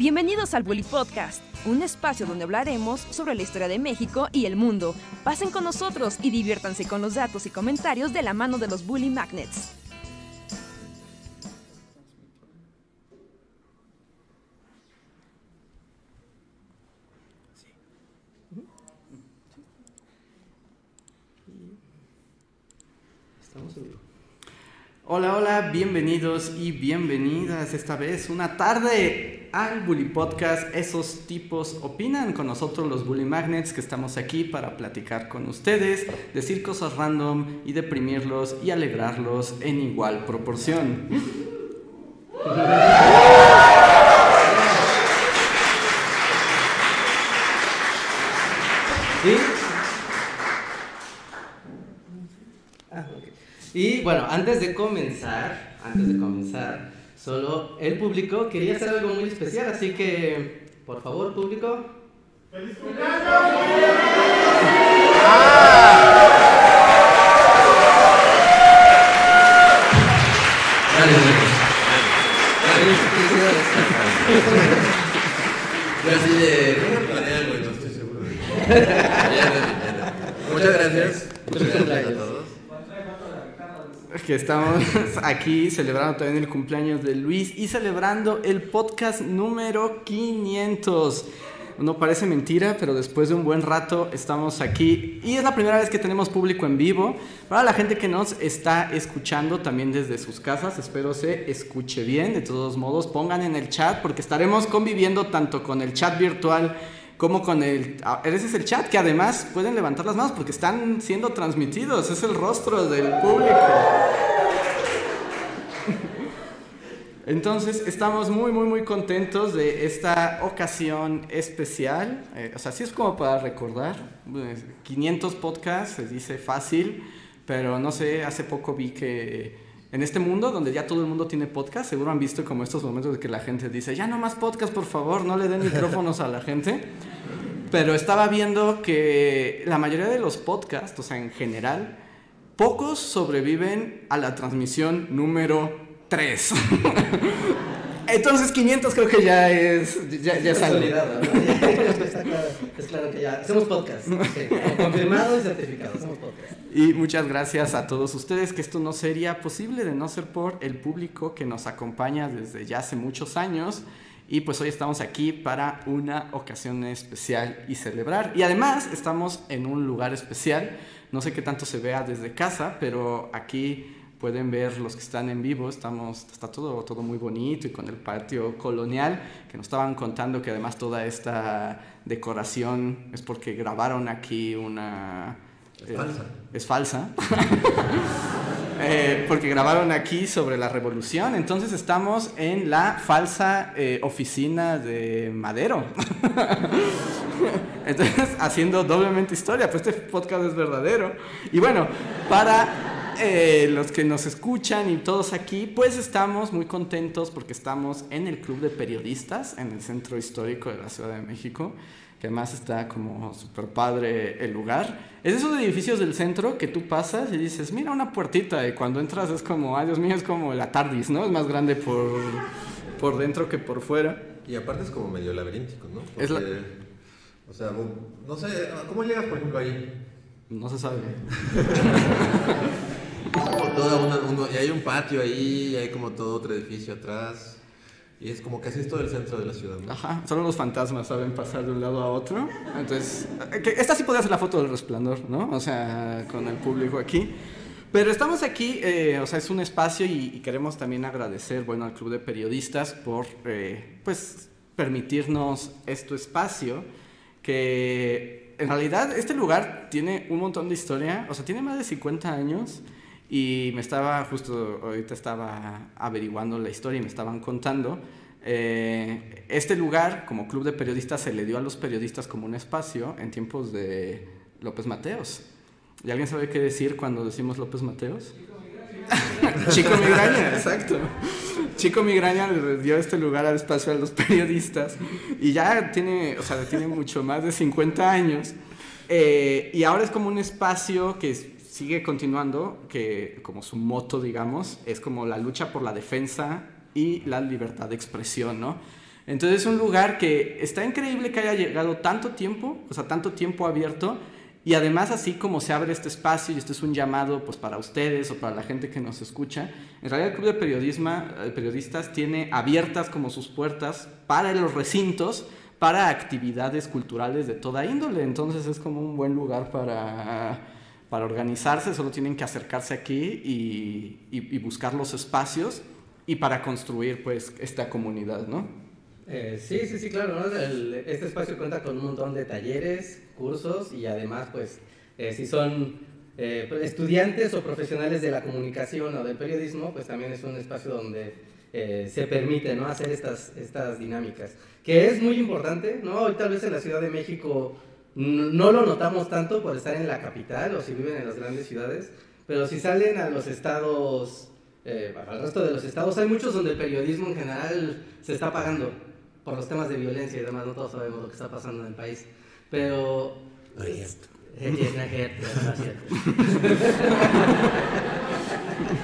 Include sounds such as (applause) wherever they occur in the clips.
Bienvenidos al Bully Podcast, un espacio donde hablaremos sobre la historia de México y el mundo. Pasen con nosotros y diviértanse con los datos y comentarios de la mano de los Bully Magnets. Hola, hola, bienvenidos y bienvenidas esta vez una tarde al Bully Podcast. Esos tipos opinan con nosotros los Bully Magnets que estamos aquí para platicar con ustedes, decir cosas random y deprimirlos y alegrarlos en igual proporción. Y bueno, antes de comenzar, antes de comenzar, solo el público quería hacer algo muy especial, así que, por favor, público. ¡Feliz (laughs) Muchas gracias. Muchas gracias. A todos que estamos (laughs) aquí celebrando también el cumpleaños de Luis y celebrando el podcast número 500. No parece mentira, pero después de un buen rato estamos aquí y es la primera vez que tenemos público en vivo. Para la gente que nos está escuchando también desde sus casas, espero se escuche bien. De todos modos, pongan en el chat porque estaremos conviviendo tanto con el chat virtual como con el... Ah, ese es el chat, que además pueden levantar las manos porque están siendo transmitidos, es el rostro del público. Entonces estamos muy, muy, muy contentos de esta ocasión especial. Eh, o sea, sí es como para recordar. 500 podcasts, se dice fácil, pero no sé, hace poco vi que en este mundo donde ya todo el mundo tiene podcast, seguro han visto como estos momentos de que la gente dice, ya no más podcast, por favor, no le den micrófonos a la gente. Pero estaba viendo que la mayoría de los podcasts, o sea, en general, pocos sobreviven a la transmisión número 3. (laughs) Entonces 500 creo que ya es ya, ya es algo. Es claro que ya somos podcast. Confirmado y certificado, somos podcast. Y muchas gracias a todos ustedes que esto no sería posible de no ser por el público que nos acompaña desde ya hace muchos años. Y pues hoy estamos aquí para una ocasión especial y celebrar. Y además estamos en un lugar especial. No sé qué tanto se vea desde casa, pero aquí pueden ver los que están en vivo. Estamos, está todo, todo muy bonito y con el patio colonial que nos estaban contando que además toda esta decoración es porque grabaron aquí una... Falsa. Es falsa. (laughs) Eh, porque grabaron aquí sobre la revolución. Entonces estamos en la falsa eh, oficina de Madero. (laughs) Entonces, haciendo doblemente historia, pues este podcast es verdadero. Y bueno, para eh, los que nos escuchan y todos aquí, pues estamos muy contentos porque estamos en el Club de Periodistas, en el Centro Histórico de la Ciudad de México que además está como súper padre el lugar. Es de esos edificios del centro que tú pasas y dices, mira una puertita, y cuando entras es como, ay Dios mío, es como la TARDIS, ¿no? Es más grande por, por dentro que por fuera. Y aparte es como medio laberíntico, ¿no? es la... O sea, no sé, ¿cómo llegas, por ejemplo, ahí? No se sabe. (laughs) como todo y hay un patio ahí, y hay como todo otro edificio atrás. Y es como casi todo el centro de la ciudad. ¿no? Ajá, solo los fantasmas saben pasar de un lado a otro. Entonces, esta sí podría ser la foto del resplandor, ¿no? O sea, con el público aquí. Pero estamos aquí, eh, o sea, es un espacio y, queremos también agradecer, bueno, al Club de Periodistas por, eh, pues, permitirnos este espacio que en realidad este lugar tiene un montón de historia, o sea, tiene más de 50 años y me estaba, justo ahorita estaba averiguando la historia y me estaban contando. Eh, este lugar, como club de periodistas, se le dio a los periodistas como un espacio en tiempos de López Mateos. ¿Y alguien sabe qué decir cuando decimos López Mateos? (laughs) Chico Migraña, exacto. Chico Migraña le dio este lugar al espacio a los periodistas y ya tiene, o sea, tiene mucho más de 50 años. Eh, y ahora es como un espacio que sigue continuando, que como su moto, digamos, es como la lucha por la defensa y la libertad de expresión, ¿no? Entonces es un lugar que está increíble que haya llegado tanto tiempo, o sea, tanto tiempo abierto. Y además, así como se abre este espacio, y esto es un llamado pues, para ustedes o para la gente que nos escucha, en realidad el Club de Periodismo, eh, Periodistas tiene abiertas como sus puertas para los recintos, para actividades culturales de toda índole. Entonces es como un buen lugar para, para organizarse, solo tienen que acercarse aquí y, y, y buscar los espacios y para construir pues esta comunidad, ¿no? Eh, sí, sí, sí, claro. ¿no? El, este espacio cuenta con un montón de talleres, cursos y además, pues, eh, si son eh, estudiantes o profesionales de la comunicación o del periodismo, pues también es un espacio donde eh, se permite ¿no? hacer estas, estas dinámicas. Que es muy importante, ¿no? Hoy tal vez en la Ciudad de México no lo notamos tanto por estar en la capital o si viven en las grandes ciudades, pero si salen a los estados, eh, al resto de los estados, hay muchos donde el periodismo en general se está apagando por los temas de violencia y demás, no todos sabemos lo que está pasando en el país, pero... No es cierto. Eh, eh, no es cierto, no es cierto. (laughs)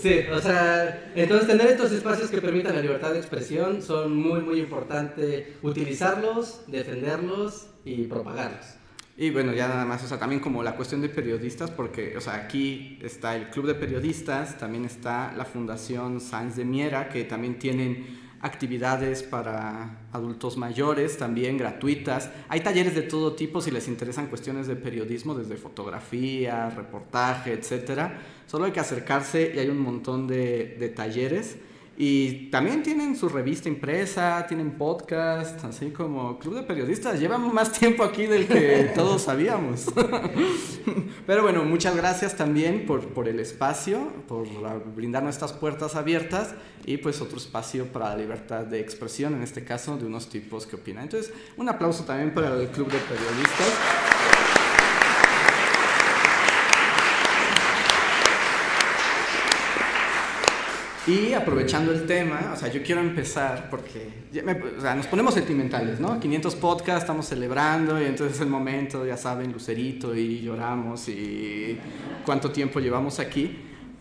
Sí, o sea, entonces tener estos espacios que permitan la libertad de expresión son muy, muy importante utilizarlos, defenderlos y propagarlos. Y bueno, ya nada más, o sea, también como la cuestión de periodistas, porque, o sea, aquí está el Club de Periodistas, también está la Fundación Sáenz de Miera, que también tienen actividades para adultos mayores, también gratuitas. Hay talleres de todo tipo si les interesan cuestiones de periodismo, desde fotografía, reportaje, etcétera. Solo hay que acercarse y hay un montón de, de talleres. Y también tienen su revista impresa, tienen podcast, así como Club de Periodistas. Llevan más tiempo aquí del que (laughs) todos sabíamos. (laughs) Pero bueno, muchas gracias también por, por el espacio, por brindarnos estas puertas abiertas y pues otro espacio para la libertad de expresión, en este caso de unos tipos que opinan. Entonces, un aplauso también para el Club de Periodistas. Y aprovechando el tema, o sea, yo quiero empezar porque me- o sea, nos ponemos sentimentales, ¿no? 500 podcasts, estamos celebrando y entonces es el momento, ya saben, Lucerito y lloramos y cuánto tiempo llevamos aquí.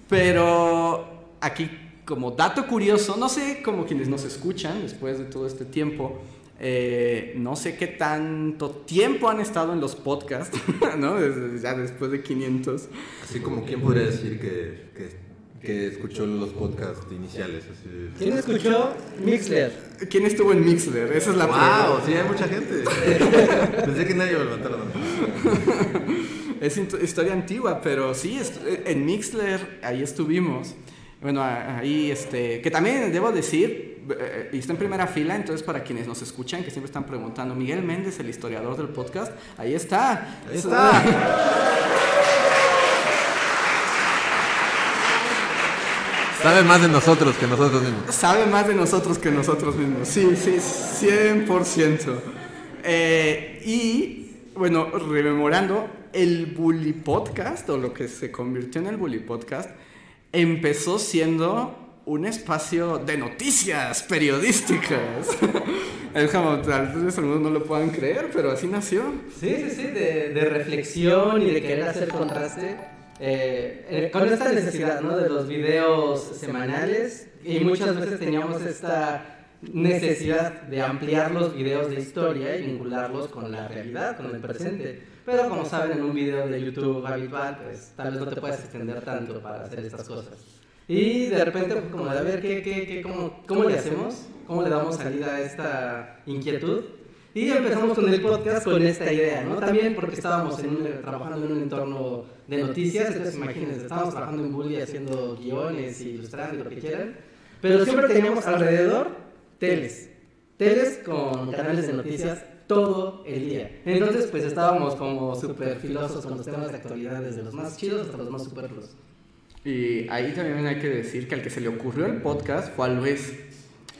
Pero aquí, como dato curioso, no sé como quienes nos escuchan después de todo este tiempo, eh, no sé qué tanto tiempo han estado en los podcasts, (laughs) ¿no? Ya después de 500. Así como quién podría decir que, que, que escuchó los podcasts iniciales. Así. ¿Quién escuchó Mixler? ¿Quién estuvo en Mixler? Esa es la ¡Wow! pregunta. Sí, hay mucha gente. (laughs) Pensé que nadie iba a levantar la mano. (laughs) Es historia antigua, pero sí, est- en Mixler ahí estuvimos. Bueno, ahí, este, que también debo decir, eh, y está en primera fila, entonces para quienes nos escuchan, que siempre están preguntando, Miguel Méndez, el historiador del podcast, ahí está. Ahí está. (laughs) Sabe más de nosotros que nosotros mismos. Sabe más de nosotros que nosotros mismos. Sí, sí, 100%. Eh, y, bueno, rememorando, el Bully Podcast, o lo que se convirtió en el Bully Podcast, empezó siendo un espacio de noticias periodísticas. (laughs) es como, tal vez algunos no lo puedan creer, pero así nació. Sí, sí, sí, de, de reflexión y de querer hacer contraste eh, eh, con esta necesidad, ¿no? De los videos semanales y muchas veces teníamos esta necesidad de ampliar los videos de historia y vincularlos con la realidad, con el presente. Pero como saben, en un video de YouTube habitual, pues tal vez no te puedes extender tanto para hacer estas cosas. Y de repente, fue como de a ver, ¿qué, qué, qué, cómo, ¿cómo le hacemos? ¿Cómo le damos salida a esta inquietud? Y empezamos con el podcast con esta idea, ¿no? También porque estábamos en un- trabajando en un entorno de noticias, entonces imagínense, estábamos trabajando en Bully haciendo guiones y ilustrando y lo que quieran, pero siempre teníamos alrededor teles, teles con canales de noticias todo el día. Entonces, pues estábamos como súper filosos con los temas de actualidad, desde los más chidos hasta los más superfluos. Y ahí también hay que decir que al que se le ocurrió el podcast fue a Luis.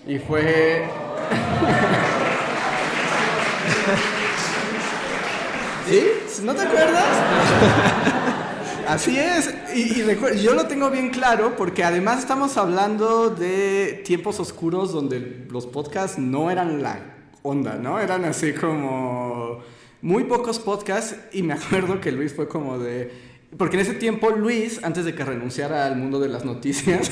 Y fue. (laughs) ¿Sí? ¿No te acuerdas? (laughs) Así es. Y, yo lo tengo bien claro porque además estamos hablando de tiempos oscuros donde los podcasts no eran la onda, ¿no? Eran así como muy pocos podcasts y me acuerdo que Luis fue como de... Porque en ese tiempo Luis, antes de que renunciara al mundo de las noticias,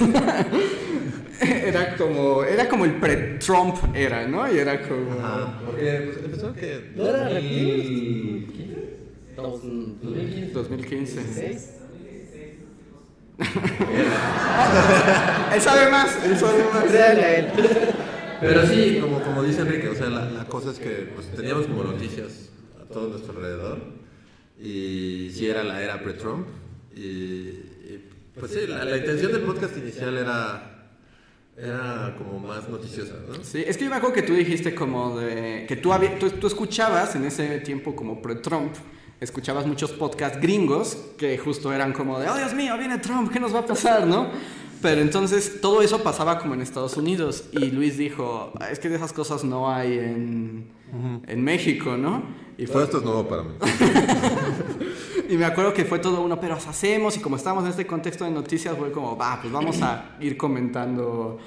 (laughs) (laughs) era como, era como el pre-Trump era, ¿no? Y era como... Ajá, porque pues, empezó que... ¿No era 2000. 2015? 2015. 2016. Él sabe más, él sabe más. Créale a él. Pero sí, como, como dice Enrique, o sea, la, la cosa es que pues, teníamos como noticias a todo nuestro alrededor. Y sí era la era pre-Trump. Y, y, pues sí, la, la intención del podcast inicial era, era como más noticiosa, ¿no? Sí, es que yo me acuerdo que tú dijiste como de... Que tú, había- tú, tú escuchabas en ese tiempo como pre-Trump, escuchabas muchos podcasts gringos que justo eran como de, oh Dios mío, viene Trump, ¿qué nos va a pasar, no? Pero entonces todo eso pasaba como en Estados Unidos y Luis dijo, "Ah, es que de esas cosas no hay en, en México, ¿no? Y Y fue todo esto es nuevo para mí. (laughs) y me acuerdo que fue todo uno, pero os hacemos, y como estamos en este contexto de noticias, fue como, va, pues vamos a ir comentando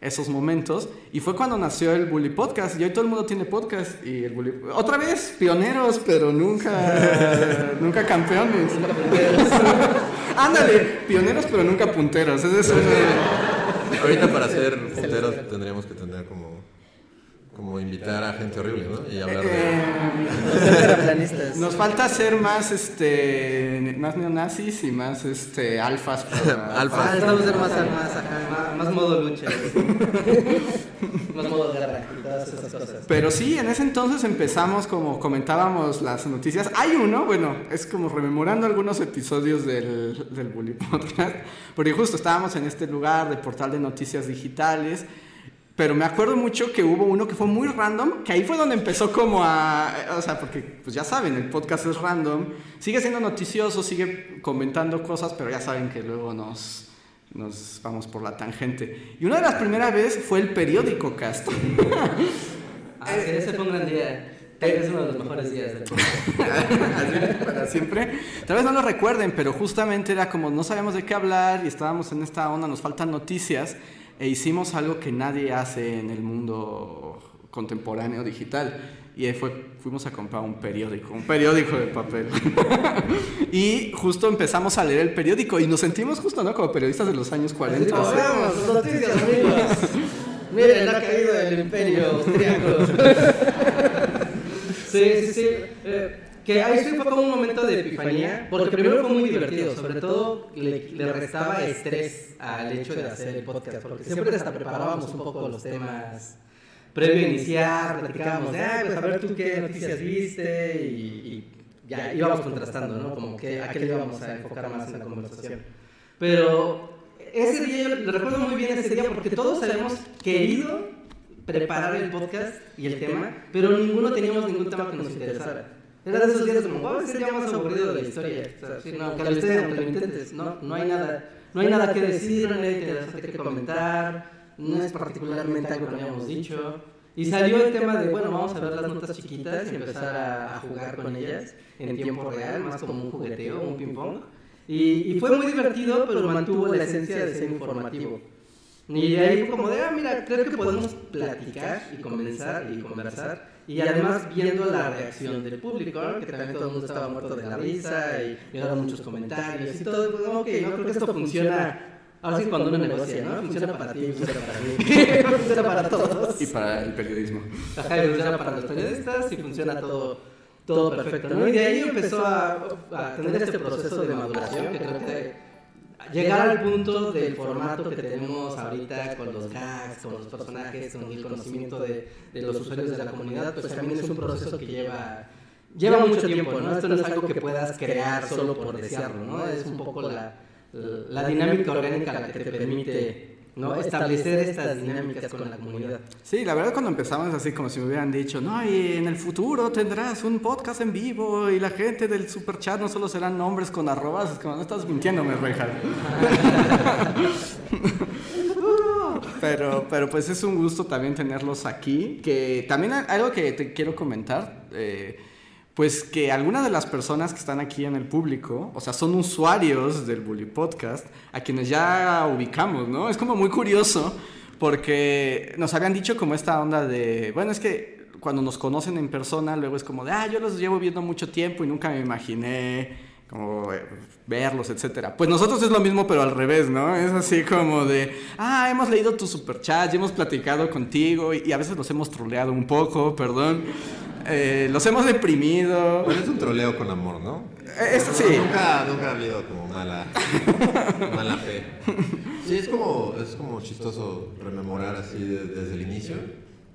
esos momentos. Y fue cuando nació el Bully Podcast, y hoy todo el mundo tiene podcast, y el Bully... Otra vez, pioneros, pero nunca, (laughs) nunca campeones. (laughs) Ándale, pioneros, pero nunca punteros. Ese es un... Ahorita para ser punteros tendríamos que como invitar a gente horrible, ¿no? Y hablar de... Eh, (laughs) nos falta ser más, este, más neonazis y más, este, alfas. para- (laughs) Alfa. Ah, estamos en más, más, ajá, más, más modo lucha. (laughs) más modo guerra y todas esas cosas. Pero sí, en ese entonces empezamos como comentábamos las noticias. Hay uno, bueno, es como rememorando algunos episodios del, del Bully Podcast, porque justo estábamos en este lugar de portal de noticias digitales. Pero me acuerdo mucho que hubo uno que fue muy random, que ahí fue donde empezó como a... O sea, porque pues ya saben, el podcast es random, sigue siendo noticioso, sigue comentando cosas, pero ya saben que luego nos, nos vamos por la tangente. Y una de las primeras veces fue el periódico Cast. Ah, sí, ese fue un gran día. Tal vez uno de los mejores días del (laughs) Así, para siempre. Tal vez no lo recuerden, pero justamente era como no sabíamos de qué hablar y estábamos en esta onda, nos faltan noticias e hicimos algo que nadie hace en el mundo contemporáneo digital. Y ahí fue, fuimos a comprar un periódico, un periódico de papel. (laughs) y justo empezamos a leer el periódico y nos sentimos justo, ¿no? Como periodistas de los años 40. Nos vemos, noticias, amigos. Miren, ha caído el imperio austriaco. (laughs) sí, sí, sí. Eh, que ahí fue como un momento de epifanía, porque primero fue muy divertido, sobre todo le, le restaba estrés al hecho de hacer el podcast, porque siempre hasta preparábamos un poco los temas previo a iniciar, platicábamos de, ah, pues a ver tú qué noticias viste, y, y ya íbamos contrastando, ¿no? Como que a qué le íbamos a enfocar más en la conversación. Pero ese día, yo lo recuerdo muy bien ese día porque todos habíamos querido preparar el podcast y el tema, pero ninguno teníamos ningún tema que nos interesara. Era de esos días como, wow, es el día más aburrido de la historia. O sea, sí, no, aunque lo intentes, no, no hay nada, no hay nada que decir, no hay nada interesante que comentar, no es particularmente algo que habíamos dicho. Y salió el tema de, bueno, vamos a ver las notas chiquitas y empezar a, a jugar con ellas en tiempo real, más como un jugueteo, un ping-pong. Y, y fue muy divertido, pero mantuvo la esencia de ser informativo. Y ahí fue como de, ah, mira, creo que podemos platicar y comenzar y conversar. Y además viendo la reacción del público, ¿no? que también todo el mundo estaba muerto de la risa y llegaron muchos comentarios y todo. Pues, ok, no creo que esto funciona. Ahora sí, cuando uno negocia, ¿no? Funciona para ti, funciona para mí, (laughs) funciona para todos. Y para el periodismo. Ajá, y funciona para los periodistas y funciona todo, todo perfecto, ¿no? Y de ahí empezó a, a tener este proceso de maduración que creo que llegar al punto del formato que tenemos ahorita con los gags, con los personajes, con el conocimiento de, de los usuarios de la comunidad, pues también es un proceso que lleva lleva mucho tiempo, ¿no? Esto no es algo que puedas crear solo por desearlo, ¿no? Es un poco la, la dinámica orgánica la que te permite ¿no? establecer estas dinámicas con la comunidad. Sí, la verdad cuando empezamos así como si me hubieran dicho, no, y en el futuro tendrás un podcast en vivo y la gente del super chat no solo serán nombres con arrobas, es como, no estás mintiéndome, Reinhardt. (laughs) pero, pero pues es un gusto también tenerlos aquí, que también algo que te quiero comentar, eh, pues que algunas de las personas que están aquí en el público, o sea, son usuarios del Bully Podcast, a quienes ya ubicamos, ¿no? Es como muy curioso porque nos habían dicho como esta onda de, bueno, es que cuando nos conocen en persona, luego es como de, ah, yo los llevo viendo mucho tiempo y nunca me imaginé como eh, verlos, etcétera. Pues nosotros es lo mismo, pero al revés, ¿no? Es así como de, ah, hemos leído tu superchat, y hemos platicado contigo y, y a veces los hemos troleado un poco, perdón. Eh, los hemos deprimido. Bueno, es un troleo con amor, ¿no? Eh, es- sí. Nunca, nunca ha habido como mala, mala fe. Sí, es como, es como chistoso rememorar así de- desde el inicio.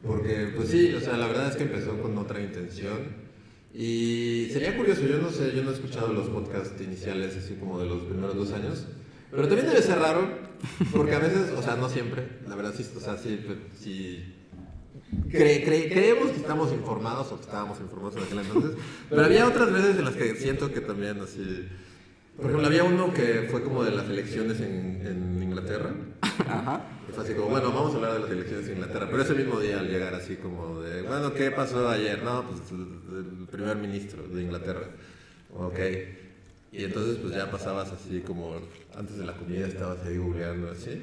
Porque, pues sí, o sea, la verdad es que empezó con otra intención. Y sería curioso, yo no sé, yo no he escuchado los podcasts iniciales así como de los primeros dos años. Pero también debe ser raro, porque a veces, o sea, no siempre, la verdad sí, o sea, sí, pues, sí Cre- cre- creemos que estamos informados o que estábamos informados en aquel entonces, (laughs) pero había otras veces en las que siento que también así... Por ejemplo, había uno que fue como de las elecciones en, en Inglaterra. (laughs) Ajá. Y fue así como, bueno, vamos a hablar de las elecciones en Inglaterra. Pero ese mismo día al llegar así como de, bueno, ¿qué pasó ayer? No, pues el, el primer ministro de Inglaterra. Ok. Y entonces pues ya pasabas así como, antes de la comida estabas ahí googleando así.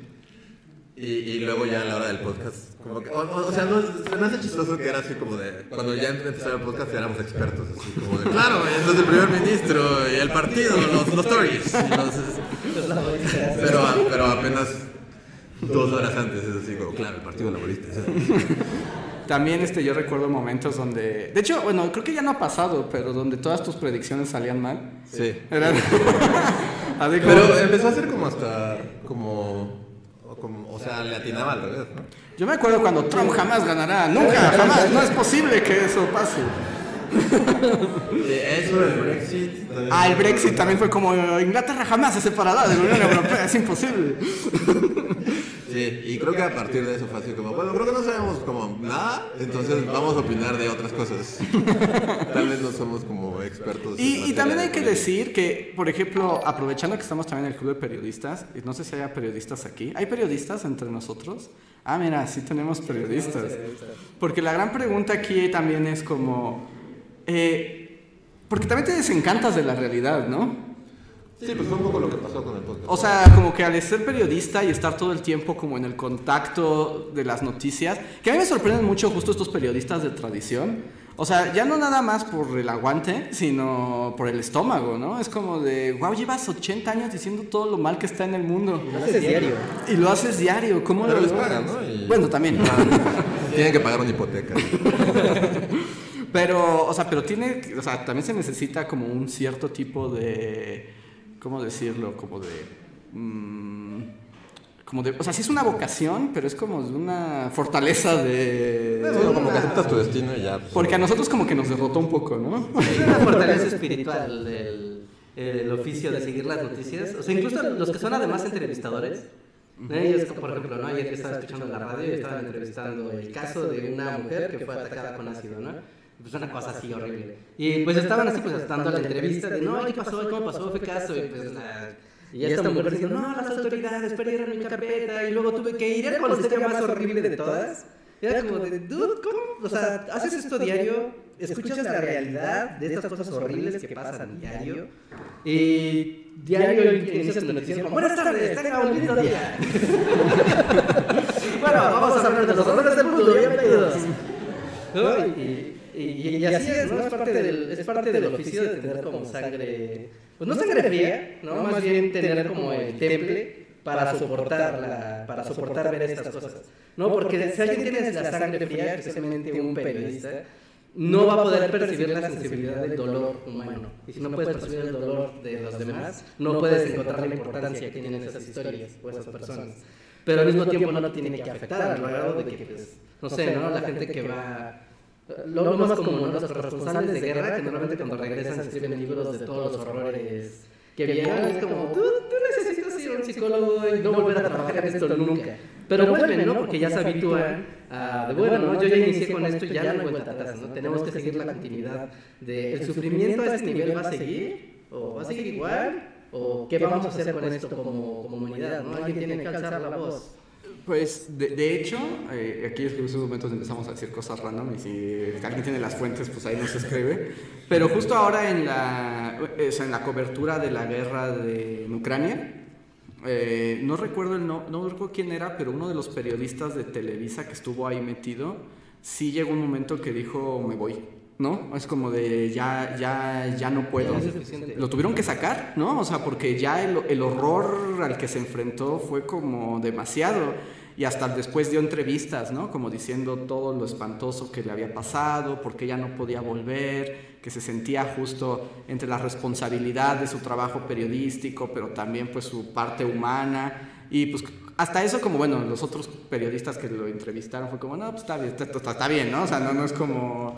Y, y luego ya a la hora del podcast, como que, o, o- o sea, no, se me hace chistoso que era así como de, cuando ya empezaba el podcast éramos expertos, así como de, claro, entonces el primer ministro y el partido, los, los Tories. pero, pero apenas dos horas antes es así como, claro, el partido laborista. También este, yo recuerdo momentos donde, de hecho, bueno, creo que ya no ha pasado, pero donde todas tus predicciones salían mal. Sí. Era- (laughs) Así como- Pero empezó a ser como hasta, como, como, o sea, le atinaba al revés, ¿no? Yo me acuerdo cuando Trump jamás ganará, nunca, jamás, no es posible que eso pase. (laughs) Eso, el Brexit. también- Ah, el Brexit también fue como Inglaterra jamás se separará de la Unión Europea, es imposible. (laughs) Sí, y creo que a partir de eso fue así como, bueno, creo que no sabemos como nada, entonces vamos a opinar de otras cosas. (laughs) Tal vez no somos como expertos. Y, también hay que decir que, por ejemplo, aprovechando que estamos también en el club de periodistas, y no sé si haya periodistas aquí, ¿hay periodistas entre nosotros? Ah, mira, sí tenemos periodistas. Porque la gran pregunta aquí también es como, eh, porque también te desencantas de la realidad, ¿no? Sí, pues fue un poco lo que pasó con el podcast. O sea, como que al ser periodista y estar todo el tiempo como en el contacto de las noticias, que a mí me sorprenden mucho justo estos periodistas de tradición. O sea, ya no nada más por el aguante, sino por el estómago, ¿no? Es como de, wow, llevas 80 años diciendo todo lo mal que está en el mundo. Lo haces diario. Y lo haces diario, ¿cómo Pero lo les pagan, ¿no? Y- Bueno, también. (laughs) Tienen que pagar una hipoteca. (laughs) Pero, o sea, pero tiene, o sea, también se necesita como un cierto tipo de, ¿cómo decirlo? Como de, mm, como de, o sea, sí es una vocación, pero es como de una fortaleza de... Bueno, como que aceptas tu destino y ya. pues, Porque a nosotros como que nos derrotó un poco, ¿no? Es una fortaleza (laughs) espiritual el, el oficio de seguir las noticias. O sea, incluso los que son además entrevistadores. ¿eh? Ellos, por ejemplo, ¿no? ayer que estaba escuchando la radio y estaban entrevistando el caso de una mujer que fue atacada con ácido, ¿no? Pues una cosa así horrible. Y pues estaban así, pues dando la entrevista de, no, ¿qué pasó? ¿Cómo pasó? ¿Fue caso? Y pues la... Y esta mujer diciendo, no, las autoridades perdieron mi carpeta y luego tuve que ir. Era la historia más horrible de todas. Era como de, dude, ¿cómo? O sea, haces esto diario, escuchas la realidad de estas cosas horribles que pasan diario. Y diario inicias tu noticiero como, buenas tardes, tenga un lindo día. bueno, vamos a hablar de los horrores del mundo, bienvenidos. ¿No? Y, y, y así es, ¿no? Es parte, del, es parte del oficio de tener como sangre, pues no sangre fría, ¿no? Más bien tener como el temple para soportar, la, para soportar ver estas cosas. ¿No? Porque si alguien tiene la sangre fría, especialmente un periodista, no va a poder percibir la sensibilidad del dolor humano. Y si no puedes percibir el dolor de los demás, no puedes encontrar la importancia que tienen esas historias o esas personas. Pero al mismo tiempo no lo tiene que afectar, al grado de que, pues, no sé, ¿no? La gente que va lo, lo más común, los corresponsales de guerra, que normalmente cuando regresan escriben libros de todos los horrores que vieron, es como, tú, tú necesitas ir a un psicólogo y no volver a trabajar en esto nunca. Pero vuelven, ¿no? Porque ya se habitúan a, de bueno, ¿no? Yo ya inicié con esto y ya no hay vuelta atrás, ¿no? Tenemos que seguir la continuidad de, ¿el sufrimiento a este nivel va a seguir? ¿O va a seguir igual? ¿O qué vamos a hacer con esto como, humanidad, no? Alguien tiene que alzar la voz. Pues, de, de hecho, eh, aquí en esos momentos empezamos a decir cosas random y si alguien tiene las fuentes, pues ahí nos escribe. Pero justo ahora en la, o sea, en la cobertura de la guerra de en Ucrania, eh, no recuerdo el no, no recuerdo quién era, pero uno de los periodistas de Televisa que estuvo ahí metido, sí llegó un momento que dijo, me voy. ¿No? Es como de ya, ya, ya no puedo. Lo tuvieron que sacar, ¿no? O sea, porque ya el, el horror al que se enfrentó fue como demasiado. Y hasta después dio entrevistas, ¿no? Como diciendo todo lo espantoso que le había pasado, porque ya no podía volver, que se sentía justo entre la responsabilidad de su trabajo periodístico, pero también pues su parte humana. Y pues hasta eso como, bueno, los otros periodistas que lo entrevistaron fue como, no, pues está bien, está, está- está bien, ¿no? O sea, no, no es como...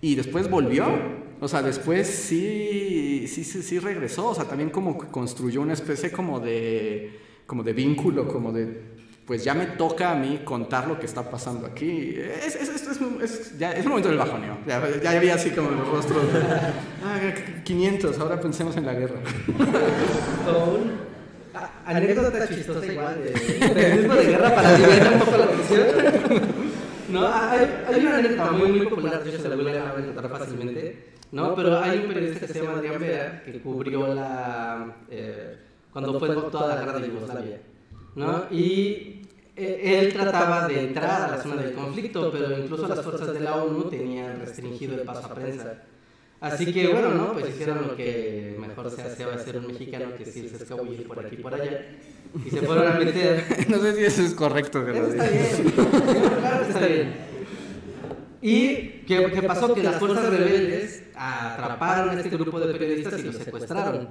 Y después volvió, o sea, después sí, sí, sí, sí regresó, o sea, también como construyó una especie como de, como de vínculo, como de, pues ya me toca a mí contar lo que está pasando aquí. Es, es, es, es, ya, el momento del bajoneo, ya, ya había así como los rostros, ah, 500, ahora pensemos en la guerra. (laughs) A- anécdota chistosa igual de periodismo de guerra para aliviar un poco la presión. (laughs) No, hay, hay una anécdota muy, muy popular, de hecho se la voy a encontrar fácilmente, ¿no? Pero hay un periodista que se llama Adrián Vera que cubrió la... eh, cuando fue toda la guerra de Yugoslavia, ¿no? Y eh, él trataba de entrar a la zona del conflicto, pero incluso las fuerzas de la ONU tenían restringido el paso a prensa. Así que bueno, ¿no? Pues hicieron lo que mejor se hace hacer un mexicano, que irse a escabullir por aquí y por allá. Y se fueron a meter. (laughs) no sé si eso es correcto, pero está bien. (laughs) Claro que está bien. ¿Y qué, qué pasó? Que las fuerzas rebeldes atraparon a este grupo de periodistas y los secuestraron.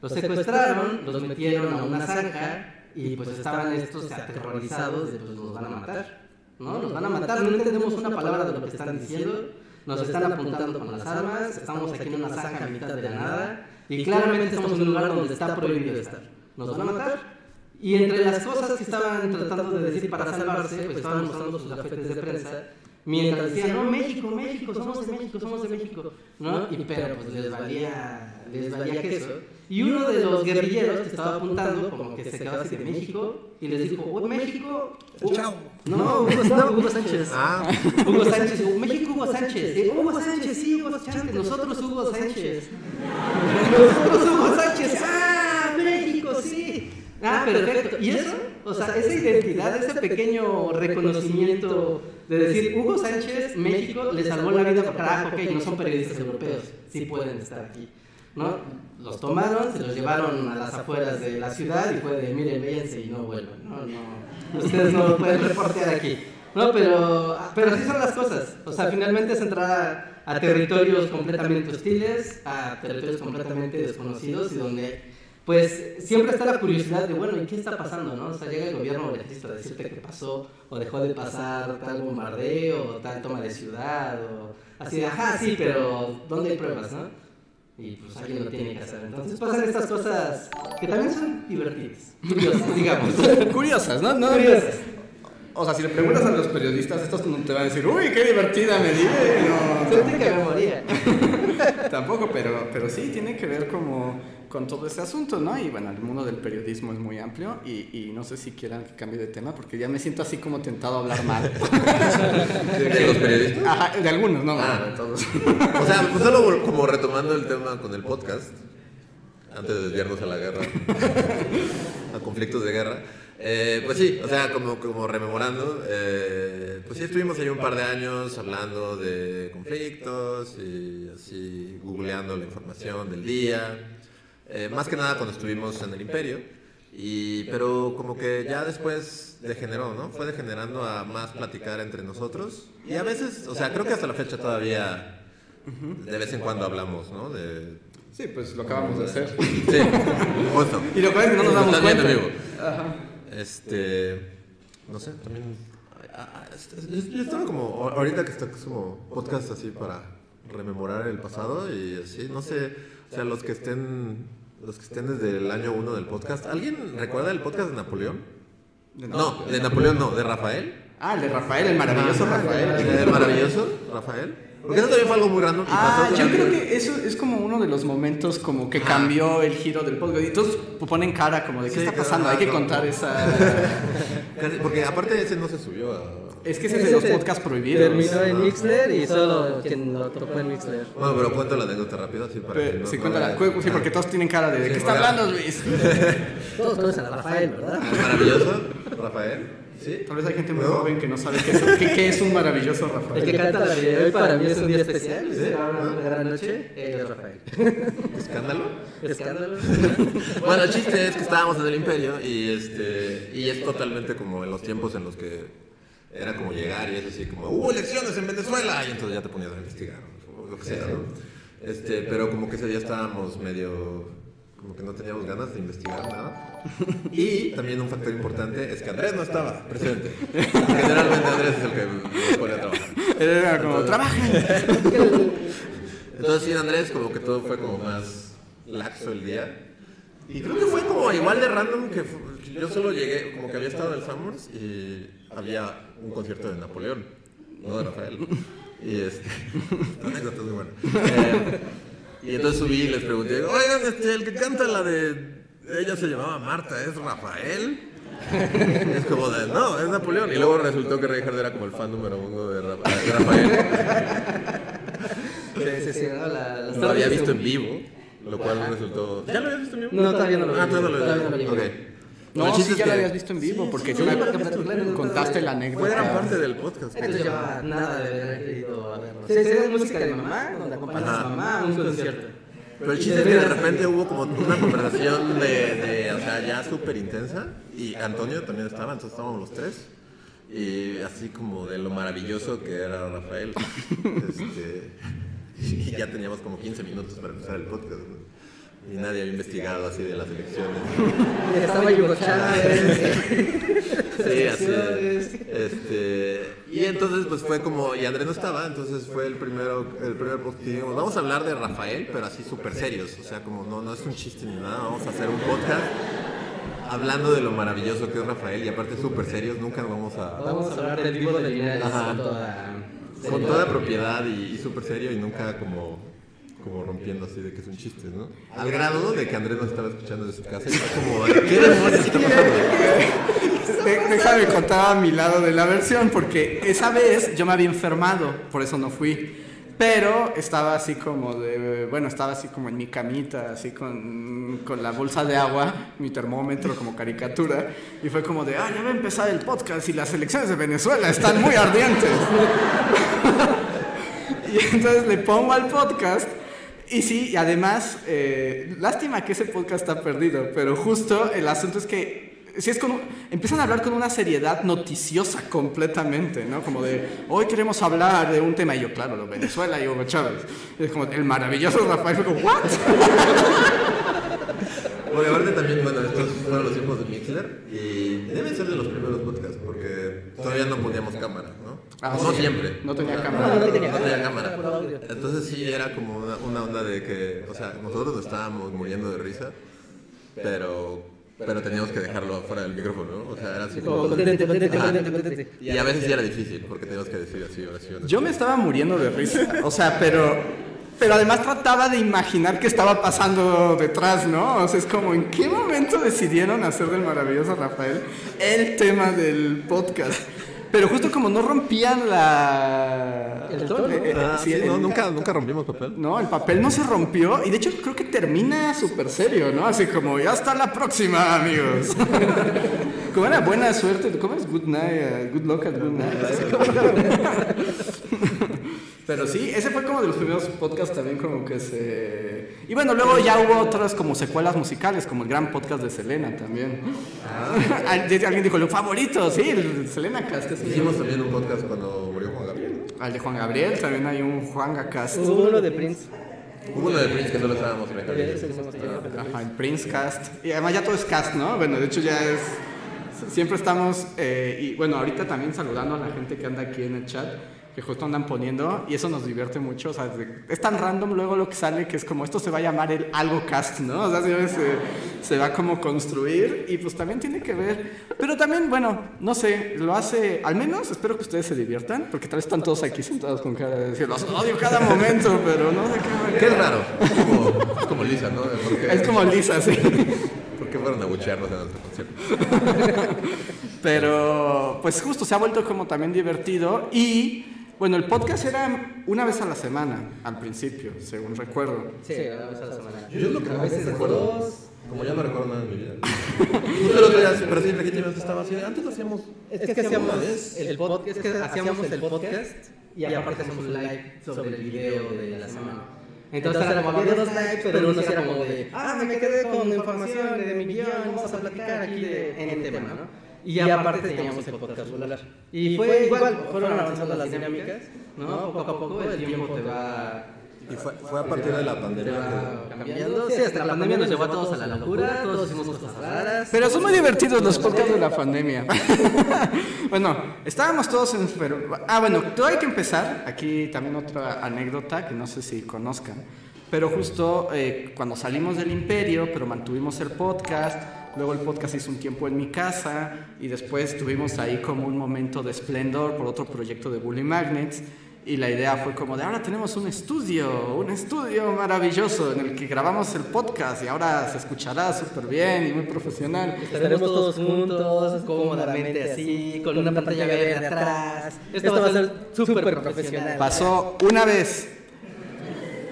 Los secuestraron, los metieron a una zanja y pues estaban estos aterrorizados de pues nos van a matar. ¿No? Nos van a matar, no entendemos una palabra de lo que están diciendo. Nos están apuntando con las armas, estamos aquí en una zanja a mitad de la nada y claramente estamos en un lugar donde está prohibido estar. Nos van a matar. Y entre las cosas que estaban tratando de decir para salvarse, pues estaban mostrando sus gafetes de prensa, mientras decían, no, México, México, somos de México, somos de México, ¿no? Y pero pues les valía, les valía queso. Y uno de los guerrilleros que estaba apuntando, como que se quedó así de México, y les dijo, "Oh, México, Chao. no, Hugo, no, Hugo Sánchez. Ah, Hugo Sánchez, Hugo- México Hugo Sánchez. Eh, Hugo Sánchez, sí, Hugo Sánchez. Nosotros Hugo Sánchez. Nosotros Hugo Sánchez. Ah, México, sí. Ah, perfecto. ¿Y eso? O sea, esa identidad, ese pequeño reconocimiento de decir Hugo Sánchez, México, le salvó la vida porque, ah, ok, no son periodistas europeos, sí pueden estar aquí. ¿No? Los tomaron, se los llevaron a las afueras de la ciudad y fue de, miren, véanse y no vuelvan. No, no, (laughs) ustedes no pueden reportear aquí. No, pero, pero así son las cosas. O sea, finalmente es entrar a, a territorios completamente hostiles, a territorios completamente desconocidos y donde, pues, siempre está la curiosidad de, bueno, ¿y qué está pasando, no? O sea, llega el gobierno a decirte qué pasó, o dejó de pasar tal bombardeo, o tal toma de ciudad, o así de, ajá, sí, pero ¿dónde hay pruebas, no? Y pues alguien lo tiene que hacer. Entonces pasan estas cosas que también son divertidas, (laughs) curiosas, digamos. (laughs) Curiosas, ¿no? no Curiosas. O sea, si le preguntas a los periodistas, estos no te van a decir, uy, qué divertida me diré. (laughs) No, que me moría. tampoco, pero, pero sí tiene que ver como con todo ese asunto, ¿no? Y bueno, el mundo del periodismo es muy amplio y, y no sé si quieran que cambie de tema porque ya me siento así como tentado a hablar mal. (laughs) ¿de los periodistas? Ajá, de algunos, no, Ah. de todos. O sea, pues solo como retomando el tema con el podcast, antes de desviarnos a la guerra, a conflictos de guerra, eh, pues sí, o sea, como, como rememorando, eh, pues sí estuvimos ahí un par de años hablando de conflictos y así googleando la información del día, eh, más que nada cuando estuvimos en el imperio, y, pero como que ya después degeneró, ¿no? Fue degenerando a más platicar entre nosotros y a veces, o sea, creo que hasta la fecha todavía de vez en cuando hablamos, ¿no? De, Sí, pues lo acabamos de hacer. (laughs) sí, justo. Y lo cual es que no nos damos Estás viendo cuenta. vivo. Este, no sé, también. ah, ah, Yo estaba como, ahorita que está como podcast así para rememorar el pasado y así, no sé, o sea, los que estén, los que estén desde el año uno del podcast, ¿alguien recuerda el podcast de Napoleón? No, de Napoleón no, de Rafael. Ah, el de Rafael, el maravilloso Rafael. ¿El maravilloso Rafael? Porque eso también fue algo muy random que Ah, pasó. yo creo que eso es como uno de los momentos como que cambió el giro del podcast. Y todos ponen cara como de qué Sí, está pasando, hay que contar esa... (laughs) Porque aparte ese no se subió a... Es que ese es de los podcasts prohibidos. Terminó en Mixler y solo quien lo tocó en Mixler. Bueno, pero cuento la anécdota rápido así para que Pero, no- sí, no cuéntala. sí, porque todos tienen cara de... ¿De Sí, qué está hablando, Luis? (laughs) Todos conocen a Rafael, ¿verdad? El (laughs) maravilloso, Rafael. ¿Sí? Tal vez hay gente muy ¿No? joven que no sabe qué es, qué- qué es un maravilloso El Rafael. que canta la vida hoy para mí es un día especial. Sí. Una gran noche. Él es Rafael. (laughs) ¿Escándalo? Escándalo. Bueno, el chiste es que estábamos en el imperio y este y es totalmente como en los tiempos en los que era como llegar y es así como hubo elecciones en Venezuela y entonces ya te ponías a investigar o lo que sea, ¿no? Este, pero como que ese día estábamos medio como que no teníamos ganas de investigar nada. Y también un factor importante es que Andrés no estaba presente. Generalmente Andrés es el que nos pone a trabajar. Era como, trabajen. Entonces sí, Andrés, como que todo fue como más laxo el día. Y creo que fue como igual de random que yo solo llegué, como que había estado en el Summers y había un concierto de Napoleón, no de Rafael. (laughs) Y este, (laughs) esta anécdota es muy buena. (laughs) Eh, y entonces subí y les pregunté, oigan, este, el que canta la de, ella se llamaba Marta, ¿es Rafael? Es como de, no, es Napoleón. Y luego resultó que Reinhardt era como el fan número uno de, Ra- de Rafael. Sí, sí, sí, no, la- las Lo había visto en vivo, lo cual resultó. ¿Ya lo habías visto en vivo? No, todavía no lo vi. Ah, todavía no lo había vi. visto. No, el sí, chiste ya que habías visto en vivo, porque sí, me sí, sí, sí. contaste la anécdota. Gran parte del podcast. Entonces llevaba nada de haber ido a verlo. Sí, sí, es música de mamá, donde acompañas a mamá a un concierto. Pero el chiste es que de repente hubo como una conversación de, de o sea, ya súper intensa. Y Antonio también estaba, entonces estábamos los tres. Y así como de lo maravilloso que era Rafael. (laughs) Este, y ya teníamos como 15 minutos para empezar el podcast. ¿no? Y nadie había investigado así de las elecciones. (laughs) Estaba Hugo Chávez. Sí, así es. Este, y entonces pues fue como, y Andrés no estaba, entonces fue el primero, el primer podcast que dijimos, vamos a hablar de Rafael, pero así súper serios, o sea, como no, no es un chiste ni nada, vamos a hacer un podcast hablando de lo maravilloso que es Rafael y aparte súper serios, nunca vamos a... Vamos a hablar del vivo de Linares con toda... Con toda propiedad y, y súper serio y nunca como, como rompiendo así de que es un chiste, ¿no? Al grado de que Andrés nos estaba escuchando desde su casa y fue como, ¿qué (laughs) demonios está pasando? De- Déjame contar a mi lado de la versión, porque esa vez yo me había enfermado, por eso no fui. Pero estaba así como de, bueno, estaba así como en mi camita, así con, con la bolsa de agua, mi termómetro como caricatura, y fue como de, ah, ya va a empezar el podcast y las elecciones de Venezuela están muy ardientes. (laughs) y entonces le pongo al podcast y sí, y además, eh, lástima que ese podcast está perdido, pero justo el asunto es que si es como, empiezan a hablar con una seriedad noticiosa completamente, ¿no? Como de, hoy queremos hablar de un tema, y yo, claro, lo Venezuela y Hugo Chávez. Es como, el maravilloso Rafael, fue como, ¿what? Bueno, aparte también, bueno, estos fueron los tiempos de Mixler y deben ser de los primeros podcasts porque todavía no poníamos cámara, ¿no? Ah, no sí. siempre. No tenía O sea, cámara. No, No tenía, tenía cámara. Entonces sí era como una, una onda de que, o sea, nosotros nos estábamos muriendo de risa, pero pero teníamos que dejarlo fuera del micrófono, ¿no? O sea, era así Como. Y a veces sí era difícil porque teníamos que decir así oraciones. Yo me estaba muriendo de risa, o sea, pero... Pero además trataba de imaginar qué estaba pasando detrás, ¿no? O sea, es como, ¿en qué momento decidieron hacer del maravilloso Rafael el tema del podcast? Pero justo como no rompían la... El tono. Eh, eh, Ah, sí, no, nunca, nunca rompimos papel. No, el papel no se rompió y de hecho creo que termina súper serio, ¿no? Así como, ya hasta la próxima, amigos. (laughs) como era buena suerte, ¿cómo es? Good night, uh, good luck at good night. (laughs) Pero sí, ese fue como de los primeros podcasts también como que se... Y bueno, luego ya hubo otras como secuelas musicales, como el gran podcast de Selena también. (laughs) Alguien dijo, lo favorito, sí, el Selena Cast. Hicimos también un podcast cuando murió Juan Gabriel. Al de Juan Gabriel, también hay un Juan Cast. Hubo uno de Prince. Hubo uno de Prince que solo estábamos en Ese que hicimos también. Ajá, el Prince Cast. Y además ya todo es cast, ¿no? Bueno, de hecho ya es... Siempre estamos... eh, y bueno, ahorita también saludando a la gente que anda aquí en el chat, que justo andan poniendo, y eso nos divierte mucho. O sea, de- es tan random luego lo que sale que es como esto se va a llamar el algo cast, ¿no? O sea, se, se- va como construir y pues también tiene que ver... Pero también, bueno, no sé, lo hace... Al menos espero que ustedes se diviertan, porque tal vez están todos aquí sentados con cara de decir, los odio cada momento, pero no sé qué... Es raro. Es como, es como Lisa, ¿no? ¿Por qué, Es como Lisa, sí. ¿Por qué fueron a buchearnos en nuestro concierto? Pero pues justo se ha vuelto como también divertido y bueno, el podcast era una vez a la semana al principio, según recuerdo. Sí, una vez a la semana. Yo es lo que a veces recuerdo. dos. Como ya no recuerdo nada de mi vida. Justo el otro día, pero sí, legítimamente estaba así. Antes lo hacíamos. Es que hacíamos el podcast, es que hacíamos el podcast y aparte hacemos un live sobre el video de la semana. Entonces era como había dos lives, pero uno era como de, ah, me quedé con información de mi guion, vamos a platicar aquí de en el tema, ¿no? Y aparte teníamos el podcast celular. Y fue igual, fueron avanzando las dinámicas, ¿no? Poco a poco el tiempo te va Y fue, fue a partir de la pandemia que. cambiando. Sí, hasta la pandemia nos llevó a todos a la locura, todos hicimos cosas raras. Pero son muy divertidos los podcasts de la pandemia. (laughs) bueno, estábamos todos en... pero- ah, bueno, todo hay que empezar. Aquí también otra anécdota que no sé si conozcan. Pero justo eh, cuando salimos del imperio, pero mantuvimos el podcast, luego el podcast hizo un tiempo en mi casa y después tuvimos ahí como un momento de esplendor por otro proyecto de Bully Magnets. Y la idea fue como de ahora tenemos un estudio, un estudio maravilloso en el que grabamos el podcast y ahora se escuchará súper bien y muy profesional. Estaremos todos juntos, cómodamente así, con una pantalla verde atrás. Esto va a ser súper profesional. Pasó una vez.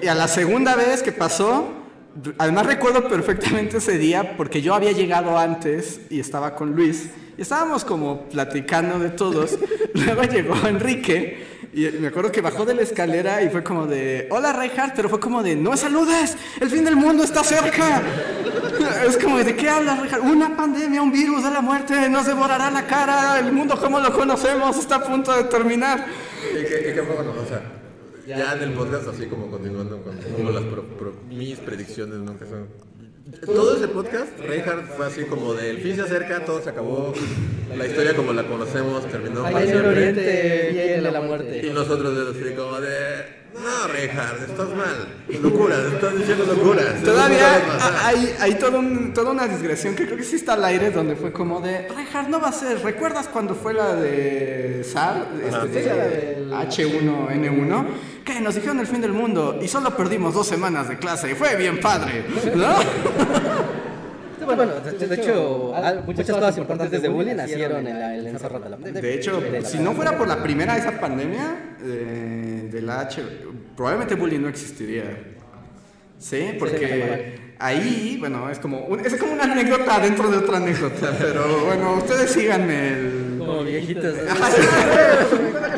Y a la segunda vez que pasó, además recuerdo perfectamente ese día porque yo había llegado antes y estaba con Luis. Y estábamos como platicando de todos. (laughs) Luego llegó Enrique y me acuerdo que bajó de la escalera y fue como de, hola Reinhardt, pero fue como de, no saludes, el fin del mundo está cerca. (laughs) Es como, ¿de qué hablas, Reinhardt? Una pandemia, un virus de la muerte, nos devorará la cara, el mundo como lo conocemos está a punto de terminar. Y que, y que fue bueno, o sea, ya en el podcast, así como continuando con como las pro- pro- mis predicciones, ¿no? Que son. Todo ese podcast, Reinhardt fue así como de el fin se acerca, todo se acabó, la historia como la conocemos terminó para Ahí en el oriente viene la Y muerte. nosotros es así como de. No, Reinhardt, estás mal. Locuras, estás diciendo locuras. Todavía Eso no va a pasar". hay, hay todo un- toda una digresión que creo que sí está al aire donde fue como de Reinhardt no va a ser. ¿Recuerdas cuando fue la de SAR? Este, Sí, la del- H1N1 que nos dijeron el fin del mundo y solo perdimos dos semanas de clase y fue bien padre, ¿no? (laughs) Bueno, de, de hecho, muchas cosas importantes de bullying nacieron en la- el encerro de la pandemia. De hecho, si no fuera por la primera de esa pandemia eh, de la H, probablemente bullying no existiría. Sí, porque ahí, bueno, es como, un- es como una anécdota dentro de otra anécdota, pero bueno, ustedes síganme el... Como viejitos.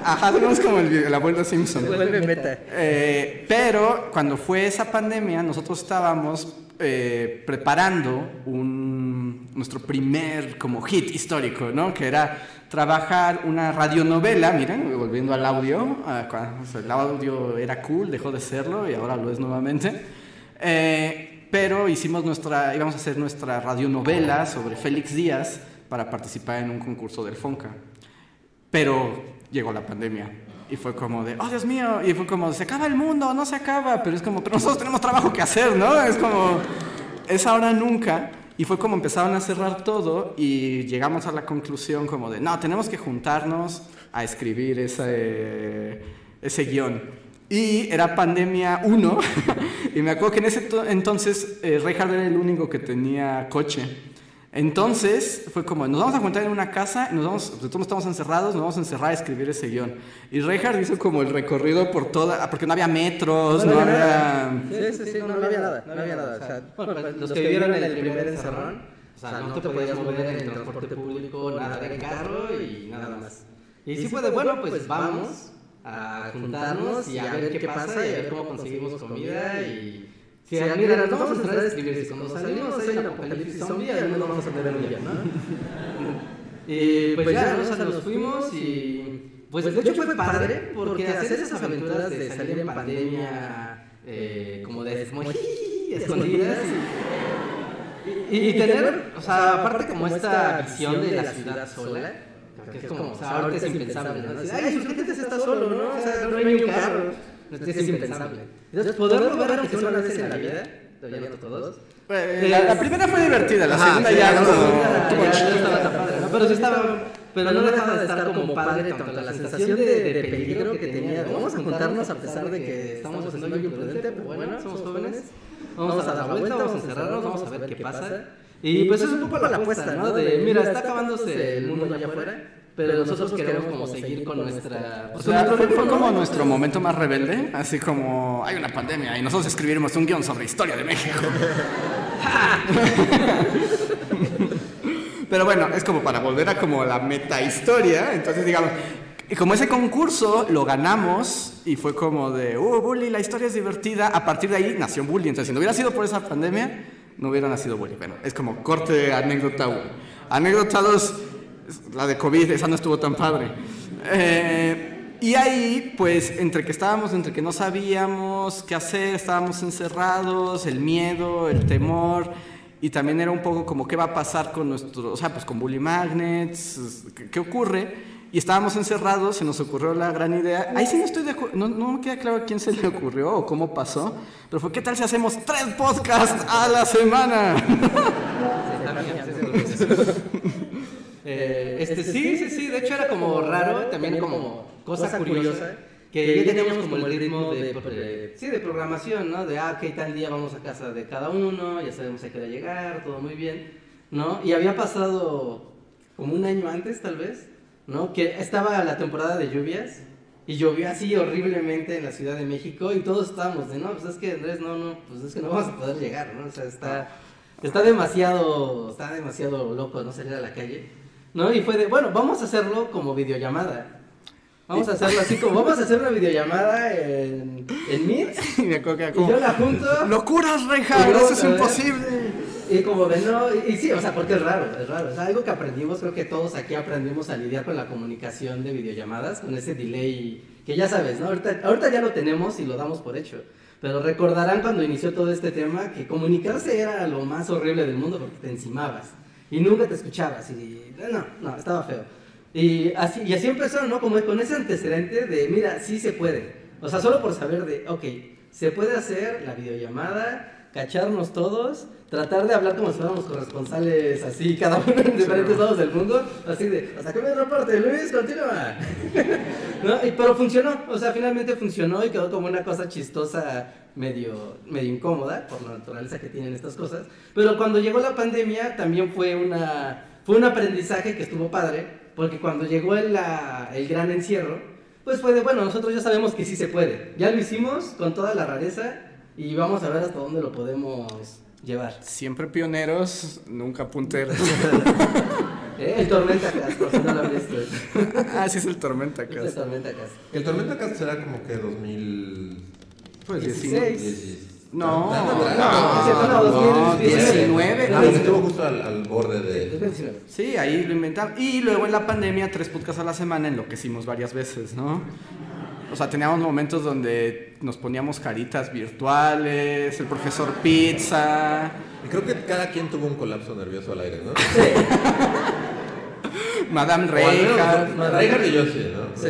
Ajá, tenemos como el, el abuelo Simpson. Vuelve meta. Eh, pero cuando fue esa pandemia, nosotros estábamos eh, preparando nuestro primer como hit histórico, ¿no? Que era trabajar una radionovela, miren, volviendo al audio, el audio era cool, dejó de serlo y ahora lo es nuevamente. Eh, pero hicimos nuestra, íbamos a hacer nuestra radionovela sobre Félix Díaz para participar en un concurso del Fonca. Pero llegó la pandemia y fue como de, oh Dios mío, y fue como, se acaba el mundo, no se acaba, pero es como, pero nosotros tenemos trabajo que hacer, ¿no? Es como, es ahora nunca. Y fue como empezaron a cerrar todo y llegamos a la conclusión como de, no, tenemos que juntarnos a escribir ese, ese guion. Y era pandemia 1, (laughs) y me acuerdo que en ese to- entonces eh, Reinhardt era el único que tenía coche. Entonces fue como, nos vamos a juntar en una casa, nos vamos, pues, todos estamos encerrados, nos vamos a encerrar a escribir ese guion. Y Reinhardt hizo como el recorrido por toda, ah, porque no había metros, no, había... Sí, sí, sí, no, no había nada, no había nada. O sea, bueno, los que vivieron en el primer encerrón, o sea, no te podías mover en el transporte público, nada en carro y nada más. Y sí fue de, bueno, pues vamos a juntarnos y a ver qué pasa y a ver cómo conseguimos comida y... Si, mira, nos vamos a entrar a escribir, si cuando salimos hay un apocalipsis zombie, al menos vamos a tener un ¿no? (laughs) (laughs) Y pues ya, ¿no? O sea, nos fuimos y... Pues de hecho fue padre porque hacer esas aventuras de salir en pandemia eh, como de esmoji, (laughs) escondidas y, y, y tener, o sea, aparte como esta visión de la ciudad sola, que es como, o sea, ahorita es impensable, ¿no? Ay, Insurgentes está solo, ¿no? O sea, no hay ni un carro, es impensable. Entonces, poderlo ver aunque sea una vez en la vida, no todos, Eh, La, la primera fue divertida, la segunda ya ya estaba tan padre, ¿no? Pero sí estaba, pero no dejaba de estar como padre tanto la sensación de, de peligro que tenía. Vamos a juntarnos a pesar de que estamos haciendo algo imprudente, pero bueno, somos jóvenes. Vamos a dar la vuelta, vamos a encerrarnos, vamos a ver qué pasa. Y pues es un poco la apuesta, ¿no? De, mira, está acabándose el mundo allá afuera, pero nosotros queremos como seguir con nuestra... O Pues, sea, con fue, fue como nuestro momento más rebelde, así como hay una pandemia y nosotros escribiremos un guion sobre historia de México. (laughs) Pero bueno, es como para volver a como la meta historia. Entonces, digamos, y como ese concurso lo ganamos y fue como de, uh, Bully, la historia es divertida. A partir de ahí nació Bully. Entonces, si no hubiera sido por esa pandemia, no hubiera nacido Bully. Bueno, es como corte de anécdota uno. Anécdota dos, la de COVID, esa no estuvo tan padre. Eh, y ahí, pues, entre que estábamos, entre que no sabíamos qué hacer, estábamos encerrados, el miedo, el temor, y también era un poco como qué va a pasar con nuestro, o sea, pues con Bully Magnets, qué, qué ocurre. Y estábamos encerrados, se nos ocurrió la gran idea. Ahí sí no estoy de acuerdo, no, no me queda claro a quién se le ocurrió o cómo pasó, pero fue, ¿qué tal si hacemos tres podcasts a la semana? (laughs) Eh, este, sí, sí, sí, de hecho era como raro, también como cosa curiosa, que ya teníamos como el ritmo de, de- sí, de programación, ¿no? De, ah, ok, tal día vamos a casa de cada uno, ya sabemos a qué hora llegar, todo muy bien, ¿no? Y había pasado como un año antes, tal vez, ¿no? Que estaba la temporada de lluvias y llovió así horriblemente en la Ciudad de México y todos estábamos de, no, pues es que Andrés, no, no, pues es que no vamos a poder llegar, ¿no? O sea, está, está demasiado, está demasiado loco no salir a la calle, ¿no? Y fue de, bueno, vamos a hacerlo como videollamada. Vamos a hacerlo así como, vamos a hacer una videollamada en, en Meet (laughs) Y me que era y como, yo la junto. ¡Locuras, Reja! ¡Eso es imposible! Y como ven, no, y, y sí, o sea, porque es raro, es raro. Es algo que aprendimos, creo que todos aquí aprendimos a lidiar con la comunicación de videollamadas, con ese delay que ya sabes, ¿no? Ahorita, ahorita ya lo tenemos y lo damos por hecho. Pero recordarán cuando inició todo este tema que comunicarse era lo más horrible del mundo porque te encimabas y nunca te escuchabas y no, no, estaba feo. Y así, y así empezó, ¿no? Como con ese antecedente de, mira, sí se puede. O sea, solo por saber de, ok, se puede hacer la videollamada, cacharnos todos, tratar de hablar como si fuéramos corresponsales así, cada uno en diferentes lados del mundo, así de, hasta que me reporte, Luis, continúa. (laughs) ¿No? Y- pero funcionó, o sea, finalmente funcionó y quedó como una cosa chistosa, medio, medio incómoda, por la naturaleza que tienen estas cosas. Pero cuando llegó la pandemia también fue, una, fue un aprendizaje que estuvo padre, porque cuando llegó el, la- el gran encierro, pues fue de, bueno, nosotros ya sabemos que sí se puede. Ya lo hicimos con toda la rareza y vamos a ver hasta dónde lo podemos llevar. Siempre pioneros, nunca punteros. (laughs) Eh, El Tormenta Cast, por si no lo han visto. (laughs) ah, sí es el Tormenta Es el Cast. Tormenta Cast. El Tormenta Cast será como que 2000... Pues 16. 16. No, No, no, no, no, no, 19. Ah, porque estuvo justo al, al borde de... 29. Sí, ahí lo inventamos. Y luego en la pandemia, tres podcasts a la semana, enloquecimos varias veces, ¿no? O sea, teníamos momentos donde nos poníamos caritas virtuales, el profesor Pizza, Y creo que cada quien tuvo un colapso nervioso al aire, ¿no? (laughs) Madame al menos, Reinhardt. Reinhardt y yo sí, ¿no? Sí.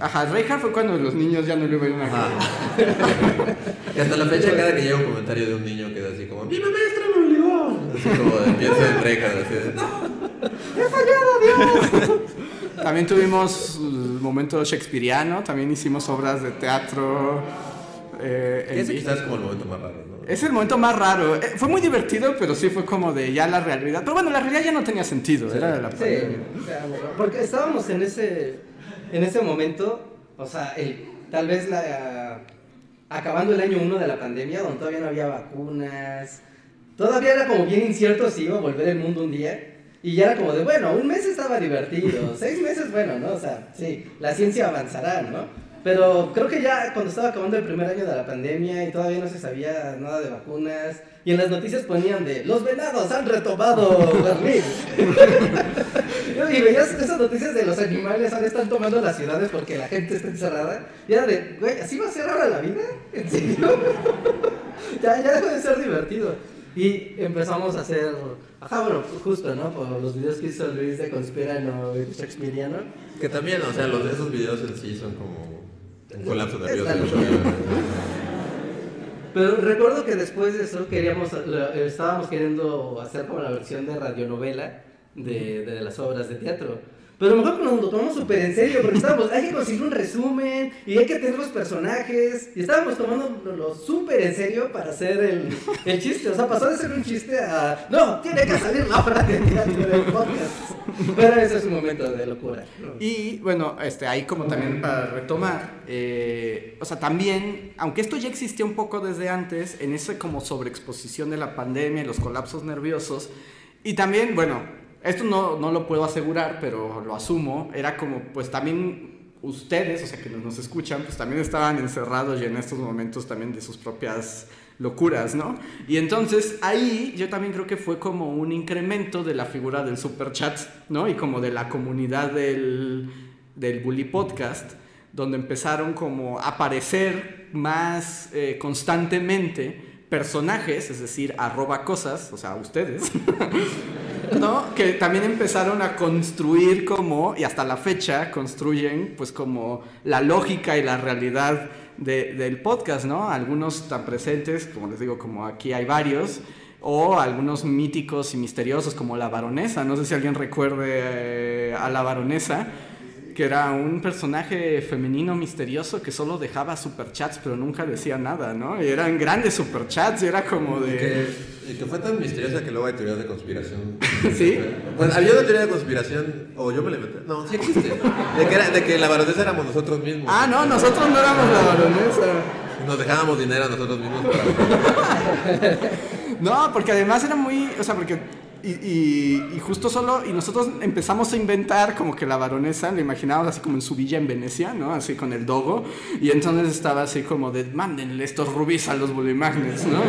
Ajá. Reinhardt fue cuando los niños ya no le iban a Ajá. (laughs) Y hasta la fecha, cada que llega un comentario de un niño queda así como: ¡Mi maestra me obligó! Así como pienso en Reinhardt, así de. También tuvimos el momento shakespeariano, también hicimos obras de teatro. eh, Ese quizás es como el momento más raro, ¿no? Es el momento más raro. Eh, fue muy divertido, pero sí fue como de ya la realidad. Pero bueno, la realidad ya no tenía sentido, era la Sí, porque estábamos en ese, en ese momento, o sea, el, tal vez la, acabando el año 1 de la pandemia, donde todavía no había vacunas, todavía era como bien incierto si iba a volver el mundo un día, y ya era como de, bueno, un mes estaba divertido, (laughs) seis meses, bueno, ¿no? O sea, sí, la ciencia avanzará, ¿no? Pero creo que ya cuando estaba acabando el primer año de la pandemia y todavía no se sabía nada de vacunas, y en las noticias ponían de, los venados han retomado Berlín. (laughs) Y veías esas noticias de los animales ahora están tomando las ciudades porque la gente está encerrada. Y era de, güey, ¿así va a ser ahora la vida? ¿En serio? (laughs) ya, ya dejó de ser divertido. Y empezamos a hacer, ajá, bueno, justo, ¿no? Por los videos que hizo Luis de Conspirano y Shakespeareano. Que también, o sea, los, esos videos en sí son como un colapso nervioso. Pero recuerdo que después de eso queríamos, estábamos queriendo hacer como la versión de radionovela de, de las obras de teatro. Pero a lo mejor nos lo tomamos súper en serio, porque estábamos, hay que conseguir un resumen y hay que tener los personajes. Y estábamos tomando súper en serio para hacer el, el, chiste. O sea, pasó de ser un chiste a. No, tiene que salir la hora de teatro del podcast. Pero ese es un momento de locura. Y bueno, este, ahí como también para retomar, eh, o sea, también, aunque esto ya existía un poco desde antes, en esa como sobreexposición de la pandemia y los colapsos nerviosos, y también, bueno, esto no, no, lo puedo asegurar, pero lo asumo, era como, pues también ustedes, o sea, que nos escuchan, pues también estaban encerrados y en estos momentos también de sus propias locuras, ¿no? Y entonces ahí yo también creo que fue como un incremento de la figura del super chat, ¿no? Y como de la comunidad del, del Bully Podcast, donde empezaron como a aparecer más eh, constantemente personajes, es decir, arroba cosas, o sea, ustedes, (laughs) ¿no? Que también empezaron a construir como, y hasta la fecha construyen, pues como la lógica y la realidad del podcast, ¿no? Algunos tan presentes, como les digo, como aquí hay varios, o algunos míticos y misteriosos como la baronesa, no sé si alguien recuerde eh, a la baronesa, que era un personaje femenino misterioso que solo dejaba superchats pero nunca decía nada, ¿no? Y eran grandes superchats y era como de... Y que, fue tan misteriosa que luego hay teorías de conspiración. (laughs) ¿Sí? Pues había una teoría de conspiración, o yo me la inventé. No, sí existe. De que, era, de que la baronesa éramos nosotros mismos. Ah, no, nosotros no éramos la baronesa. Nos dejábamos dinero a nosotros mismos (laughs) no, porque además era muy... O sea, porque y, justo solo, y nosotros empezamos a inventar como que la baronesa, le imaginábamos así como en su villa en Venecia, ¿no? Así con el dogo, y entonces estaba así como de, mándenle estos rubíes a los bulimagnets, ¿no?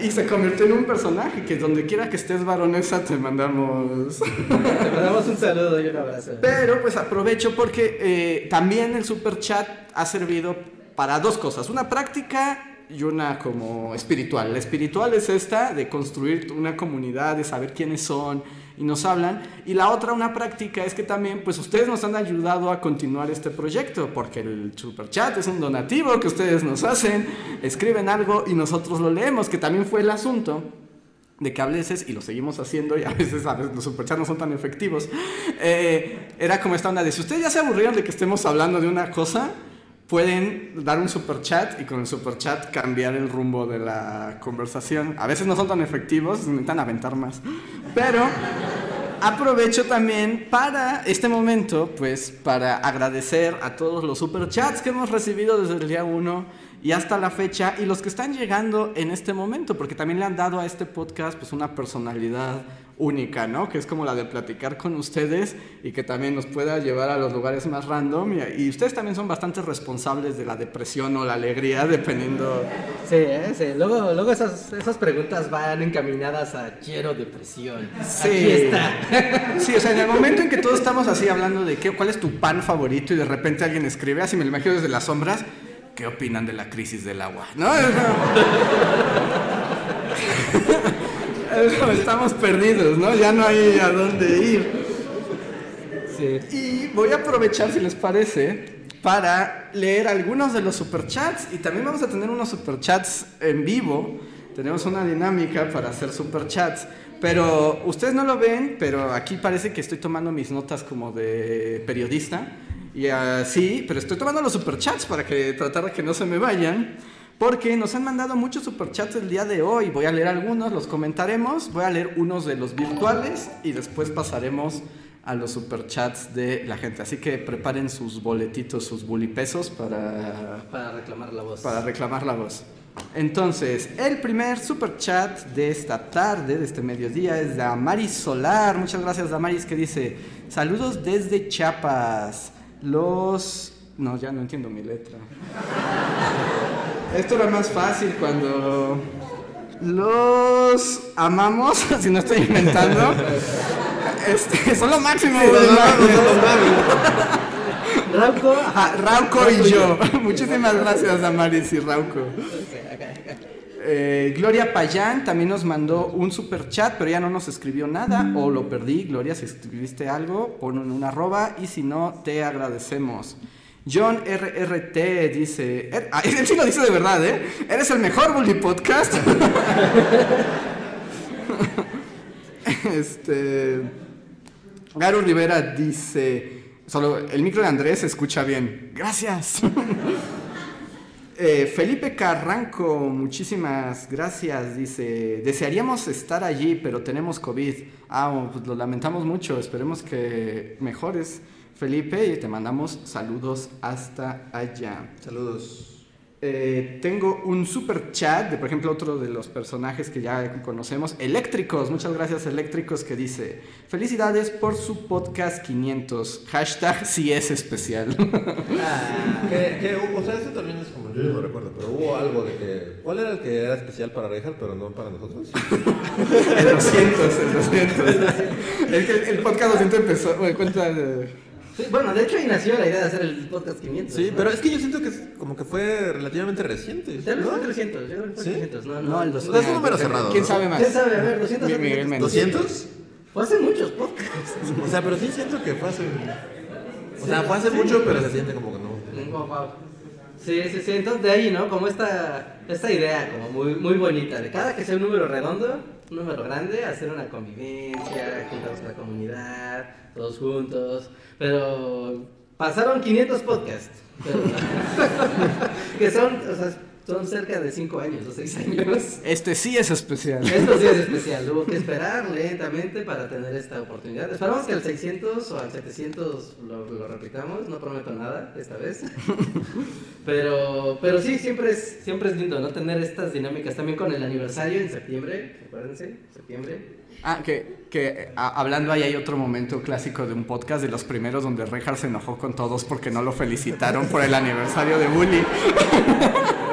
Y, se convirtió en un personaje que donde quiera que estés baronesa te mandamos... Te mandamos un saludo y un abrazo. Pero pues aprovecho porque eh, también el super chat ha servido para dos cosas. Una práctica y una como espiritual. La espiritual es esta de construir una comunidad, de saber quiénes son y nos hablan. Y la otra, una práctica, es que también pues ustedes nos han ayudado a continuar este proyecto, porque el super chat es un donativo que ustedes nos hacen, escriben algo y nosotros lo leemos, que también fue el asunto de que a veces, y lo seguimos haciendo, y a veces, a veces los superchats no son tan efectivos, eh, era como esta onda de si ustedes ya se aburrieron de que estemos hablando de una cosa, pueden dar un super chat y con el super chat cambiar el rumbo de la conversación. A veces no son tan efectivos, necesitan aventar más. Pero aprovecho también para este momento, pues para agradecer a todos los super chats que hemos recibido desde el día 1 y hasta la fecha y los que están llegando en este momento, porque también le han dado a este podcast pues una personalidad única, ¿no? Que es como la de platicar con ustedes y que también nos pueda llevar a los lugares más random. Y, ustedes también son bastante responsables de la depresión o la alegría, (laughs) dependiendo. Sí, ¿eh? sí. Luego, luego esas, esas preguntas van encaminadas a quiero depresión. Sí. Aquí está. Sí, o sea, en el momento en que todos estamos así hablando de qué, cuál es tu pan favorito y de repente alguien escribe, así me lo imagino desde las sombras, ¿qué opinan de la crisis del agua? ¿No? (laughs) (laughs) (laughs) Estamos perdidos, ¿no? Ya no hay a dónde ir. Y voy a aprovechar, si les parece, para leer algunos de los superchats. Y también vamos a tener unos superchats en vivo. Tenemos una dinámica para hacer superchats. Pero ustedes no lo ven, pero aquí parece que estoy tomando mis notas como de periodista. Y así, pero estoy tomando los superchats para que tratar de que no se me vayan. Porque nos han mandado muchos superchats el día de hoy. Voy a leer algunos, los comentaremos. Voy a leer unos de los virtuales y después pasaremos a los superchats de la gente. Así que preparen sus boletitos, sus bulipesos para... Para reclamar la voz. Para reclamar la voz. Entonces, el primer superchat de esta tarde, de este mediodía, es de Amaris Solar. Muchas gracias, Amaris, que dice, saludos desde Chiapas. Los... No, ya no entiendo mi letra. Esto era más fácil cuando los amamos, (laughs) si no estoy inventando. Este, (laughs) son lo máximo. Rauco. Rauco y yo. (laughs) Muchísimas gracias, Damaris y Rauco. Eh, Gloria Payán también nos mandó un super chat, pero ya no nos escribió nada, o lo perdí. Gloria, si escribiste algo, pon un arroba y si no, te agradecemos. John RRT dice, er, ah, (laughs) él sí lo dice de verdad, ¿eh? Eres el mejor Bully Podcast. (laughs) este, Garu Rivera dice, solo el micro de Andrés se escucha bien. Gracias. (laughs) Eh, Felipe Carranco, muchísimas gracias. Dice, desearíamos estar allí, pero tenemos COVID. Ah, pues lo lamentamos mucho. Esperemos que mejores, Felipe, y te mandamos saludos hasta allá. Saludos. Eh, tengo un super chat de, por ejemplo, otro de los personajes que ya conocemos, Eléctricos. Muchas gracias, Eléctricos, que dice: Felicidades por su podcast 500. Hashtag si es especial. (laughs) Ah, que, que, (laughs) o sea, eso también es como yo no recuerdo, pero hubo algo de que. ¿Cuál era el que era especial para Reinhardt, pero no para nosotros? (laughs) el 200, el 200. el, el podcast 200 empezó. Bueno, cuenta. De, Sí, bueno, de hecho ahí nació la idea de hacer el podcast 500. Sí, pero es que yo siento que es como que fue relativamente reciente. Tal vez fue 300, yo creo que fue ¿Sí? 300. No, no, no, el Es 200. un número cerrado. ¿Quién ¿no? sabe más? ¿Quién sabe? A ver, 200. Mi- Miguel Méndez. ¿200? Fue hace muchos podcasts. O sea, pero sí siento que fue hace. O sea, fue hace mucho, pero se siente como que no. Sí, sí, sí. Entonces de ahí, ¿no? Como esta, esta idea como muy, muy bonita de cada que sea un número redondo, un número grande, hacer una convivencia, juntarnos con la comunidad, todos juntos. Pero pasaron 500 podcasts. pero- (laughs) que son, o sea, son cerca de 5 años o 6 (laughs) años. Este sí es especial. Esto sí es especial, hubo que esperar lentamente para tener esta oportunidad. Esperamos que al 600 o al 700 lo, lo repitamos, no prometo nada esta vez. (laughs) Pero, pero sí, siempre es, siempre es lindo, ¿no? Tener estas dinámicas también con el aniversario en septiembre, acuérdense, septiembre. Ah, que, que a- hablando ahí hay otro momento clásico de un podcast de los primeros donde Rejar se enojó con todos porque no lo felicitaron por el aniversario de Bully. (laughs)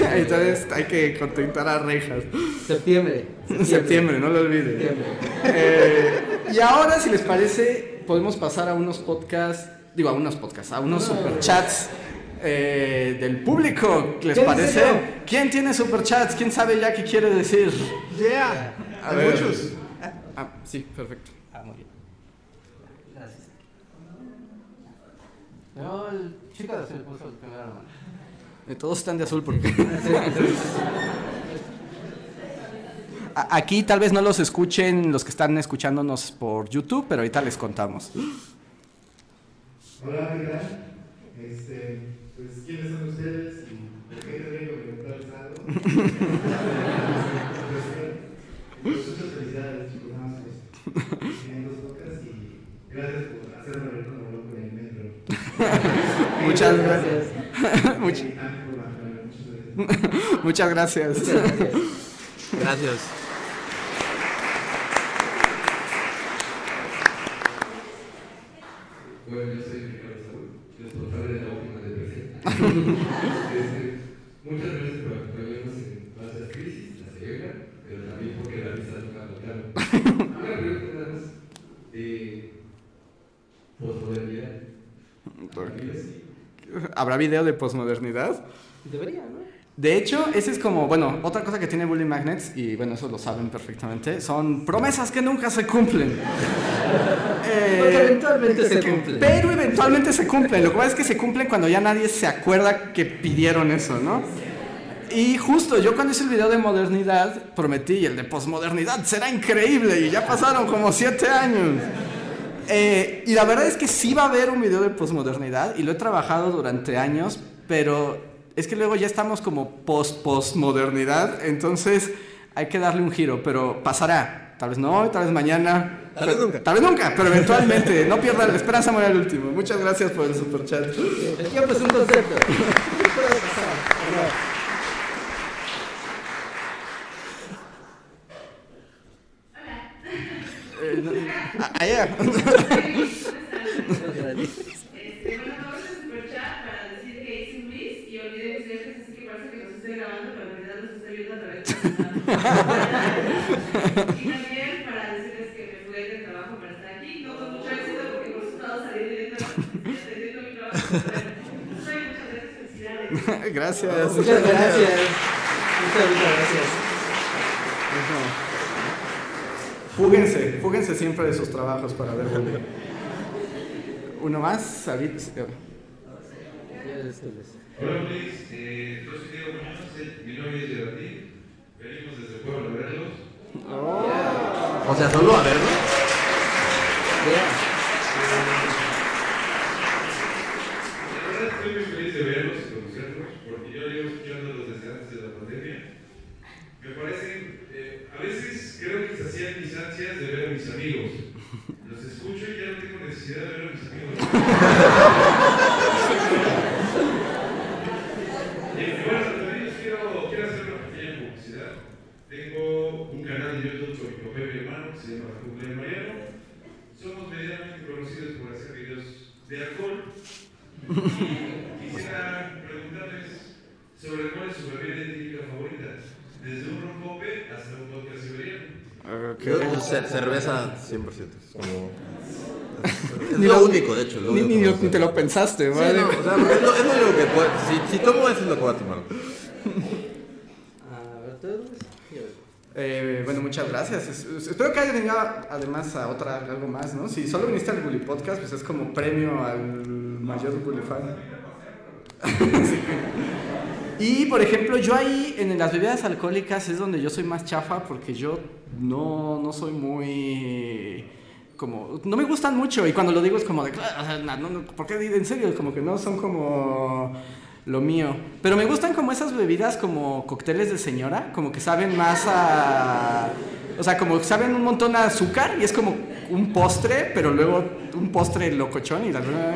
(laughs) Entonces hay que contentar a Rejas. Septiembre. Septiembre, no lo olviden. Eh, y ahora, si les parece, podemos pasar a unos podcasts, digo, a unos podcasts, a unos superchats eh, del público. ¿Les ¿Quién parece? dice? ¿Quién tiene superchats? ¿Quién sabe ya qué quiere decir? Yeah. A Hay ver. muchos. Ah, sí, perfecto. Ah, muy bien. Gracias. No, el chico se puso el primero Todos están de azul porque... (laughs) Aquí tal vez no los escuchen los que están escuchándonos por YouTube, pero ahorita les contamos. Hola, ¿qué tal? Este, pues, ¿quiénes son ustedes y por qué que preguntarles algo? muchas felicidades, chicos, nada más podcasts y gracias por hacerme ver como loco en el metro. (laughs) Muchas gracias. (laughs) Much- muchas (laughs) gracias. Muchas gracias. Muchas gracias. Gracias. Bueno, yo soy Ricardo Saúl, responsable de la última depresión. Este, muchas gracias por acompañarnos en nuestras crisis, la ceguera, pero también porque la risa nunca faltaron. Una pregunta nada más de posmodernidad. ¿Habrá video de posmodernidad? Debería, ¿no? De hecho, ese es como, bueno, otra cosa que tiene Bully Magnets, y bueno, eso lo saben perfectamente, son promesas que nunca se cumplen. (laughs) Eh, Porque eventualmente se cumplen. Pero eventualmente se cumplen. Lo que pasa es que se cumplen cuando ya nadie se acuerda que pidieron eso, ¿no? Y justo yo cuando hice el video de modernidad prometí y el de posmodernidad será increíble y ya pasaron como siete años. Eh, y la verdad es que sí va a haber un video de posmodernidad y lo he trabajado durante años, pero es que luego ya estamos como post-postmodernidad, entonces hay que darle un giro, pero pasará. Tal vez no, tal vez mañana. Tal vez nunca. Tal vez nunca, pero eventualmente. (laughs) No pierdan la esperanza, muere al último. Muchas gracias por el superchat. El tiempo es un concepto. (laughs) Puede pasar. Eh, no- ah, ah, ya. Este, bueno, vamos a superchat para decir que hice un Luis y olvidé mis viajes, así que parece que los estoy grabando, pero en realidad los estoy viendo a través de Y también para decirles que me fue de trabajo para estar aquí, no con mucho éxito porque por supuesto salí directamente atendiendo mi trabajo. soy muchas veces felicidades. Gracias. Muchas gracias. Muchas, muchas gracias. Fúguense, fúguense siempre de sus trabajos para ver. Uno más, ahorita. Hola, Luis. Eh, yo soy Diego Muñoz, eh, mi novia es Geraldine. Venimos desde Puebla a verlos. O sea, solo a verlo. La verdad estoy muy feliz de verlos y conocerlos, porque yo llevo escuchándolos desde antes de la pandemia. Me parecen, eh, a veces creo que se hacían mis ansias de ver a mis amigos. Los escucho y ya no tengo necesidad de ver a mis amigos. Y bueno, también quiero, quiero hacer una pequeña publicidad. Tengo un canal de YouTube con mi papá y mi hermano que se llama Google Mariano. Somos medianamente conocidos por hacer videos de alcohol. Y quisiera preguntarles sobre cuál es su bebida etílica favorita, desde un rompope hasta un vodka siberiano. Ce- cerveza 100%. Es como. Es Ni lo lo- único, de hecho. lo Ni, único ni, que lo- ni te lo pensaste, Sí, ¿vale? no, o sea, es, lo, es lo único que puedo. Si, si tomo, eso es lo que voy a tomar. A ver, ¿tú? Eh, bueno, muchas gracias. Es- es- espero que haya venido además a otra, algo más, ¿no? Si solo viniste al Bully Podcast, pues es como premio al mayor Bully fan. Sí. (laughs) Y por ejemplo, yo ahí en las bebidas alcohólicas es donde yo soy más chafa porque yo no, no soy muy como no me gustan mucho y cuando lo digo es como de "Claro, o sea, no, ¿por qué en serio? Como que no son como lo mío. Pero me gustan como esas bebidas como cócteles de señora, como que saben más a o sea, como saben un montón a azúcar y es como un postre, pero luego un postre locochón y la verdad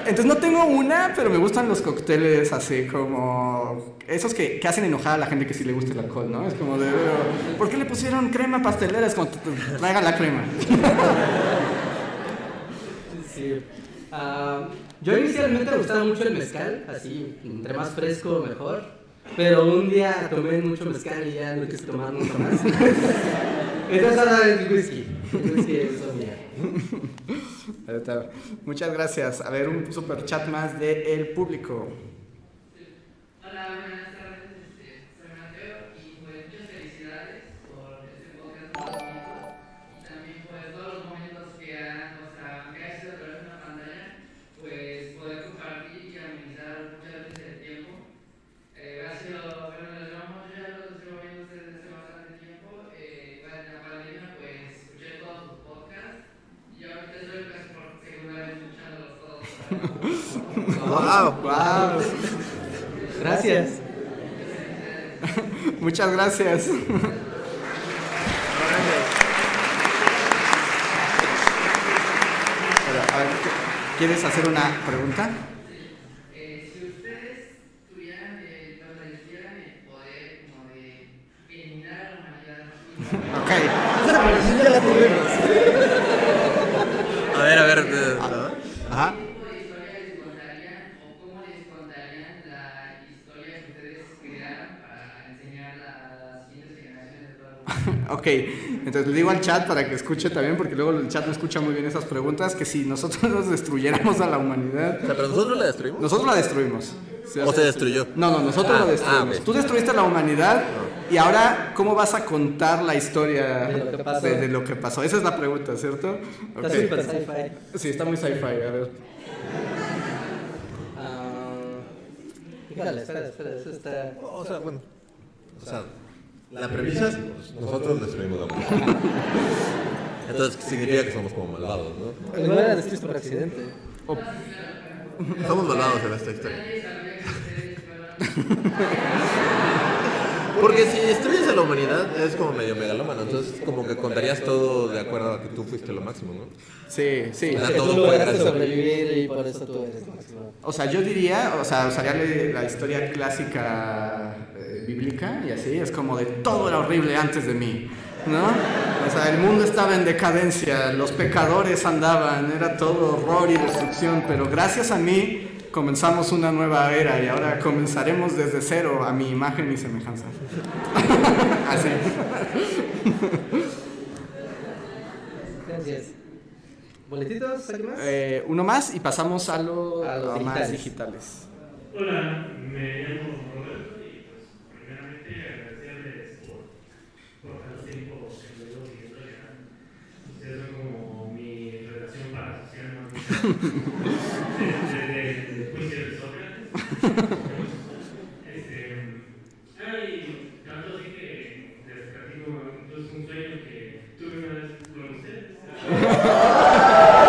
entonces no tengo una, pero me gustan los cócteles así como esos que, que hacen enojar a la gente que sí le gusta el alcohol, ¿no? Es como de, ¿por qué le pusieron crema pastelera? Es como, traiga la crema. (laughs) Sí. Ah, yo inicialmente me gustaba mucho el mezcal, así, entre más fresco mejor. Pero un día tomé mucho mezcal y ya no quise tomar nunca más. (laughs) Entonces ahora es whisky. El whisky es (laughs) Muchas gracias. A ver, un super chat más del público. Gracias. (laughs) Muchas gracias. ¿Quieres hacer una pregunta? Eh, si ustedes tuvieran, eh, o sea, tuvieran el poder como de eliminar a la humanidad, Ok. A ver, a ver. eh, ¿no? Ajá. ¿qué tipo de historia les contarían o cómo les contarían la historia que ustedes crearon para enseñar a las siguientes generaciones de todo el mundo? Ok, le digo al chat para que escuche también, porque luego el chat no escucha muy bien esas preguntas, que si nosotros (laughs) nos destruyéramos a la humanidad, O sea, pero nosotros la destruimos. nosotros la destruimos. ¿O se destruyó? No, no, nosotros Ah, la destruimos. ah, ok. Tú destruiste la humanidad y ahora, ¿cómo vas a contar la historia De lo que pasó. de- de lo que pasó? Esa es la pregunta, ¿cierto? Está súper sci-fi. Sí, está muy sci-fi, a ver. Ah, híjole, espera, espera, eso está. O sea, bueno. O sea, la premisa es nosotros destruimos la humanidad. Entonces significa que somos como malvados, ¿no? No era descrito por accidente. Somos malvados en esta historia. (laughs) Porque si destruyes a la humanidad es como medio megalómano, entonces como que contarías todo de acuerdo a que tú fuiste lo máximo, ¿no? Sí, sí. Ah, Que todo tú lograste sobrevivir y por eso tú eres máximo. O sea, yo diría, o sea, usaría la historia clásica eh, bíblica y así, es como de todo era horrible antes de mí, ¿no? O sea, el mundo estaba en decadencia, los pecadores andaban, era todo horror y destrucción, pero gracias a mí comenzamos una nueva era y ahora comenzaremos desde cero a mi imagen y semejanza. (laughs) así. Gracias. ¿Boletitos? ¿Alguien más? Eh, uno más y pasamos a lo, A los a más digitales. Hola, me llamo Roberto y pues primeramente agradecerles por, por tanto tiempo que me siguiendo el canal. Ustedes son como mi relación parasocial más (laughs) (laughs) Este, tanto así que platico incluso un sueño que tuve una vez con ustedes. (laughs)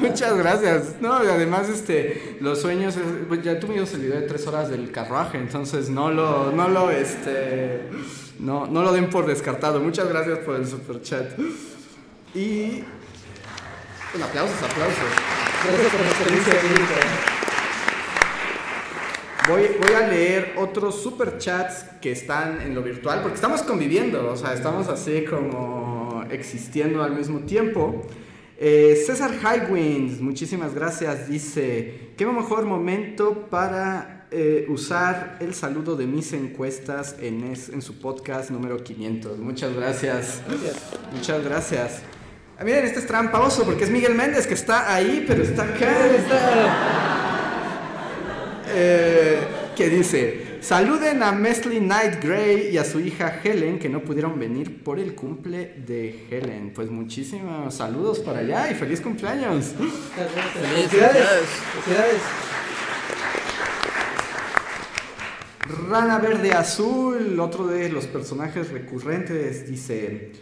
Muchas No, y además, este, los sueños, es- pues, ya tuvimos el video de tres horas del carruaje, entonces no lo, no lo, este, no, no lo den por descartado. Muchas gracias por el super chat. Y, bueno, aplausos, aplausos. Voy, voy a leer otros superchats que están en lo virtual, porque estamos conviviendo, o sea, estamos así como existiendo al mismo tiempo. Eh, César Highwinds, muchísimas gracias, dice, qué mejor momento para eh, usar el saludo de mis encuestas en, es- en su podcast número 500. Muchas gracias. Muchas gracias. Ah, miren, este es tramposo porque es Miguel Méndez que está ahí, pero está acá. Eh, que dice, saluden a Mesley Knight Gray y a su hija Helen que no pudieron venir por el cumple de Helen. Pues muchísimos saludos para allá y feliz cumpleaños. Felicidades. Felicidades. Rana Verde Azul, otro de los personajes recurrentes, dice,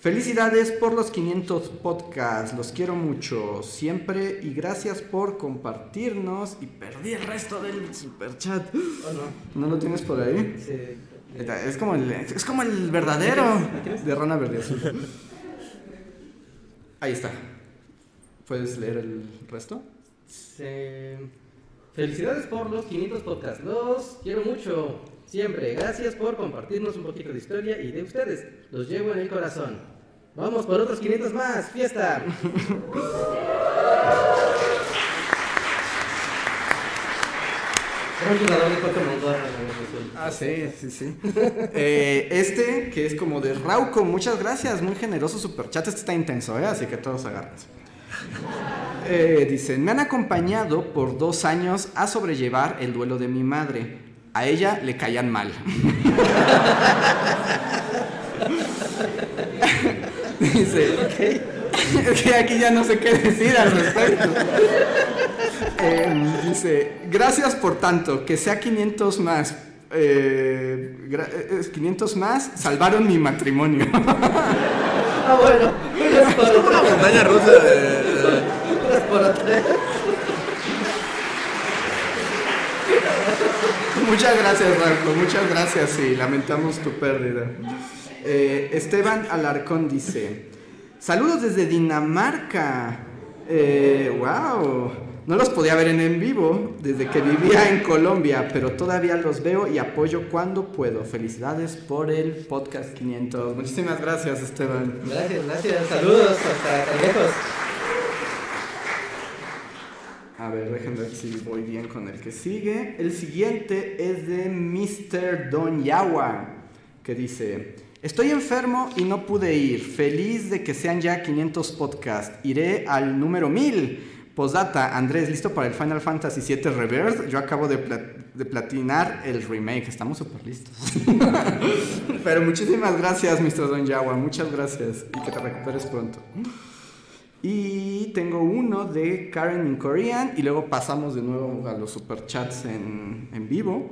felicidades por los 500 podcasts, los quiero mucho, siempre y gracias por compartirnos y perdí el resto del superchat. ¿O no? ¿No lo tienes por ahí? Sí. Es como el, es como el verdadero de Rana Verde Azul. Ahí está. ¿Puedes leer el resto? Sí. Felicidades por los 500 podcasts. Los quiero mucho. Siempre. Gracias por compartirnos un poquito de historia y de ustedes. Los llevo en el corazón. Vamos por otros 500 más. ¡Fiesta! Un jugador de. Ah, sí, sí, sí. (laughs) Eh, este, que es como de Rauco, muchas gracias, muy generoso superchat. Este está intenso, ¿eh? así que todos agárrense. Eh, dicen, me han acompañado por dos años a sobrellevar el duelo de mi madre. A ella le caían mal. Dice, es que aquí ya no sé qué decir al respecto. Eh, dice, gracias por tanto, que sea 500 más. Eh, gra- eh, 500 más salvaron mi matrimonio. Ah, bueno. (laughs) Unas por Una otra. montaña rusa de... Unas por muchas gracias, Marco, muchas gracias y lamentamos tu pérdida. Eh, Esteban Alarcón dice, saludos desde Dinamarca. Eh, wow, no los podía ver en en vivo desde que vivía en Colombia, pero todavía los veo y apoyo cuando puedo. Felicidades por el podcast 500. Muchísimas gracias, Esteban. Gracias, gracias. Saludos hasta lejos. A ver, déjenme ver si voy bien con el que sigue. El siguiente es de Mr. Don Yawa, que dice, estoy enfermo y no pude ir. Feliz de que sean ya 500 podcasts. Iré al número 1000. Posdata, Andrés, ¿listo para el Final Fantasy VII Rebirth? Yo acabo de, pla- de platinar el remake. Estamos súper listos. (laughs) Pero muchísimas gracias, Mr. Don Yawa. Muchas gracias. Y que te recuperes pronto. Y tengo uno de Karen in Korean y luego pasamos de nuevo a los superchats en, en vivo.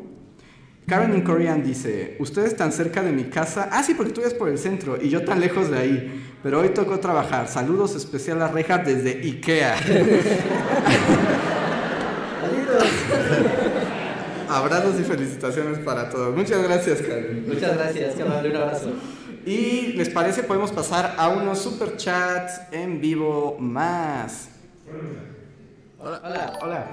Karen in Korean dice, ustedes tan cerca de mi casa, ah sí, porque tú eres por el centro y yo tan lejos de ahí, pero hoy tocó trabajar. Saludos especial a Reja desde Ikea. Saludos. (laughs) Abrazos y felicitaciones para todos. Muchas gracias, Karen. Muchas gracias. Que amable. Un abrazo. Y les parece, podemos pasar a unos superchats en vivo más. Hola. Hola.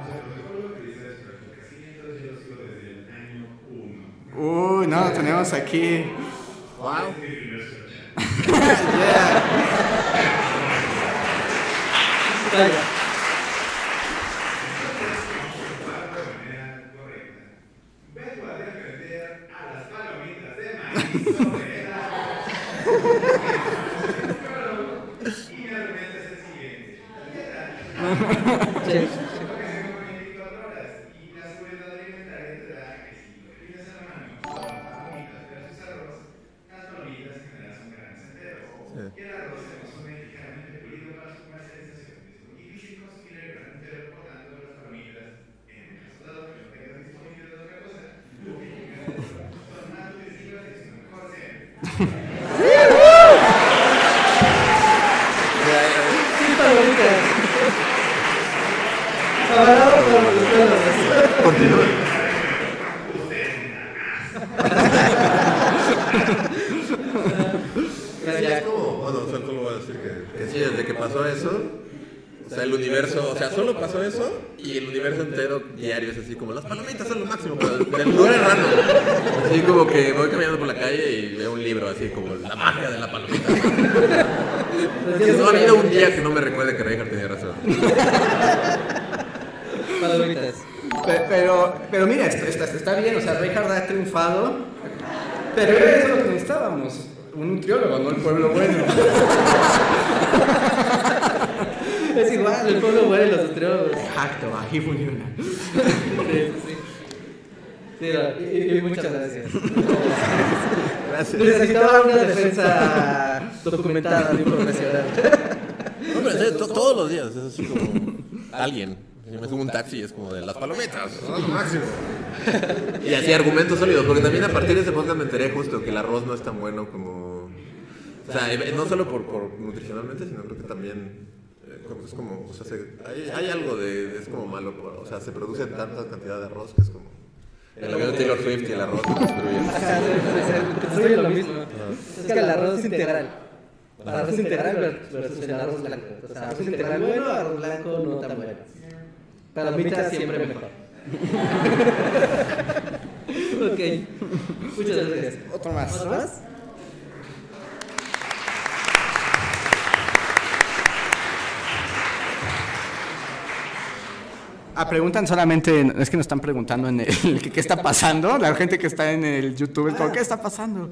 Uy, no, tenemos aquí. Wow. (laughs) Yeah. (laughs) máximo. (laughs) Y así argumentos sólidos, porque también a partir de ese podcast me enteré justo que el arroz no es tan bueno como. O sea, no solo por, por nutricionalmente, sino creo que también. eh, es como. O sea, se- hay, hay algo de. Es como malo. o sea, se produce tanta cantidad de arroz que es como. El avión de Taylor Swift y el arroz se debe ser, construye lo mismo. Es que el arroz es integral. El arroz integral versus el arroz blanco. O sea, arroz integral bueno, arroz blanco no tan bueno. Palomita siempre mejor. (laughs) ok. Muchas gracias. Otro más. ¿Otro más? Ah, preguntan solamente, en- es que nos están preguntando en el (laughs) qué está pasando, la gente que está en el YouTube es como, ¿qué está pasando?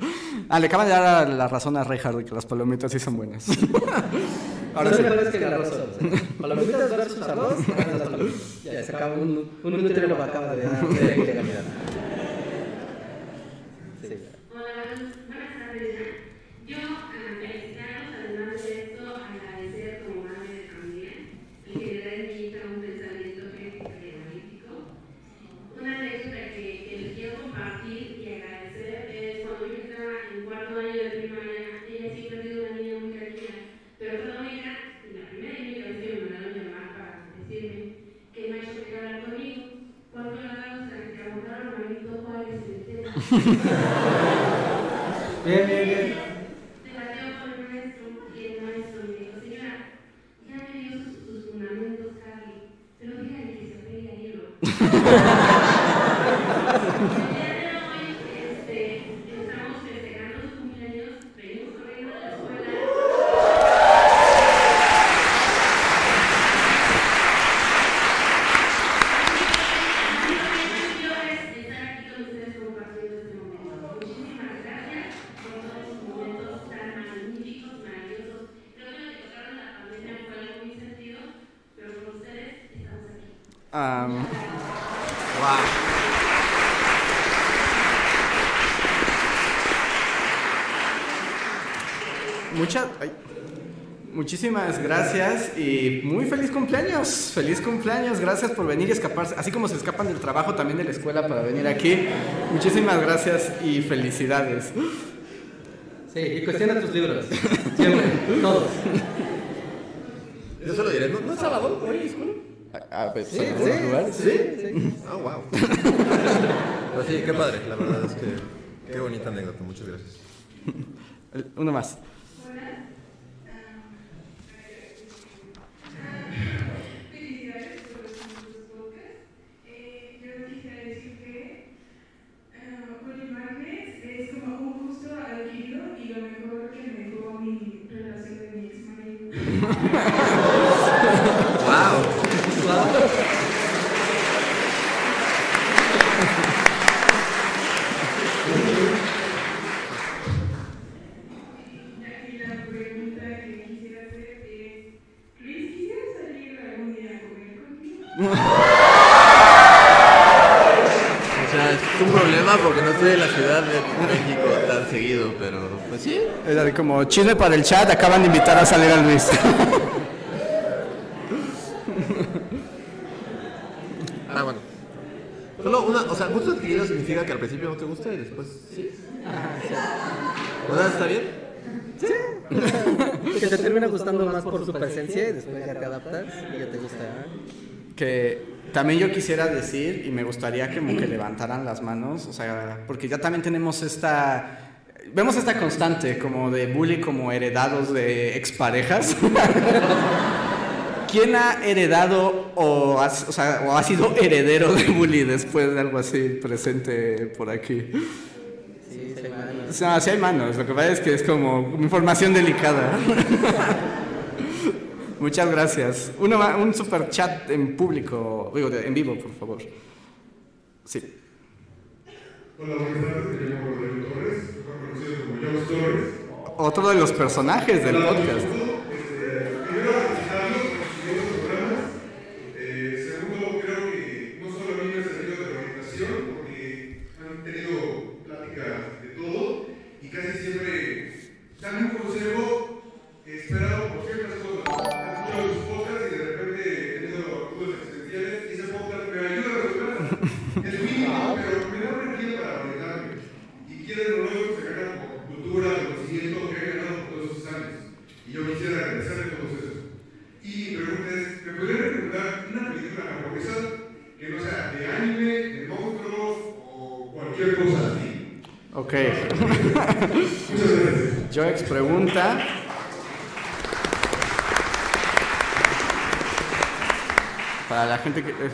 Ah, le acaban de dar la razón a Reinhardt de que las palomitas sí son buenas. (laughs) Ahora sí. mejores que el arroz Palomitas versus arroz, ganan las palomitas. Ya se acaba un, un nutriólogo acaba de dar de ilegalidad. Sí. Hola, buenas, buenas tardes. Yo, sus fundamentos, Carly, pero que se hielo. El día de hoy este, estamos festejando su cumpleaños, venimos corriendo de la escuela. Yo es estar aquí con ustedes compartiendo este momento. Muchísimas gracias por todos los momentos tan magníficos, maravillosos. Creo que lo que tocaron la pandemia fue algo muy sentido, pero por ustedes estamos aquí. Am, muchas, muchísimas gracias y muy feliz cumpleaños. Feliz cumpleaños. Gracias por venir y escaparse. Así como se escapan del trabajo también de la escuela para venir aquí. Muchísimas gracias y felicidades. Sí, y cuestiona tus libros. Siempre, todos. Yo solo diré, ¿no, no es sábado? ¿Hoy hay escuela? Ah, pues, Sí, sí, lugares. sí, sí. Ah, wow. (laughs) Pero sí, qué padre, la verdad es que qué bonita anécdota, muchas gracias. Uno más. Felicidades por los nuevos podcasts. Eh, yo quisiera decir que Julio Magnes es como un gusto adquirido y lo mejor que me dejó mi relación de mi ex marido. Wow. Y la pregunta que quisiera hacer es, Luis, ¿quisiera salir algún día a comer contigo? O sea, es un problema porque no estoy en la Ciudad de México tan seguido, pero pues sí. Era de como chisme para el chat, acaban de invitar a salir a Luis. (laughs) Ah, bueno. Solo una, o sea, gusto adquirido significa que al principio no te gusta y después sí. O sea, ¿está bien? Que te termina gustando más por su presencia y después ya te adaptas y ya te gusta. que también yo quisiera decir, y me gustaría como que levantaran las manos, o sea, porque ya también tenemos esta, vemos esta constante como de bully como heredados de exparejas. (laughs) ¿Quién ha heredado o, has- o, sea, o ha sido heredero de bully después de algo así presente por aquí? Sí, se me O sea, sí hay manos, lo que pasa es que es como información delicada. (laughs) Muchas gracias. Uno un super chat en público, digo, en vivo, por favor. Sí. Hola, buenas tardes. Me llamo Rodrigo Torres, mejor conocido como Jones Torres. Otro de los personajes del podcast.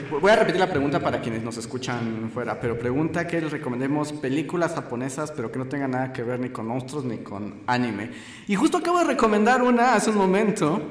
Voy a repetir la pregunta para quienes nos escuchan fuera, pero pregunta que les recomendemos películas japonesas, pero que no tengan nada que ver ni con monstruos ni con anime. Y justo acabo de recomendar una hace un momento.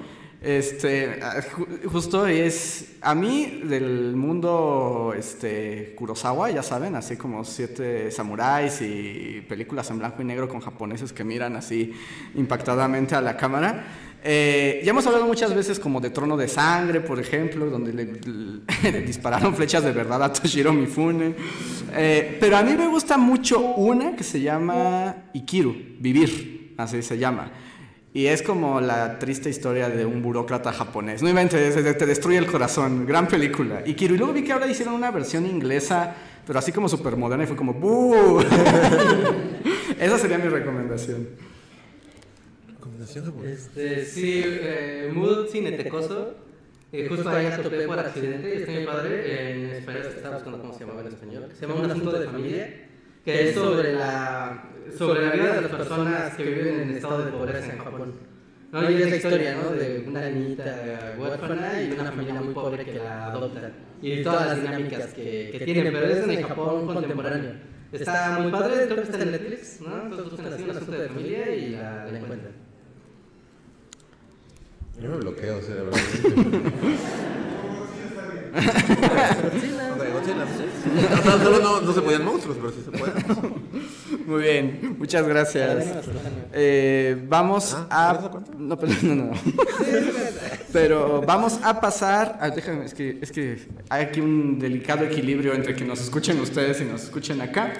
Este, ah, ju- justo es a mí del mundo este Kurosawa, ya saben, así como siete samuráis y películas en blanco y negro con japoneses que miran así impactadamente a la cámara. Eh, ya hemos hablado muchas veces como de Trono de Sangre, por ejemplo, donde le, (laughs) le dispararon flechas de verdad a Toshiro Mifune. Eh, pero a mí me gusta mucho una que se llama Ikiru, Vivir, así se llama. Y es como la triste historia de un burócrata japonés. No inventes, te, destruye el corazón. Gran película. Ikiru. Y luego vi que ahora hicieron una versión inglesa, pero así como súper moderna y fue como ¡Buu! (laughs) Esa sería mi recomendación. Recomendación japonesa. Este, sí, eh, Mood Cinetecoso. Eh, justo ahí la topé por accidente y está mi padre en español, estaba buscando cómo se llamaba en español. Se llama Un asunto de familia, que es sobre la, sobre la vida de las personas que viven en estado de pobreza en Japón. ¿no? Y es la historia ¿no? de una niñita huérfana y una familia muy pobre que la adopta. Y todas las dinámicas que, que tiene, pero es en el Japón contemporáneo. Está muy padre, creo que está en Netflix, ¿no? Entonces buscan así un asunto de familia y la, la encuentran. Yo me bloqueo, o sea. (laughs) (laughs) O sea, solo no, no se podían monstruos, pero sí se pueden. Muy bien, muchas gracias. Eh, vamos Ah, a. No, pero no, no. Pero vamos a pasar. ah, déjame, es que, es que hay aquí un delicado equilibrio entre que nos escuchen ustedes y nos escuchen acá.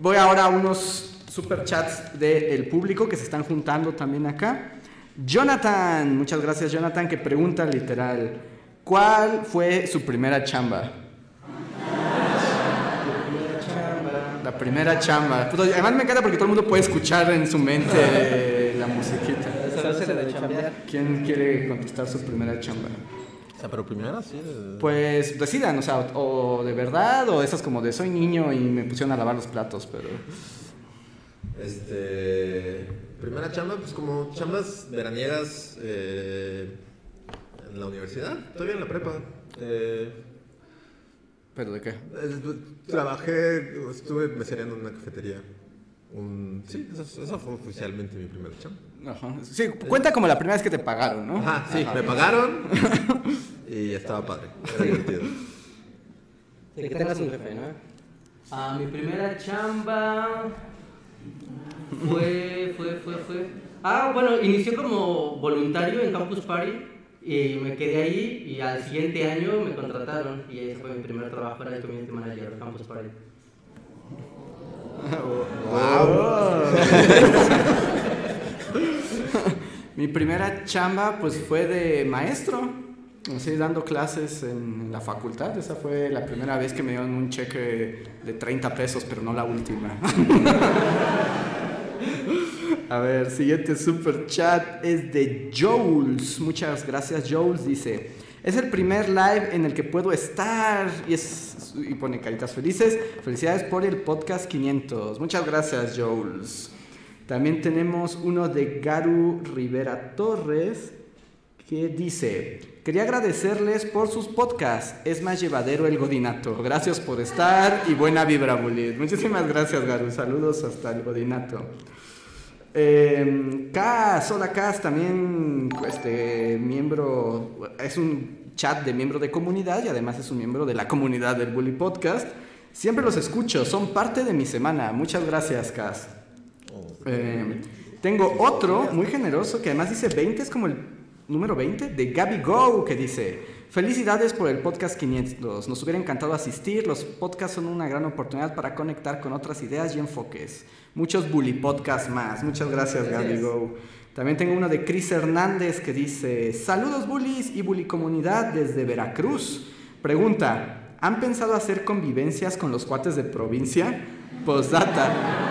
Voy ahora a unos super chats del público que se están juntando también acá. Jonathan, muchas gracias, Jonathan, que pregunta literal: ¿Cuál fue su primera chamba? La primera chamba. Puta, además me encanta porque todo el mundo puede escuchar en su mente la musiquita. ¿Quién quiere contestar su primera chamba? O sea, pero primero sí. Pues decidan, o sea, o, o de verdad, o esas como de soy niño y me pusieron a lavar los platos, pero... Este. Primera chamba, pues como chambas veraniegas eh, en la universidad, todavía en la prepa. Eh, ¿Pero de qué? eh, trabajé, estuve mesereando en una cafetería. Un, sí, esa, esa fue oficialmente mi primera chamba. Ajá. Sí, cuenta como la primera vez que te pagaron, ¿no? Ajá, sí, me pagaron (laughs) y estaba padre, era divertido. De que tengas un jefe, ¿no? Ah, mi primera chamba fue, fue, fue, fue. Ah, bueno, inició como voluntario en Campus Party y me quedé ahí y al siguiente año me contrataron y ese fue mi primer trabajo, era el community manager de Campus Party. (laughs) Mi primera chamba pues fue de maestro, así dando clases en la facultad. Esa fue la primera vez que me dieron un cheque de 30 pesos, pero no la última. (laughs) A ver, siguiente super chat es de Jules. Muchas gracias, Jules. Dice: Es el primer live en el que puedo estar y, es, y pone caritas felices. Felicidades por el podcast 500. Muchas gracias, Jules. También tenemos uno de Garu Rivera Torres que dice, quería agradecerles por sus podcasts, es más llevadero el godinato, gracias por estar y buena vibra, Bulit. Muchísimas gracias, Garu, saludos hasta el godinato. Eh, Cas, hola Cas, también este, miembro, es un chat de miembro de comunidad y además es un miembro de la comunidad del Bully Podcast. Siempre los escucho, son parte de mi semana. Muchas gracias, Cas. Eh, tengo otro muy generoso que además dice 20, es como el número 20 de Gaby Go que dice, felicidades por el podcast 500, nos hubiera encantado asistir, los podcasts son una gran oportunidad para conectar con otras ideas y enfoques. Muchos bully podcasts más, muchas gracias Gaby Go. También tengo uno de Chris Hernández que dice, saludos bullies y bully comunidad desde Veracruz. Pregunta, ¿han pensado hacer convivencias con los cuates de provincia? Postdata.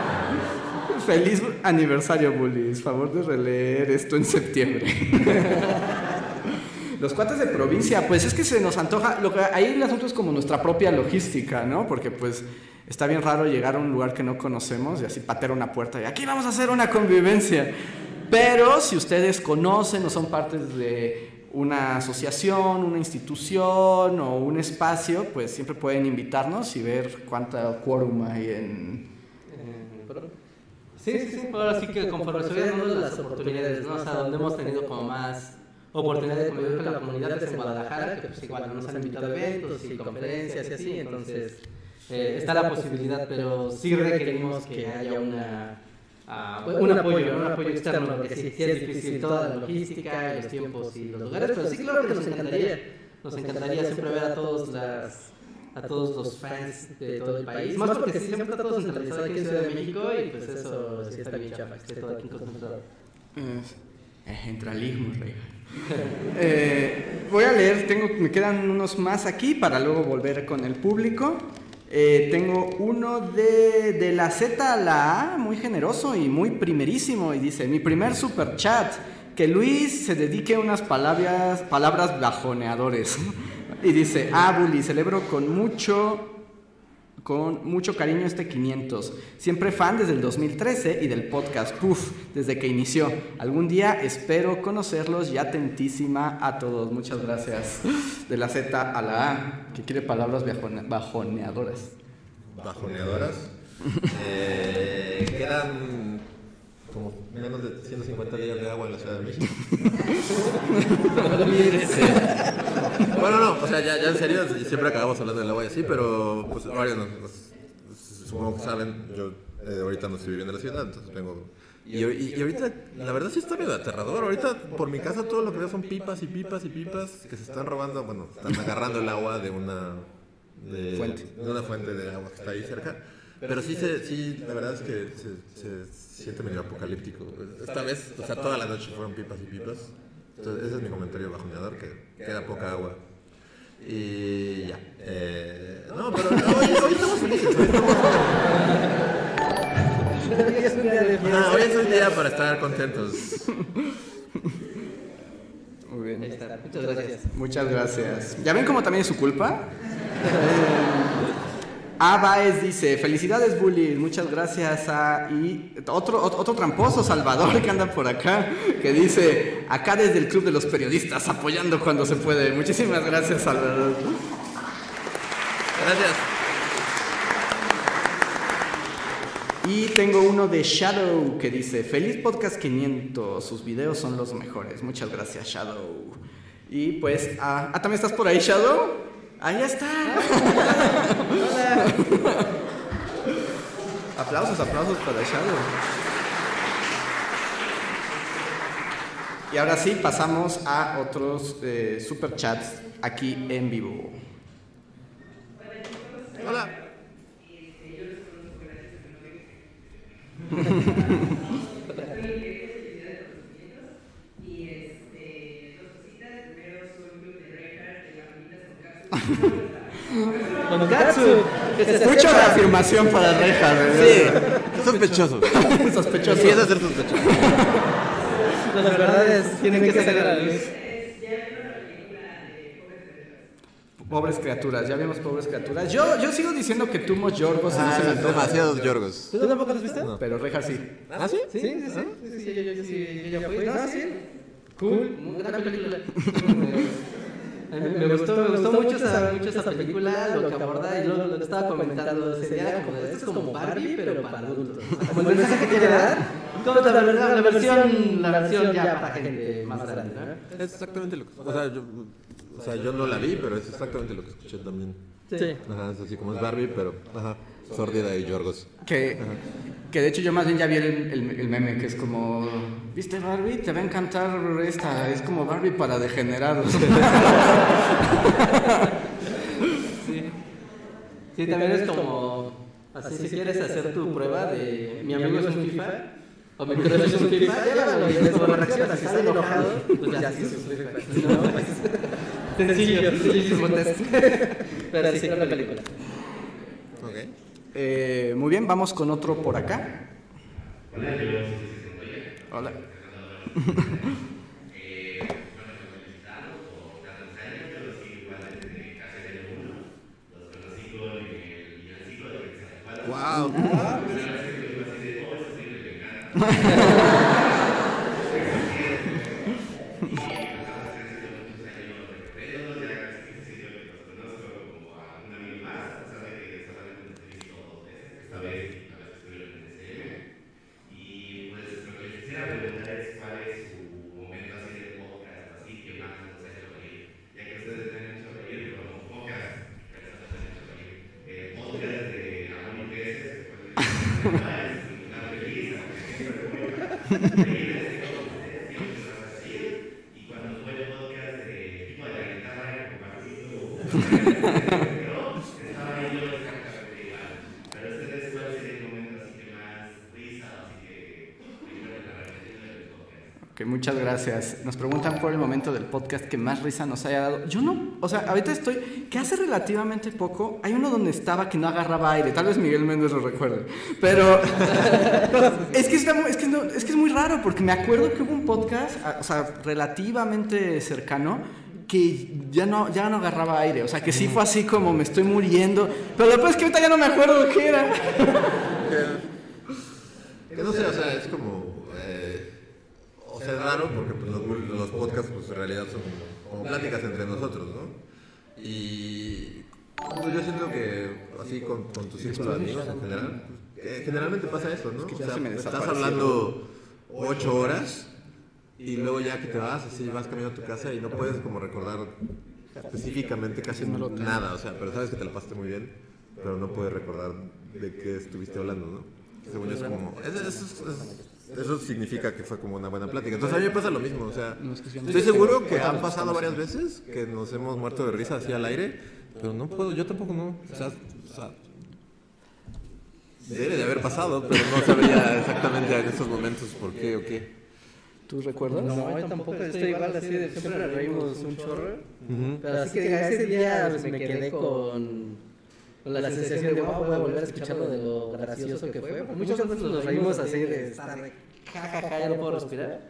Feliz aniversario, bullies. Favor de releer esto en septiembre. (laughs) Los cuates de provincia, pues es que se nos antoja. Lo que, ahí el asunto es como nuestra propia logística, ¿no? Porque pues está bien raro llegar a un lugar que no conocemos y así patear una puerta y aquí vamos a hacer una convivencia. Pero si ustedes conocen o son partes de una asociación, una institución o un espacio, pues siempre pueden invitarnos y ver cuánta quórum hay en, Sí, sí, sí. Ahora sí que conforme se vayan las oportunidades, ¿no? O sea, donde hemos tenido como más oportunidad de convivir con la comunidad es en Guadalajara, que pues igual nos han invitado a eventos y conferencias y así, entonces eh, está la posibilidad, pero sí requerimos que haya una... ah, un apoyo, ¿no? un apoyo externo, porque sí, sí es difícil toda la logística, los tiempos y los lugares, pero sí claro que nos encantaría, nos encantaría siempre ver a todos las a todos los fans de todo el país. Más porque sí, siempre está todo centralizado aquí en Ciudad de México y pues eso sí está bien chafa, que esté todo aquí concentrado. Eh, centralismo, rey. (laughs) Eh, voy a leer, tengo, me quedan unos más aquí para luego volver con el público. Eh, tengo uno de, de la Z a la A, muy generoso y muy primerísimo, y dice, mi primer super chat, que Luis se dedique a unas palabras, palabras bajoneadores. (laughs) Y dice, ah, Bully, celebro con mucho, con mucho cariño este 500. Siempre fan desde el 2013 y del podcast, puff, desde que inició. Algún día espero conocerlos y atentísima a todos. Muchas gracias. De la Z a la A, que quiere palabras bajone- bajoneadoras. bajoneadoras. (laughs) Eh, quedan como menos de 150 días de agua en la Ciudad de México. (laughs) bueno, no, o sea, ya, ya en serio, siempre acabamos hablando del agua y así, pero pues varios nos- nos- supongo que saben, yo eh, ahorita no estoy viviendo en la ciudad, entonces vengo... Y, y- y ahorita, la verdad sí está medio aterrador. Ahorita por mi casa todo lo que veo son pipas y pipas y pipas que se están robando, bueno, están agarrando el agua de una de, Fuente. de una fuente de agua que está ahí cerca. Pero sí, se, sí la verdad es que se, se siente medio apocalíptico. Esta vez, o sea, toda la noche fueron pipas y pipas. Entonces, ese es mi comentario bajoneador, que queda poca agua. Y ya. Eh, no, pero no, hoy, hoy estamos felices. Hoy, estamos- Ah, hoy es un día para estar contentos. Muy bien. Ahí está, muchas gracias. Muchas gracias. ¿Ya ven cómo también es su culpa? (laughs) A Baez dice, felicidades bullies, muchas gracias a... Y otro, otro, otro tramposo, Salvador, que anda por acá, que dice, acá desde el Club de los Periodistas, apoyando cuando se puede. Muchísimas gracias, Salvador. Gracias. Y tengo uno de Shadow que dice, feliz podcast 500, sus videos son los mejores. Muchas gracias, Shadow. Y pues, ah, ah, ¿también estás por ahí, Shadow? Ahí está. aplausos, aplausos para Shadow. Y ahora sí, pasamos a otros eh, super chats aquí en vivo. Hola. Y este, dos cositas. Primero, soy un club de Reinhardt de las manitas con cápsulas. Con Katsu, Mucha acerca- afirmación para Reja, ¿verdad? Sí, sospechoso. Sospechoso. Ser sospechoso. Las verdades tienen que salir a la luz. Es- Ya vieron la película de Pobres criaturas, ya vimos pobres criaturas. Yo, yo sigo diciendo que Tumos Yorgos y no se me Ah, demasiados Yorgos. ¿Tú tampoco lo has visto? No. Pero Reja sí. ¿Ah, sí? Sí, sí, sí. sí, sí, yo, sí, yo ya fui. No, sí. Cool, muy gran película. (laughs) A mí Me gustó, me gustó mucho esa, mucho esa película, lo que aborda, y lo, lo que estaba comentando ese día, como esto es como Barbie, pero para adultos. Como el mensaje que quiere dar, como la, verdad, la versión, la versión ya para gente más grande, ¿no? Es exactamente lo que. O sea, yo, o sea, yo no la vi, pero es exactamente lo que escuché también. Sí. Ajá, es así como es Barbie, pero. Ajá. Sórdida y Yorgos. Que, que de hecho yo más bien ya vi el, el- el meme, que es como, ¿viste Barbie? Te va a encantar esta, es como Barbie para degenerados. (laughs) Sí, también es como, así si quieres hacer tu prueba de mi amigo es un (laughs) FIFA, o mi crush es un FIFA, llévalo y ves cómo reacciona, si sale enojado, pues ya sí es un FIFA. (laughs) No, pues, sencillo, sencillísimo test. Pero sí, gran película. Ok. Eh, muy bien, vamos con otro por acá. Hola. (laughs) ¡Wow! Muchas gracias. Nos preguntan por el momento del podcast que más risa nos haya dado. Yo no, o sea, ahorita estoy, que hace relativamente poco, hay uno donde estaba que no agarraba aire, tal vez Miguel Méndez lo recuerde, pero (laughs) es, que es, no- es que es muy raro porque me acuerdo que hubo un podcast, o sea, relativamente cercano, que ya no, ya no agarraba aire, o sea, que sí fue así como me estoy muriendo, pero después que ahorita ya no me acuerdo qué era. (laughs) Que no sé, o sea, es como. Eh, es raro porque pues, los, los podcasts, pues en realidad son como, pláticas entre nosotros, ¿no? Y. pues, yo siento que así con, con tu círculo de amigos en general, pues, que generalmente pasa eso, ¿no? o sea, estás hablando ocho horas y luego ya que te vas, así vas camino a tu casa y no puedes como recordar específicamente casi nada, o sea, pero sabes que te la pasaste muy bien, pero no puedes recordar de qué estuviste hablando, ¿no? Según yo es como, eso, eso es- eso significa que fue como una buena plática. Entonces a mí me pasa lo mismo, o sea, estoy seguro que han pasado varias veces que nos hemos muerto de risa así al aire, pero no puedo, yo tampoco no, o sea, o sea, debe de haber pasado, pero no sabría exactamente en estos momentos por qué o qué. ¿Tú recuerdas? No, yo tampoco estoy igual, así de siempre reímos un chorro. Pero así que ese día me quedé con, con la sensación de, wow, voy a volver a escucharlo de lo gracioso que fue. Porque muchas veces nos reímos así de estar de, ja, ja, ja, ya no puedo respirar.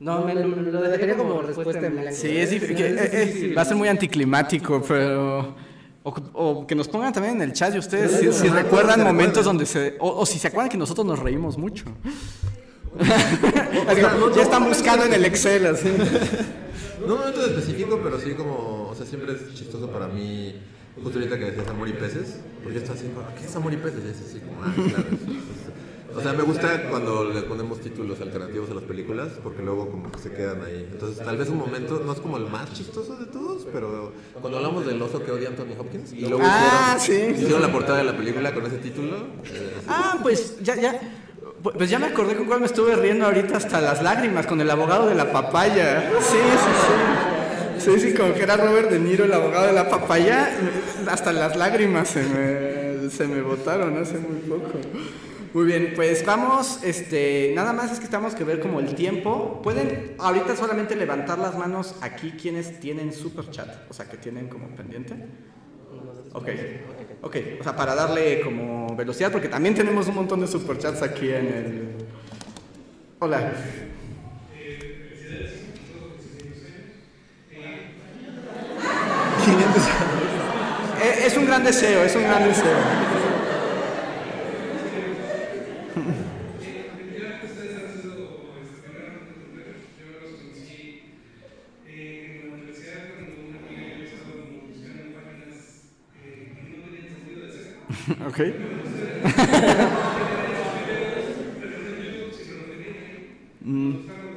No, me, lo, lo dejaría como respuesta en blanco. Sí, es eh, eh, va a ser muy anticlimático, pero. O, o que nos pongan también en el chat y ustedes si, si recuerdan momentos donde se. O, o si se acuerdan que nosotros nos reímos mucho. Ya están buscando en el Excel, así. No un momento específico, pero sí como, o sea, siempre es chistoso para mí, justo ahorita que decías amor y peces, porque yo estaba así, ¿qué es amor y peces? Y es así como, ah, claro. (laughs) O sea, me gusta cuando le ponemos títulos alternativos a las películas, porque luego como que se quedan ahí. Entonces, tal vez un momento, no es como el más chistoso de todos, pero cuando hablamos del oso que odia Anthony Hopkins, y luego Ah, hicieron, sí. hicieron la portada de la película con ese título, eh, Ah, pues ya, ya. Pues ya me acordé con cuál me estuve riendo ahorita hasta las lágrimas, con el abogado de la papaya. Sí, sí, sí. Como que era Robert De Niro, el abogado de la papaya. Hasta las lágrimas se me, se me botaron hace muy poco. Muy bien, pues vamos, este, nada más es que estamos que ver como el tiempo. Pueden ahorita solamente levantar las manos aquí quienes tienen super chat, o sea, que tienen como pendiente. Ok, ok, o sea, para darle como velocidad, porque también tenemos un montón de superchats aquí en el... Hola. Un gran deseo, es un gran deseo. Efectivamente, ustedes (laughs)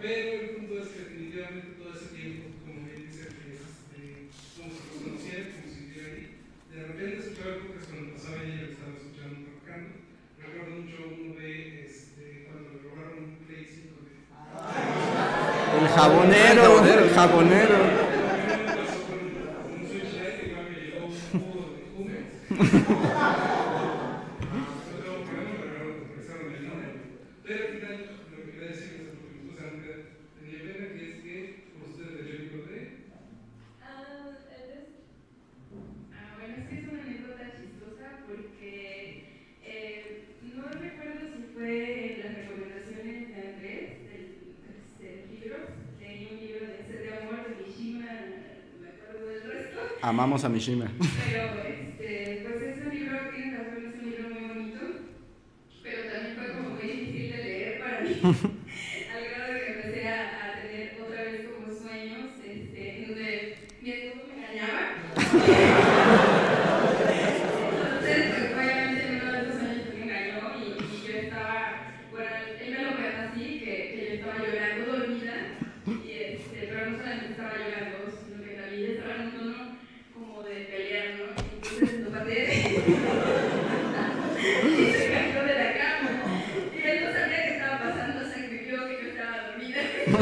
Pero el punto es que definitivamente todo ese tiempo, como bien dice, que es, este, como se los conocía, como se vivió ahí, de repente escuchaba épocas cuando pasaba ella lo estaba escuchando tocando. Recuerdo mucho uno de cuando le robaron un Play 5 de El jabonero, el jabonero. Fue en las recomendaciones de Andrés, del, leí un libro de Sed de Amor de Mishima, no me acuerdo del resto, Amamos a Mishima. pero este, pues es un libro, tiene razón, es un libro muy bonito, pero también fue como muy difícil de leer para mí, (laughs) al grado de que empecé a, a tener otra vez como sueños, este, en donde mi esposo me engañaba. (laughs) Entonces, pues, obviamente en uno de esos sueños me engañó y, y yo estaba, bueno, él me lo cuenta así, que, que yo estaba llorando dormida, y este, pero no solamente estaba llorando, sino que también estaba en un tono como de pelear, ¿no? Entonces lo pateé y se cayó de la cama. Y él no sabía qué estaba pasando, se creyó que yo estaba dormida. Eso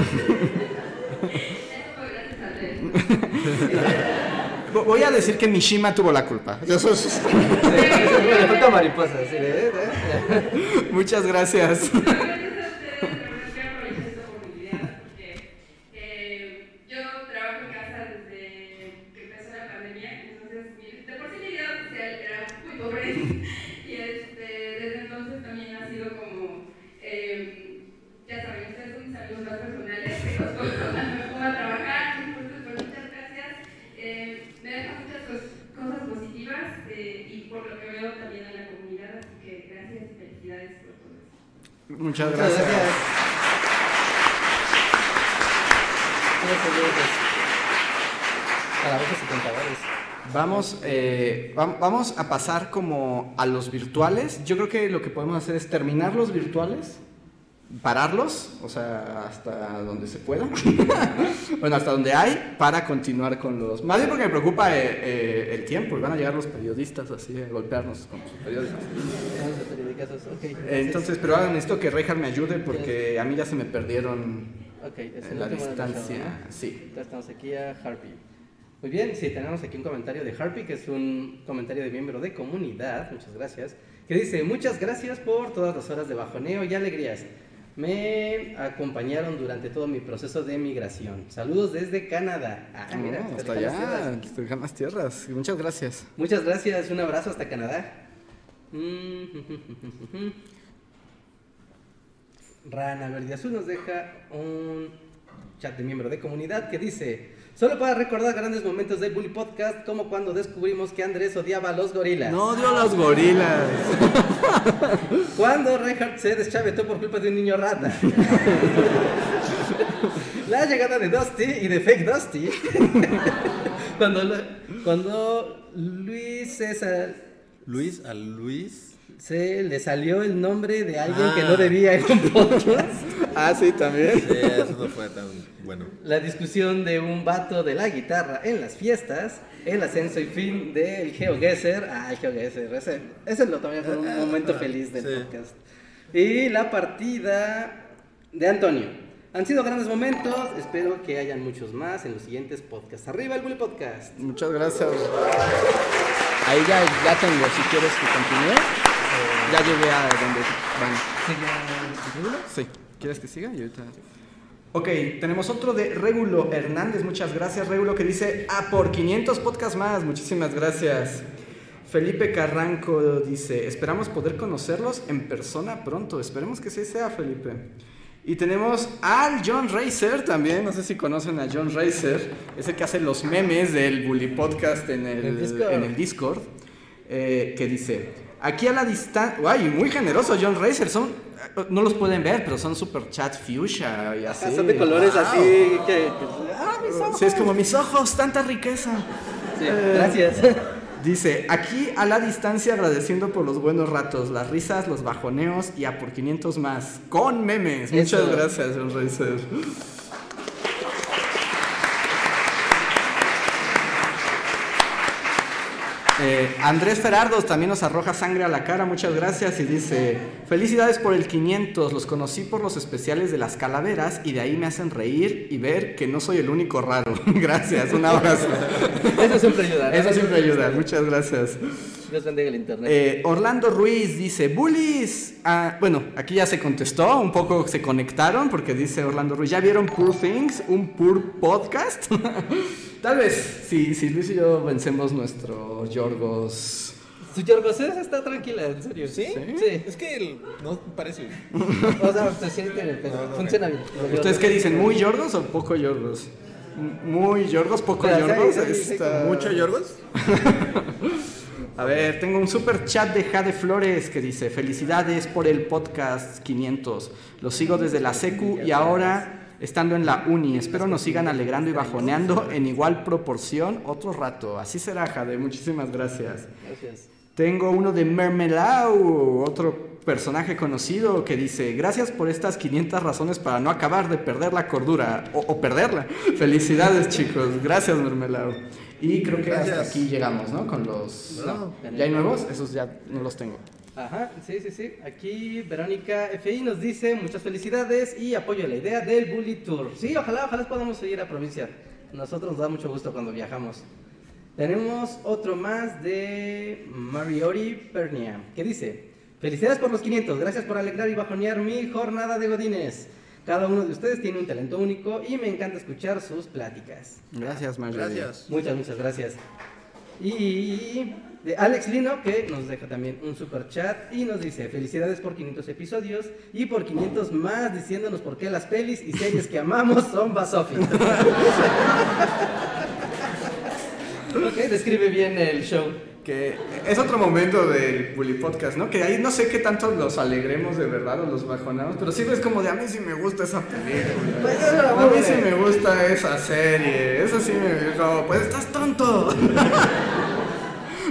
fue gracias a Andrés. Vo- Voy a decir que Mishima tuvo la culpa. (laughs) Eso es- falta mariposa, sí, ¿eh? Muchas gracias. Realmente a (laughs) ustedes, pero quiero aprovechar esta oportunidad porque eh, yo trabajo en casa desde que empezó la pandemia, entonces mi- de por sí mi vida social era muy pobre y este, desde entonces también ha sido como, eh, ya saben, ustedes son mis amigos más personales, que los conozco cuando me pongo a trabajar, entonces pues muchas gracias, eh, me deja muchas cos- cosas positivas eh, y por lo que veo también en la comunidad, así que gracias y felicidades por todo eso. Muchas Muchas gracias. gracias. Gracias, gracias. Calabozos y contadores. Vamos, eh, vam- vamos a pasar como a los virtuales. Yo creo que lo que podemos hacer es terminar los virtuales, pararlos, o sea, hasta donde se pueda. (laughs) bueno, hasta donde hay, para continuar con los... Más bien porque me preocupa eh, eh, el tiempo, y van a llegar los periodistas así a golpearnos con sus periódicos. Entonces, pero ahora necesito que Rejar me ayude porque a mí ya se me perdieron es en la distancia. Sí. Entonces estamos aquí a Harpy. Muy bien, sí, tenemos aquí un comentario de Harpy, que es un comentario de miembro de comunidad, muchas gracias, que dice, muchas gracias por todas las horas de bajoneo y alegrías. Me acompañaron durante todo mi proceso de migración. Saludos desde Canadá. Ah, mira, No, desde hasta allá, lejanas tierras. Muchas gracias. Muchas gracias, un abrazo hasta Canadá. Mm, (laughs) Rana Verde Azul nos deja un chat de miembro de comunidad que dice: Solo para recordar grandes momentos del Bully Podcast, como cuando descubrimos que Andrés odiaba a los gorilas. No dio los gorilas. (laughs) Cuando Reinhardt se deschavetó por culpa de un niño rata. (laughs) La llegada de Dusty y de Fake Dusty. (laughs) cuando, lo- cuando Luis César Luis a Luis. Se le salió el nombre de alguien que Ah. no debía en un podcast. (laughs) Ah, sí, también. Sí, eso no fue tan bueno. La discusión de un vato de la guitarra en las fiestas. El ascenso y fin del GeoGuessr. Ah, el GeoGuessr. Ese, ese lo también fue un momento feliz del Sí. podcast. Y la partida de Antonio. Han sido grandes momentos. Espero que hayan muchos más en los siguientes podcasts. Arriba el Bully Podcast. Muchas gracias. Ahí ya, ya tengo, si quieres que continúe. Ya llegué a donde van. Sí. ¿Quieres que siga? Y ahorita- Ok, tenemos otro de Regulo Hernández. Muchas gracias, Regulo, que dice, ah, por 500 podcasts más. Muchísimas gracias. Felipe Carranco dice, esperamos poder conocerlos en persona pronto. Esperemos que sí sea, Felipe. Y tenemos al John Racer también. No sé si conocen a John Racer. Es el que hace los memes del Bully Podcast en el, El Discord. en el Discord. eh, que dice, aquí a la distancia... ¡Ay, muy generoso John Racer! Son, no los pueden ver, pero son super chat fuchsia y así. Son de colores Wow. así que... Ah, mis ojos. Sí, es como mis ojos, tanta riqueza. Sí, Eh, gracias. Dice, aquí a la distancia agradeciendo por los buenos ratos, las risas, los bajoneos y a por 500 más, con memes. Muchas gracias, John Racer. Eh, Andrés Ferardos también nos arroja sangre a la cara, muchas gracias y dice, felicidades por el 500, los conocí por los especiales de las calaveras y de ahí me hacen reír y ver que no soy el único raro. (laughs) gracias, un abrazo. Eso siempre ayuda. ¿no? Eso siempre ayuda, muchas gracias. Dios bendiga el internet. Eh, Orlando Ruiz dice, bullies. Ah, bueno, aquí ya se contestó, un poco se conectaron porque dice Orlando Ruiz, ¿ya vieron Poor Things? ¿Un Poor Podcast? (laughs) Tal vez, si, si Luis y yo vencemos nuestro Yorgos. Su Yorgos está tranquila, en serio. ¿Sí? Sí. Es que el- no parece. (laughs) O sea, se siente, pero funciona bien. ¿Ustedes qué dicen? ¿Muy Yorgos o poco Yorgos? M- Muy Yorgos, poco Pero, Yorgos. sí, sí, sí, está- ¿Mucho Yorgos? (laughs) A ver, tengo un super chat de Jade Flores que dice, felicidades por el podcast 500. Lo sigo desde la secu y ahora estando en la uni. Espero nos sigan alegrando y bajoneando en igual proporción otro rato. Así será, Jade. Muchísimas gracias. Gracias. Tengo uno de Mermelau, otro personaje conocido que dice, gracias por estas 500 razones para no acabar de perder la cordura o, o perderla. (laughs) Felicidades chicos, gracias Mermelau. Y creo que hasta aquí llegamos, ¿no? Con los... No. ¿Ya hay nuevos? Esos ya no los tengo. Ajá, sí, sí, sí. Aquí Verónica FI nos dice muchas felicidades y apoyo la idea del Bully Tour. Sí, ojalá, ojalá podamos ir a provincia. Nosotros nos da mucho gusto cuando viajamos. Tenemos otro más de Mariori Pernia, que dice, felicidades por los 500, gracias por alegrar y bajonear mi jornada de godines. Cada uno de ustedes tiene un talento único y me encanta escuchar sus pláticas. Gracias, Mario. Gracias. Muchas, muchas gracias. Y de Alex Lino, que nos deja también un super chat y nos dice: Felicidades por 500 episodios y por 500 más diciéndonos por qué las pelis y series que amamos son Basofi. (laughs) ok, describe bien el show. Que es otro momento del Bully Podcast, ¿no? Que ahí no sé qué tanto los alegremos de verdad o los bajonamos, pero sí es como de a mí sí me gusta esa película. Pues, a mí sí me gusta esa serie. Eso sí me dijo, pues estás tonto. (laughs)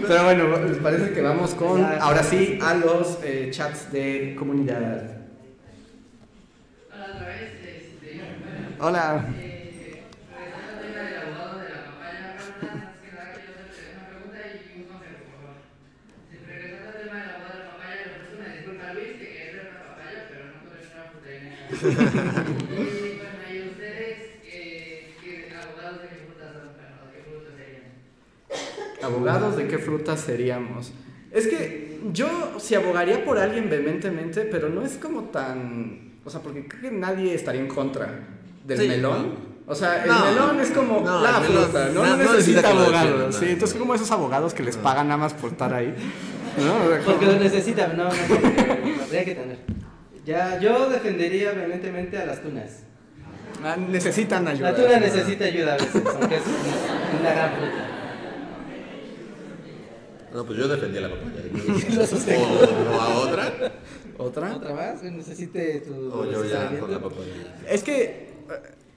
Pero bueno, les parece que vamos con ahora sí a los eh, chats de comunidad. Hola otra vez, este, Hola. (laughs) Abogados, ¿de qué fruta seríamos? Es que yo sí abogaría por alguien vehementemente, pero no es como tan. O sea, porque creo que nadie estaría en contra del Sí, melón. O sea, el No. melón es como No, la fruta, no, no- necesita defiendan, Sí, no. entonces, como esos abogados que les pagan nada más por estar ahí. ¿no? O sea, Porque lo necesitan, no, no, no, habría que tener. Ya, yo defendería vehementemente a las tunas. Ah, necesitan ayuda. La tuna necesita ayuda a veces, aunque es una gran fruta. No, pues yo defendí a la papaya. (laughs) O, o a otra. ¿Otra? ¿Otra más? Necesite tu O yo ya con la papaya. Es que eh,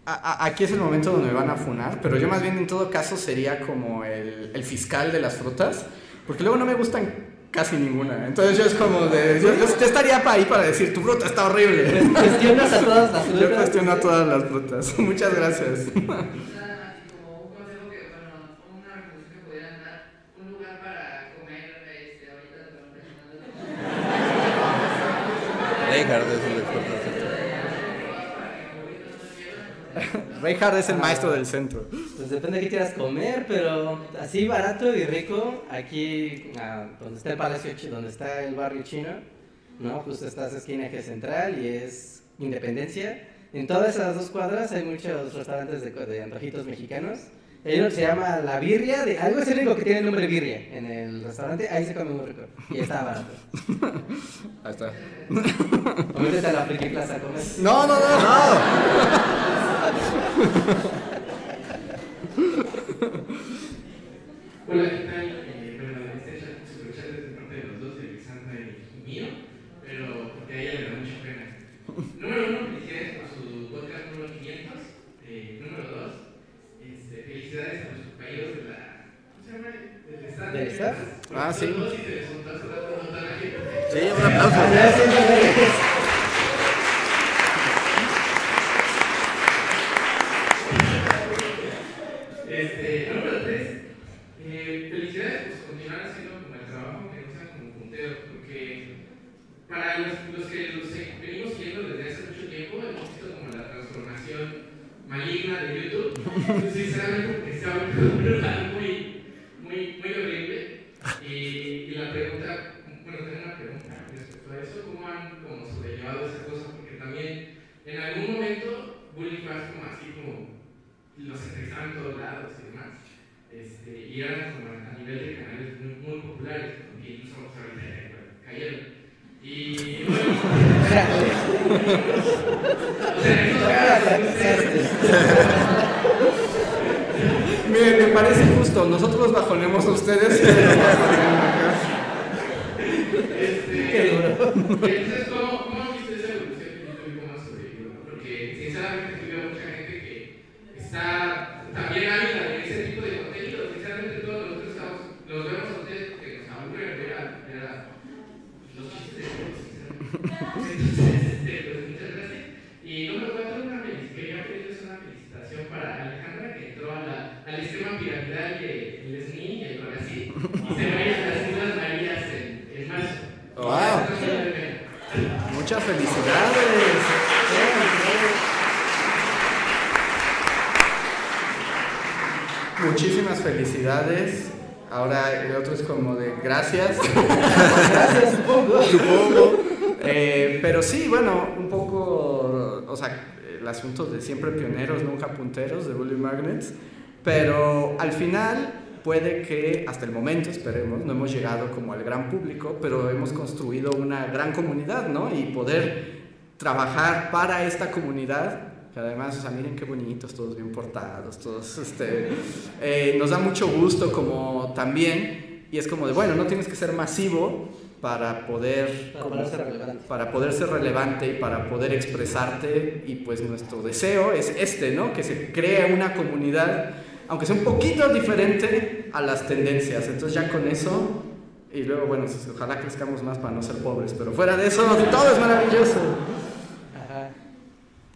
a- a- aquí es el momento donde me van a funar, pero yo más bien en todo caso sería como el, el fiscal de las frutas, porque luego no me gustan casi ninguna. Entonces yo es como de... Yo, yo- yo estaría pa- ahí para decir, tu fruta está horrible. Cuestionas a todas las Yo frutas. cuestiono a todas las frutas. (laughs) Muchas gracias. (laughs) Nada más, y como un consejo que, bueno, una recomendación que pudieran dar, un lugar para comer, este, ahorita, pero Reinhardt es el experto en esto. Reinhardt es el maestro del centro. Pues depende de qué quieras comer, pero así barato y rico, aquí ah, donde está el Palacio donde está el barrio chino, ¿no? Justo está esa esquina eje central y es Independencia. En todas esas dos cuadras hay muchos restaurantes de, de antojitos mexicanos. Hay uno que se llama La Birria, de, algo es el único que tiene el nombre Birria en el restaurante, ahí se come muy rico y está barato. (laughs) Ahí está. O métete a la Friki Plaza comer. No, no, no. (laughs) Hola, ¿qué tal? Eh, bueno, este chat, super chat es de parte de los dos, de Alexandra y mío, pero porque a ella le da mucha pena. Número uno, felicidades por su podcast número 500. Eh, número dos, este, felicidades a los compañeros de la. Ah, sí. Dos y se les soltó hace rato, no tan aquí. Sí, un aplauso. Este, número 3, eh, felicidades por continuar haciendo como el trabajo, que no sean como punteros, porque para los, los que los se- venimos siguiendo desde hace mucho tiempo, hemos visto como la transformación maligna de YouTube. Entonces, sinceramente, porque se ha vuelto un lugar muy, muy, muy horrible. Y, y la pregunta, bueno, tengo una pregunta respecto a eso, ¿cómo han como sobrellevado esa cosa? Porque también en algún momento Bully fue como así como los entrevistaban en todos lados y demás. Este, y eran como a nivel de canales muy, muy populares, porque incluso vamos a ver bueno, cayeron. Y bueno, o sea, Miren, me parece justo. Nosotros bajonemos a ustedes y ustedes nos bajonean acá. Este, Entonces, ¿cómo, ¿cómo han visto esa evolución de YouTube y cómo ha sobrevivido? no? Porque sinceramente yo veo mucha gente que está también ávida de ese tipo de contenido. Sinceramente todos nosotros estamos, los vemos a ustedes porque nos aburren ver a, ver a los chistes de todos, sinceramente. Entonces, este, pues muchas gracias. Y número cuatro, una felicidad, quería pedirles una felicitación para Alejandra que entró a la, al esquema piramidal de el SNI y el Brasil y se va a ir a las Islas Marías en, en marzo. Wow. Está muy bien. Muchas felicidades. Muchísimas felicidades. Ahora el otro es como de gracias. Gracias, supongo. Eh, pero sí, bueno, un poco, o sea, el asunto de siempre pioneros, nunca punteros, de Pero al final puede que, hasta el momento, esperemos, no hemos llegado como al gran público, pero hemos construido una gran comunidad, ¿no? Y poder trabajar para esta comunidad, que además, o sea, miren qué bonitos, todos bien portados, todos, este, eh, nos da mucho gusto como también, y es como de, bueno, no tienes que ser masivo para poder Para poder ser relevante. para poder ser relevante y para poder expresarte y pues nuestro deseo es este, ¿no? Que se cree una comunidad, aunque sea un poquito diferente a las tendencias. Entonces ya con eso, y luego bueno, pues, ojalá crezcamos más para no ser pobres, pero fuera de eso, (laughs) todo es maravilloso. Ajá.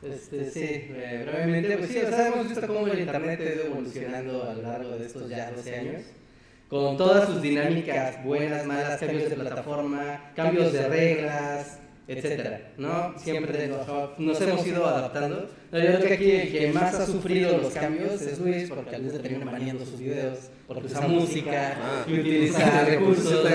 Este, sí, eh, brevemente, pues sí, o sea, hemos visto cómo el Internet ha ido evolucionando a lo largo de estos ya 12 años, con todas sus dinámicas buenas, malas, cambios de plataforma, cambios de reglas, etcétera, ¿no? Siempre nos, hemos ido adaptando. No, Yo creo que aquí el que más ha sufrido los cambios es Luis, porque a Luis le terminan baneando sus videos, porque usa música, y utiliza (laughs) recursos.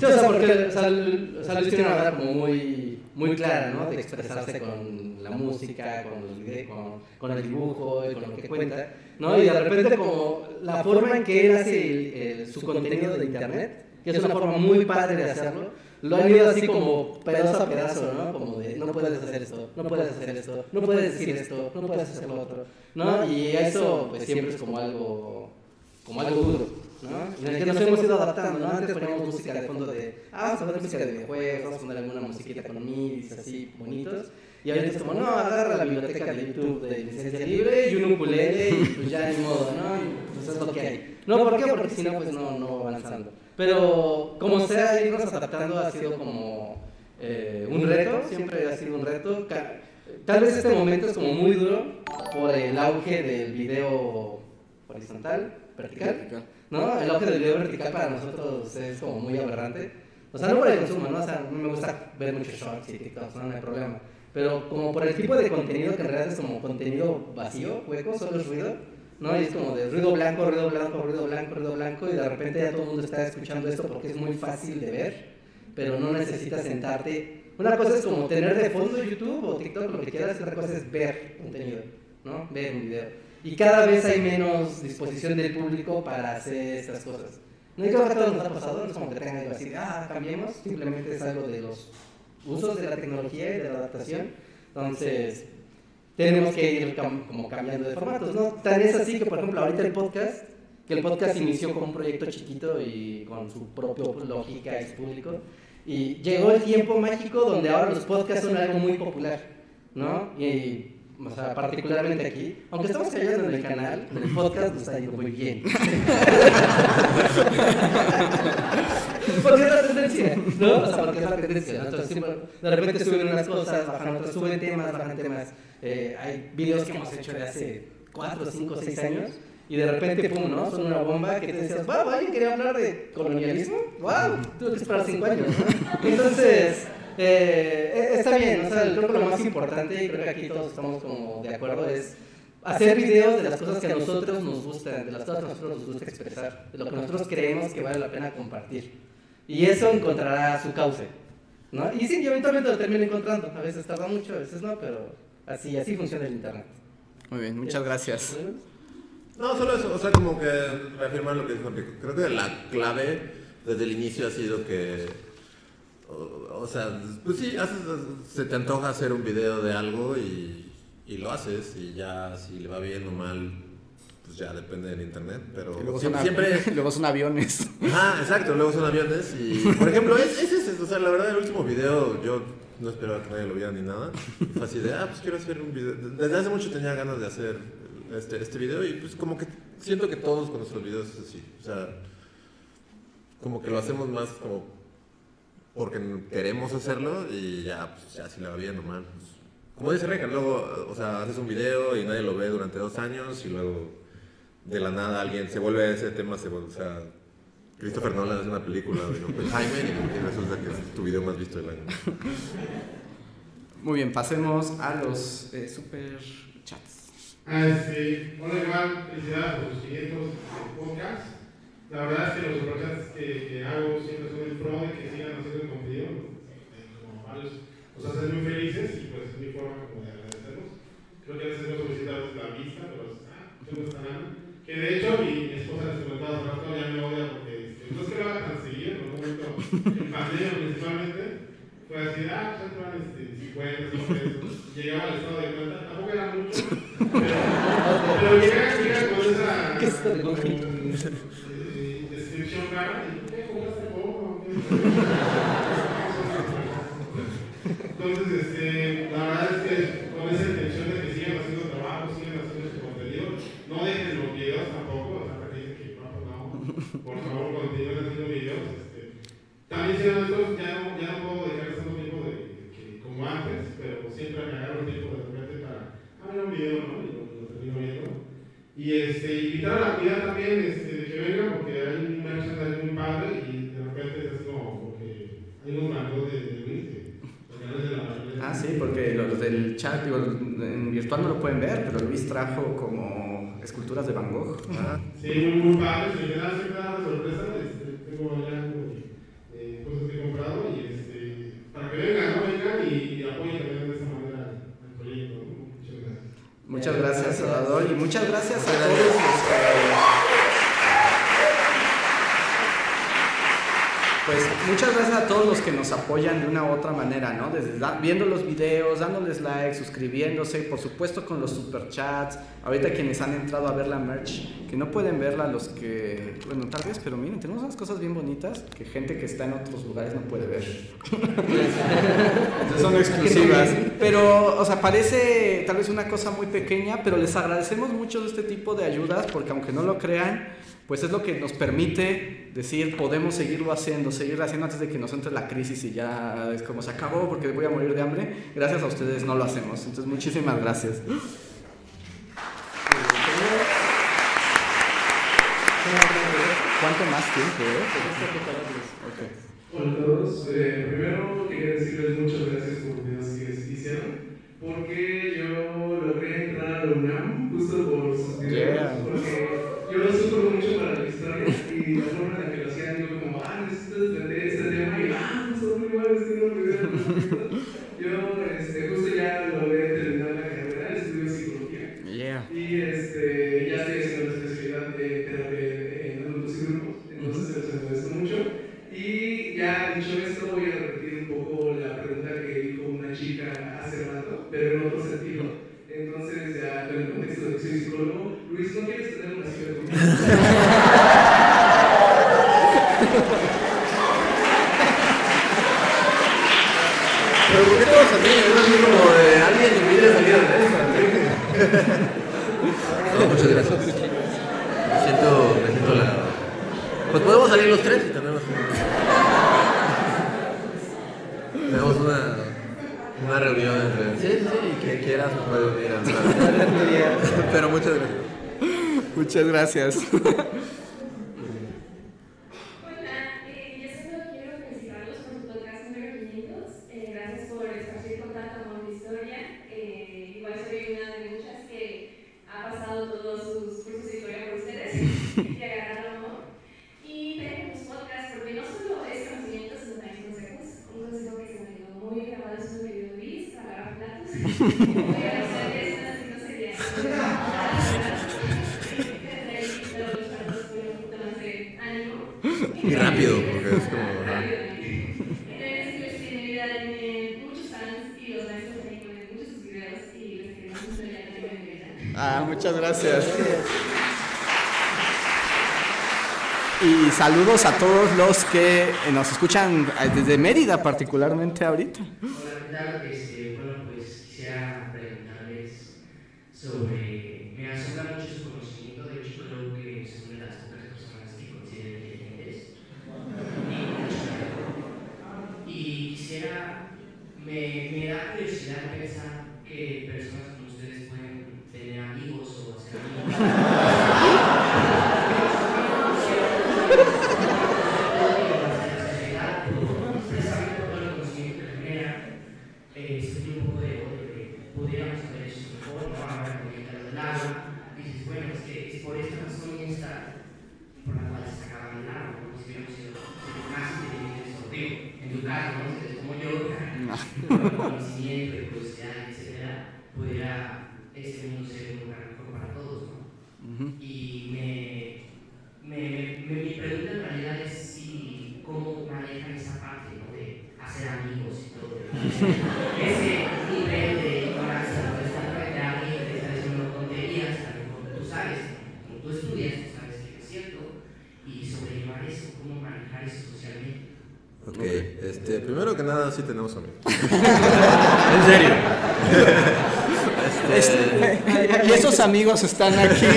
Sí, o sea, porque o sea, Luis tiene una manera como muy, muy clara, ¿no? De expresarse con la música, con los videos, con, con el dibujo, y con lo que cuenta, ¿no? Y de repente como la forma en que él hace el- el- su contenido de internet, que es una forma muy padre de hacerlo, lo han ido así como pedazo a pedazo, ¿no? Como de, no puedes hacer esto, no puedes hacer esto, no puedes decir esto, no puedes hacer lo otro, ¿no? Y eso pues siempre es como algo, como algo duro, ¿no? En el que nos hemos ido adaptando, ¿no? Antes poníamos música de fondo de, ah, vamos a poner música de videojuegos, vamos a poner alguna musiquita con midis así bonitos. Y ahorita es como, no, agarra la biblioteca de YouTube de licencia libre y un ukulele y pues ya ni modo, ¿no? Pues es lo que hay. No, ¿por qué? Porque si no, pues no, no va avanzando. Pero como sea, irnos adaptando ha sido como eh, un reto, siempre ha sido un reto. Tal vez este momento es como muy duro por el auge del video horizontal, vertical, ¿no? El auge del video vertical para nosotros es como muy aberrante. O sea, no por el consumo, ¿no? O sea, no me gusta ver muchos shorts y TikToks, no, no hay problema. Pero como por el tipo de contenido que en realidad es como contenido vacío, hueco, solo es ruido, ¿no? Y es como de ruido blanco, ruido blanco, ruido blanco, ruido blanco, y de repente ya todo el mundo está escuchando esto porque es muy fácil de ver, pero no necesitas sentarte Una cosa es como tener de fondo YouTube o TikTok, lo que quieras, otra cosa es ver contenido, ¿no? Ver un video. Y cada vez hay menos disposición del público para hacer estas cosas. No creo que a todos nos ha pasado, no es como que tengan algo así, ah, cambiemos, simplemente es algo de los usos de la tecnología y de la adaptación. Entonces, tenemos que ir cam- como cambiando de formatos, ¿no? Tan es así que, por ejemplo, ahorita el podcast, que el podcast inició como un proyecto chiquito y con su propia lógica y público, y llegó el tiempo mágico donde ahora los podcasts son algo muy popular, ¿no? Y, o sea, particularmente aquí, aunque estamos cayendo en el canal, el podcast nos está yendo muy bien. (laughs) (laughs) porque es la tendencia, ¿no? O sea, porque es la tendencia. ¿no? Entonces, siempre, de repente suben unas cosas, bajan otras, suben temas, bajan temas. Eh, hay videos que hemos hecho de hace 4, 5, 6 años. Y de repente, pum, ¿no? Son una bomba que te decías, wow, ¿alguien quería hablar de colonialismo? ¡Wow! Tuve que esperar 5 años, ¿no? (laughs) Entonces, eh, está bien, o sea, creo que lo más importante, y creo que aquí todos estamos como de acuerdo, es hacer videos de las cosas que a nosotros nos gustan, de las cosas que a nosotros nos gusta expresar, de lo que nosotros creemos que vale la pena compartir. Y eso encontrará su cauce, ¿no? Y sí, yo eventualmente lo termino encontrando, a veces tarda mucho, a veces no, pero así, así funciona el internet. Muy bien, muchas gracias. No, solo eso, o sea, como que reafirmar lo que dijo Enrique. Creo que la clave desde el inicio ha sido que, o, o sea, pues sí, haces- se te antoja hacer un video de algo y, y lo haces y ya si le va bien o mal, ya depende del internet, pero luego, son, siempre... (laughs) luego son aviones. Ajá, exacto, luego son aviones y, por ejemplo, es, es ese, o sea, la verdad, el último video yo no esperaba que nadie lo viera ni nada. Fue así de, ah, pues quiero hacer un video. Desde hace mucho tenía ganas de hacer este, este video y pues como que siento que todos con nuestros videos es así, o sea, como que lo hacemos más como porque queremos hacerlo y ya, pues ya si le va bien o mal. pues, como dice Reca, luego, o sea, haces un video y nadie lo ve durante dos años y luego de la nada alguien se vuelve a ese tema, se vuelve, o sea, Christopher Nolan hace una película de Oppenheimer y, y resulta que es tu video más visto del año. Muy bien, pasemos a los eh, super chats. Ah, este, hola Iván, felicidades por sus 500 podcasts. La verdad es que los superchats que, que hago siempre son en pro de que sigan haciendo el contenido, eh, como varios nos hacen muy felices y pues es mi forma como de agradecerlos. Creo que a veces no solicitarles la vista, pero ah, yo no está nada. Que de hecho mi esposa les comentaba hace rato ya me odia porque este, no es que lo haga tan seguido, en algún momento en pandemia principalmente, fue así, ah, pues entran este, 50, 100 pesos, llegaba al estado de cuenta, tampoco era mucho, pero, pero llega, llega con esa eh, descripción rara y ¿qué compraste poco? (laughs) Entonces, este, la verdad es que con esa intención de que sigan haciendo trabajo, sigan haciendo su contenido, no dejen los videos tampoco, o sea, que dicen que no, pues no, por favor continúen haciendo videos. Este, también siendo estos, ya no, ya no puedo dejar tanto tiempo de, que, como antes, pero siempre me agarro tiempo de repente para, ah, mira un video, ¿no? Y lo, lo termino viendo. Y este, invitar a la comunidad también este, de que vengan, porque hay un merchandise muy padre y de repente es así como, porque hay unos mangos de, de Luis de la. Ah, sí, porque los del chat, digo, en virtual no lo pueden ver, pero Luis trajo como esculturas de Van Gogh. Sí, muy, muy padre, se me da siempre da sorpresa, este, tengo ya eh, cosas que he comprado y este, para que vengan, ¿no? Vengan y, y apoyen también de esa manera el proyecto, ¿no? Muchas gracias. Muchas gracias, Salvador, y muchas gracias a todos los que... Pues muchas gracias a todos los que nos apoyan de una u otra manera, ¿no? Desde da- viendo los videos, dándoles like, suscribiéndose, por supuesto con los superchats. Ahorita quienes han entrado a ver la merch, que no pueden verla, los que, bueno, tal vez, pero miren, tenemos unas cosas bien bonitas que gente que está en otros lugares no puede ver. Entonces son exclusivas. Pero, o sea, parece tal vez una cosa muy pequeña, pero les agradecemos mucho de este tipo de ayudas porque aunque no lo crean, pues es lo que nos permite decir, podemos seguirlo haciendo, seguirlo haciendo antes de que nos entre la crisis y ya es como se acabó porque voy a morir de hambre. Gracias a ustedes no lo hacemos. Entonces, muchísimas gracias. ¿Cuánto más tiempo? eh? Hola a todos. Eh, primero quería decirles muchas gracias por los videos que hicieron, porque yo logré entrar a la UNAM justo por sus videos, Yeah. porque yo lo sufro mucho para la historia y la forma en la que lo hacían, digo como, ah, necesito entender este tema y ah, son muy buenos, tengo videos. se los agradezco mucho. Y ya dicho esto, voy a repetir un poco la pregunta que dijo una chica hace rato, pero en otro sentido. Entonces, ya en el contexto de que soy psicólogo, Luis, ¿no quieres tener una cita conmigo? Pero ¿por qué todos a mí? Es así como de alguien invite a salir a la mesa. No, muchas gracias. Me siento, me siento halagado. Pues podemos salir los tres y tenemos Tenemos una, una reunión entre... Sí, sí, y quien quiera se puede unir al plan. Pero muchas gracias. Muchas gracias. Hola, eh, yo solo quiero felicitarlos por su podcast número 500. Eh, gracias por esparcir con de historia. Eh, igual soy una de muchas que ha pasado todos sus cursos de historia por ustedes (laughs) y agarrado amor. Y tengo unos podcasts porque no solo es conocimiento, sino también consejos. Un consejo que se me quedó muy grabado es un video de Luis, (laughs) a lavar (laughs) platos. Voy Ah, muchas gracias. Y saludos a todos los que nos escuchan eh, desde Mérida particularmente ahorita. Hola, ¿qué tal? Bueno, pues quisiera preguntarles sobre. Me asombra mucho su conocimiento, de hecho, creo que son de las pocas personas que considero inteligentes. Y quisiera. Me, me da curiosidad pensar que personas como este mundo ser un lugar mejor para todos, ¿no? Y me, me, me- mi pregunta en realidad es si, cómo manejan esa parte, ¿no? De hacer amigos y todo. Ese nivel de ignorancia, ¿no? De estar frente a alguien que te está diciendo tonterías, a lo mejor tú sabes, como tú estudias, tú sabes que no es cierto, y sobrellevar eso, cómo manejar eso socialmente. Ok, este, primero que nada sí tenemos amigos. en serio. Este, y esos amigos están aquí. (laughs)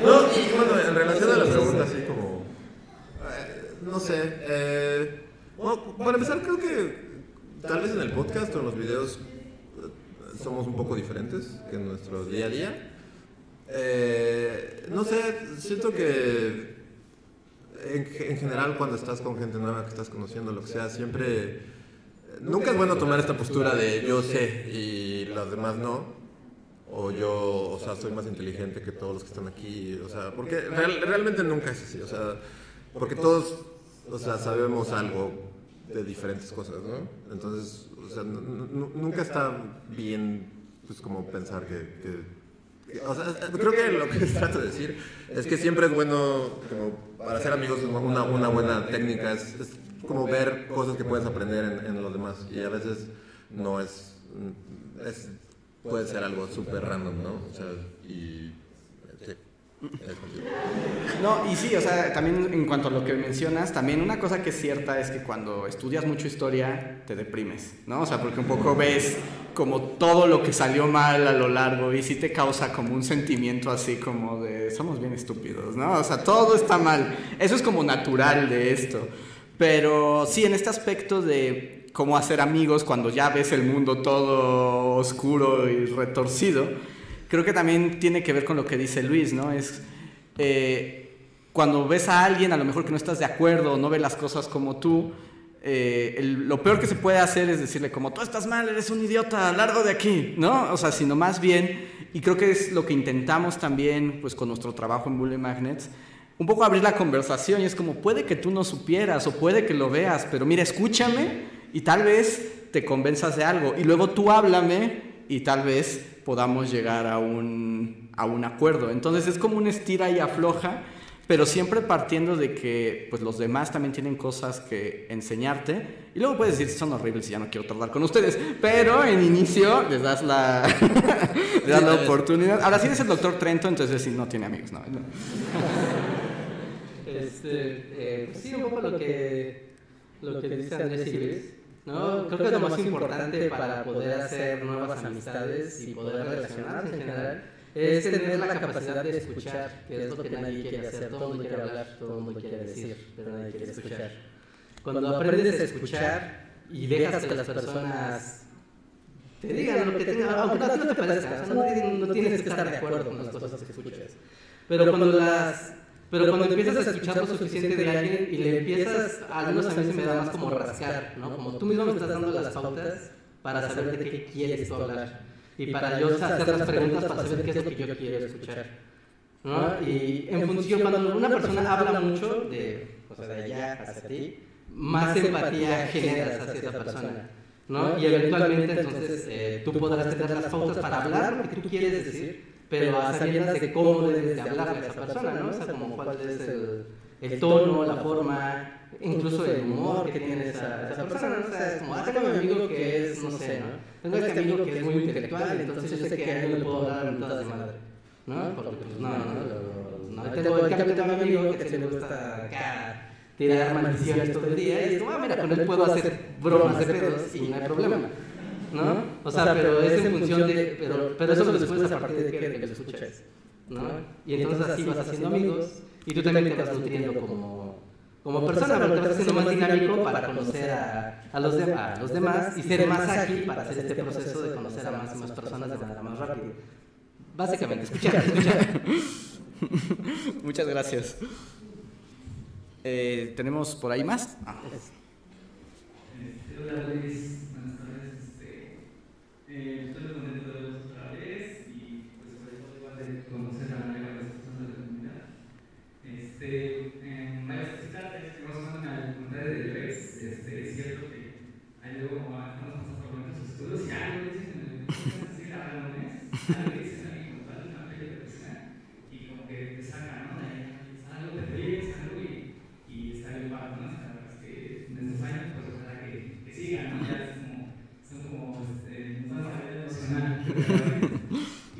No, y bueno, en relación a la pregunta, así como. eh, no sé. Eh, para empezar, creo que tal vez en el podcast o en los videos eh, somos un poco diferentes que en nuestro día a día. No sé, siento que en, en general cuando estás con gente nueva que estás conociendo, lo que sea, siempre... Nunca es bueno tomar esta postura de yo sé y los demás no. O yo, o sea, soy más inteligente que todos los que están aquí. O sea, porque real- realmente nunca es así. O sea, porque todos, o sea, sabemos algo de diferentes cosas, ¿no? Entonces, o sea, nu- nu- nunca está bien, pues, como pensar que... que- que- o sea, creo que lo que (laughs) trato de decir es que siempre es bueno, como para ser amigos, una, una buena técnica es, es como ver cosas que puedes aprender en, los demás. Y a veces no es... puede ser algo súper random, ¿no? O sea, y... No, y sí, o sea, también en cuanto a lo que mencionas, también una cosa que es cierta es que cuando estudias mucho historia te deprimes, ¿no? O sea, porque un poco ves como todo lo que salió mal a lo largo y sí te causa como un sentimiento así como de somos bien estúpidos, ¿no? O sea, todo está mal. Eso es como natural de esto. Pero sí, en este aspecto de cómo hacer amigos cuando ya ves el mundo todo oscuro y retorcido, creo que también tiene que ver con lo que dice Luis, ¿no? Es eh, cuando ves a alguien a lo mejor que no estás de acuerdo o no ve las cosas como tú, eh, el- lo peor que se puede hacer es decirle como tú estás mal, eres un idiota, largo de aquí, ¿no? O sea, sino más bien, y creo que es lo que intentamos también pues con nuestro trabajo en Bully Magnets, un poco abrir la conversación y es como puede que tú no supieras o puede que lo veas, pero mira, escúchame y tal vez te convenzas de algo y luego tú háblame y tal vez podamos llegar a un, a un acuerdo. Entonces es como un estira y afloja, pero siempre partiendo de que pues los demás también tienen cosas que enseñarte y luego puedes decir son horribles y ya no quiero tardar con ustedes, pero en inicio les das la (laughs) les das la oportunidad. Ahora si eres el doctor Trento, entonces sí no tiene amigos, no. Este, eh, sí, un poco lo que, lo que dice Andrés Luis. ¿no? Creo que es lo más importante para poder hacer nuevas amistades y poder relacionarse en general es tener la capacidad de escuchar, que es lo que nadie quiere hacer. Todo el mundo quiere hablar, todo el mundo quiere decir, pero nadie quiere escuchar. Cuando aprendes a escuchar y dejas que las personas te digan lo que tengan, aunque no te parezca, o sea, no, no tienes que estar de acuerdo con las cosas que escuchas. Pero cuando las pero cuando empiezas a escuchar lo suficiente de alguien y le empiezas, al menos a mí se me da más como rascar, ¿no? Como tú mismo me estás dando las pautas para saber de qué quieres tú hablar. Y para yo hacer las preguntas para saber qué es lo que yo quiero escuchar. ¿no? Y en función, cuando una persona habla mucho de, o sea, de allá hacia ti, más empatía generas hacia esa persona. ¿no? Y eventualmente entonces eh, tú podrás tener las pautas para hablar lo que tú quieres decir, pero a sabiendas de cómo debes de hablarle a esa persona, ¿no? O sea, como cuál es el, el tono, la forma, incluso el humor que tiene esa, esa persona, ¿no? O sea, es como, ah, tengo a mi amigo que es, no sé, ¿no? Tengo este amigo que es muy intelectual, entonces yo sé que a él le puedo en todas de madre, ¿no? Porque, pues, no, no, no, no, tengo, en cambio tengo a mi amigo que se le gusta acá tirar maldiciones todo el día y es como, ah, mira, con él puedo hacer bromas de pedos y no hay problema. ¿no? O sea, pero es en función de, pero, pero eso lo descubres a partir de que, de que lo escuchas, ¿no? Y entonces así vas haciendo amigos y tú también te vas nutriendo como, como persona, pero te vas haciendo más dinámico para conocer a, a, los, de- a los demás y ser más ágil para hacer este proceso de conocer a más y más personas de manera más rápida. Básicamente, (laughs) escuchar, escuchar. (laughs) Muchas gracias. Eh, ¿Tenemos por ahí más? Ah. Este, hola Luis, buenas tardes. Este, eh, estoy contento otra vez y pues igual conocer a personas de la comunidad. Este, en varias cositas, estamos hablando en el comentario de Lex, este, es cierto que hay luego como estamos pasando por momentos oscuros y algo dicen en el podcast, así la balones, algo dicen ahí como tal, una pelea de persona y como que te sacan, ¿no? De ahí, algo te ríes, algo y, y está bien padre, ¿no? O sea, la verdad es que en estos años, pues ojalá que, que sigan, ¿no? Ya es como, son como, este, nos van a salir emocional.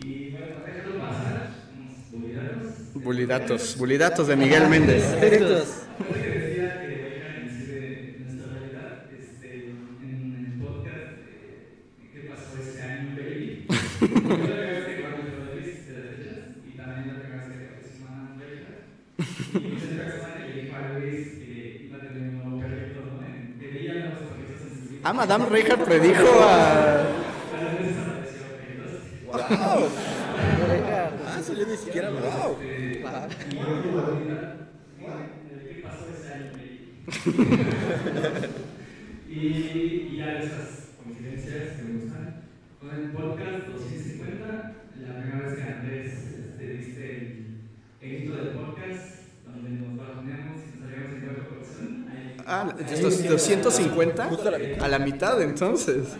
Y bueno, déjalo pasar, unos bulidatos. Bulidatos, bulidatos de Miguel Méndez. Ahora que decía que oigan en sí de nuestra realidad, este, en el podcast, eh, ¿qué pasó este año, baby? Fue la primera vez que grabamos con Luis de las fechas y también la primera vez que apareció Mamá Reina. Y esa primera semana que le dijo a Luis que iba a tener un nuevo perrito, ¿no? En- Que veía nuevos perritos en su vida. Ah, Madame Reinhardt predijo a... ¡Wow! Ah, eso yo ni siquiera me wow. Y luego la vida, ¿qué pasó ese año, baby? y, y ya de esas coincidencias que me gustan. Con el podcast 250, la primera vez que Andrés este, diste el, intro del podcast, donde nos bajoneamos y nos salíamos en cuatro corazón. Ah, ahí- estos 250 Justo a la mitad. a la mitad entonces.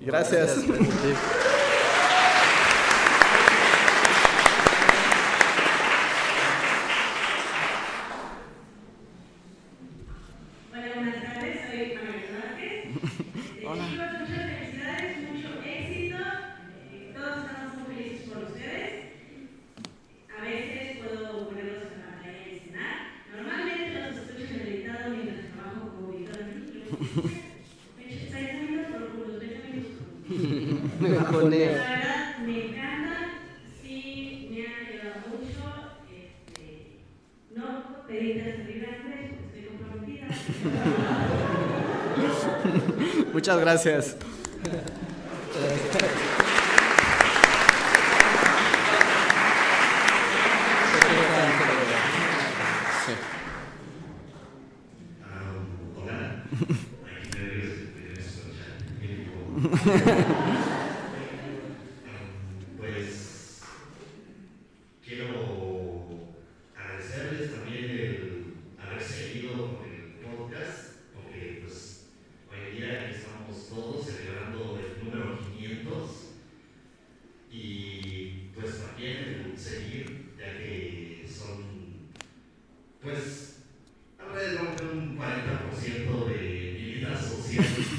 Gracias, Gracias. Hola, buenas tardes, soy María Vázquez. Este, Hola. Chicos, muchas felicidades, mucho éxito. Eh, Todos estamos muy felices por ustedes. A veces puedo ponerlos en la pantalla y cenar. Normalmente los escucho en el editado mientras trabajo como editora. Seis minutos por unos 20 minutos. Me bajoneo. La verdad, me encanta. Sí, me ha ayudado mucho. Este, no pedirte salir antes, porque estoy comprometida. Muchas gracias.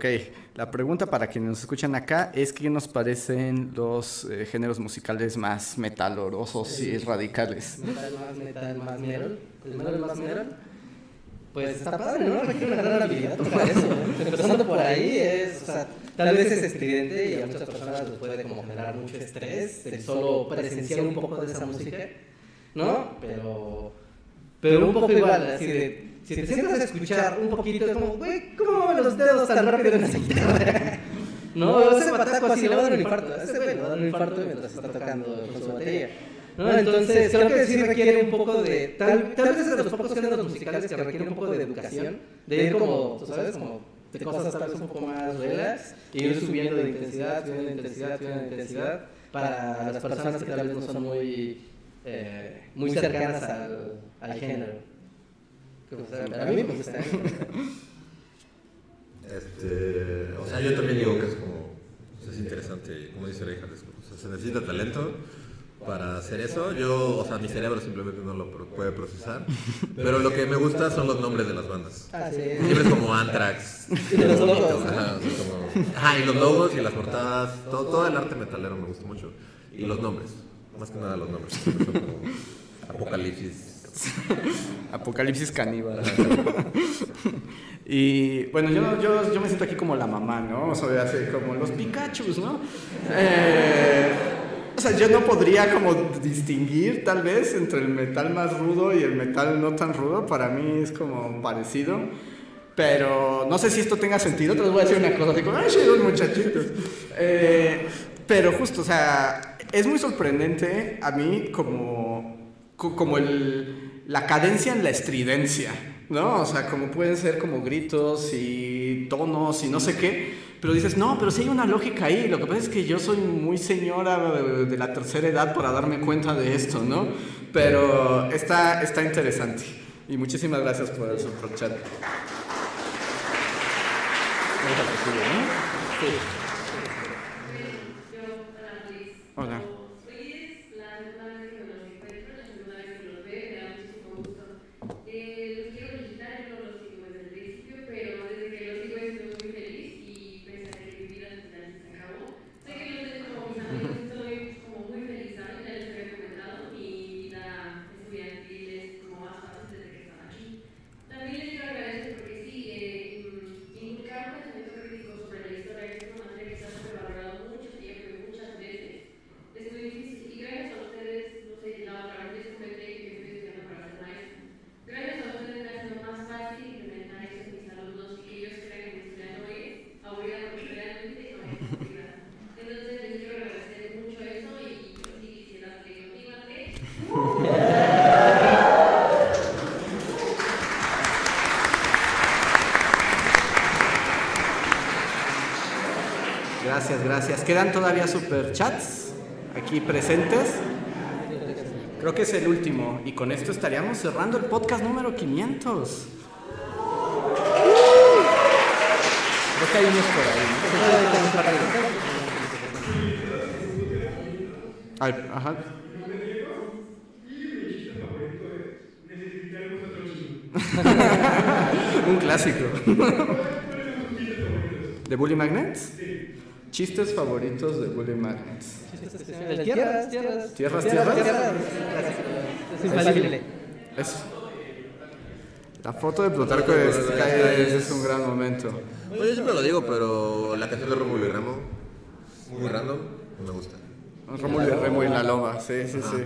Ok, la pregunta para quienes nos escuchan acá es qué nos parecen los eh, géneros musicales más metalorosos y radicales. Metal más metal más metal. El metal más metal. Pues está padre, ¿no? Requiere una gran habilidad para eso. Empezando por ahí es, o sea, tal vez es estridente y a muchas personas les puede como generar mucho estrés el solo presenciar un poco de esa música, ¿no? Pero, pero un poco igual, así de, si te sientas a escuchar un poquito, es como, güey, ¿cómo mueven los dedos tan rápido en esa guitarra? (laughs) No, ese pataco así le va a dar un infarto, ese güey le va a dar un infarto mientras está tocando con su batería. ¿no? Entonces, creo que sí requiere un poco de. Tal, tal vez es de los pocos géneros musicales que requiere un poco de educación, de ir como, tú sabes, como de cosas tal vez un poco más relax, y ir subiendo de intensidad, subiendo de intensidad, subiendo de intensidad, para las personas que tal vez no son muy, eh, muy cercanas al, al género. Que, o sea, a mí me gusta. (laughs) Este, o sea, yo también digo que es como, es interesante, como dice Reija, o sea, se necesita talento para hacer eso. Yo, o sea, mi cerebro simplemente no lo pro- puede procesar. (laughs) Pero lo que me gusta son los nombres de las bandas. Ah, sí. Siempre es como Anthrax. Y de los logos, ¿no? Ajá, o sea, como- ajá, y los logos y las portadas, todo, todo el arte metalero me gusta mucho. Y los nombres, más que nada los nombres. Son como (laughs) Apocalipsis. (laughs) Apocalipsis caníbal. (laughs) y bueno, yo, yo, yo me siento aquí como la mamá, ¿no? O sea, así como los Pikachus, ¿no? Eh, o sea, yo no podría como distinguir tal vez entre el metal más rudo y el metal no tan rudo. Para mí es como parecido. Pero no sé si esto tenga sentido. Te les voy a decir una cosa. Digo, ay, chidos muchachitos. Eh, pero justo, o sea, es muy sorprendente a mí como, co- como el, la cadencia en la estridencia, ¿no? O sea, como pueden ser como gritos y tonos y no sé qué. Pero dices, no, pero sí hay una lógica ahí. Lo que pasa es que yo soy muy señora de, la tercera edad para darme cuenta de esto, ¿no? Pero está, está interesante. Y muchísimas gracias por el super chat. Yo, para Luis. Hola. Hoy es la segunda vez que me los encuentro, la segunda vez que los veo, me da muchísimo gusto. Eh, los quiero felicitar, yo no los sigo desde el principio, pero desde que los sigo estoy muy feliz y pensé que mi vida al final se acabó. Sé que los tengo como mis amigos, estoy como muy feliz, ¿saben? Ya les había comentado, mi vida estudiantil es como más fácil desde que están aquí. También les quiero agradecer porque sí, eh, mm, inculcar un pensamiento crítico sobre la historia es una materia que se ha sobrevalorado mucho tiempo y muchas veces. Es muy difícil y gracias a ustedes, no sé, la otra vez les comenté que yo estoy estudiando para ser maestro. Gracias a ustedes me ha sido más fácil implementar eso en mis alumnos y que ellos crean que mi estudiante no es aburrida porque realmente no es aburrida. Entonces les quiero agradecer mucho eso y yo sí quisiera que continuamente. Gracias, gracias. ¿Quedan todavía superchats aquí presentes? Creo que es el último. Y con esto estaríamos cerrando el podcast número 500. Creo que hay unos por ahí. ¿no? Ay, ajá. (laughs) Un clásico. ¿De Bully Magnets? Chistes favoritos de Bully Magnets. El tierras, tierras. ¿Tierras, tierras? Es infalible. Es- La foto de Plutarco es, es, es un gran momento. Bueno, yo siempre lo digo, pero la canción de Rómulo y Remo, muy random, me gusta. Rómulo y Remo y la loma, sí, sí, sí.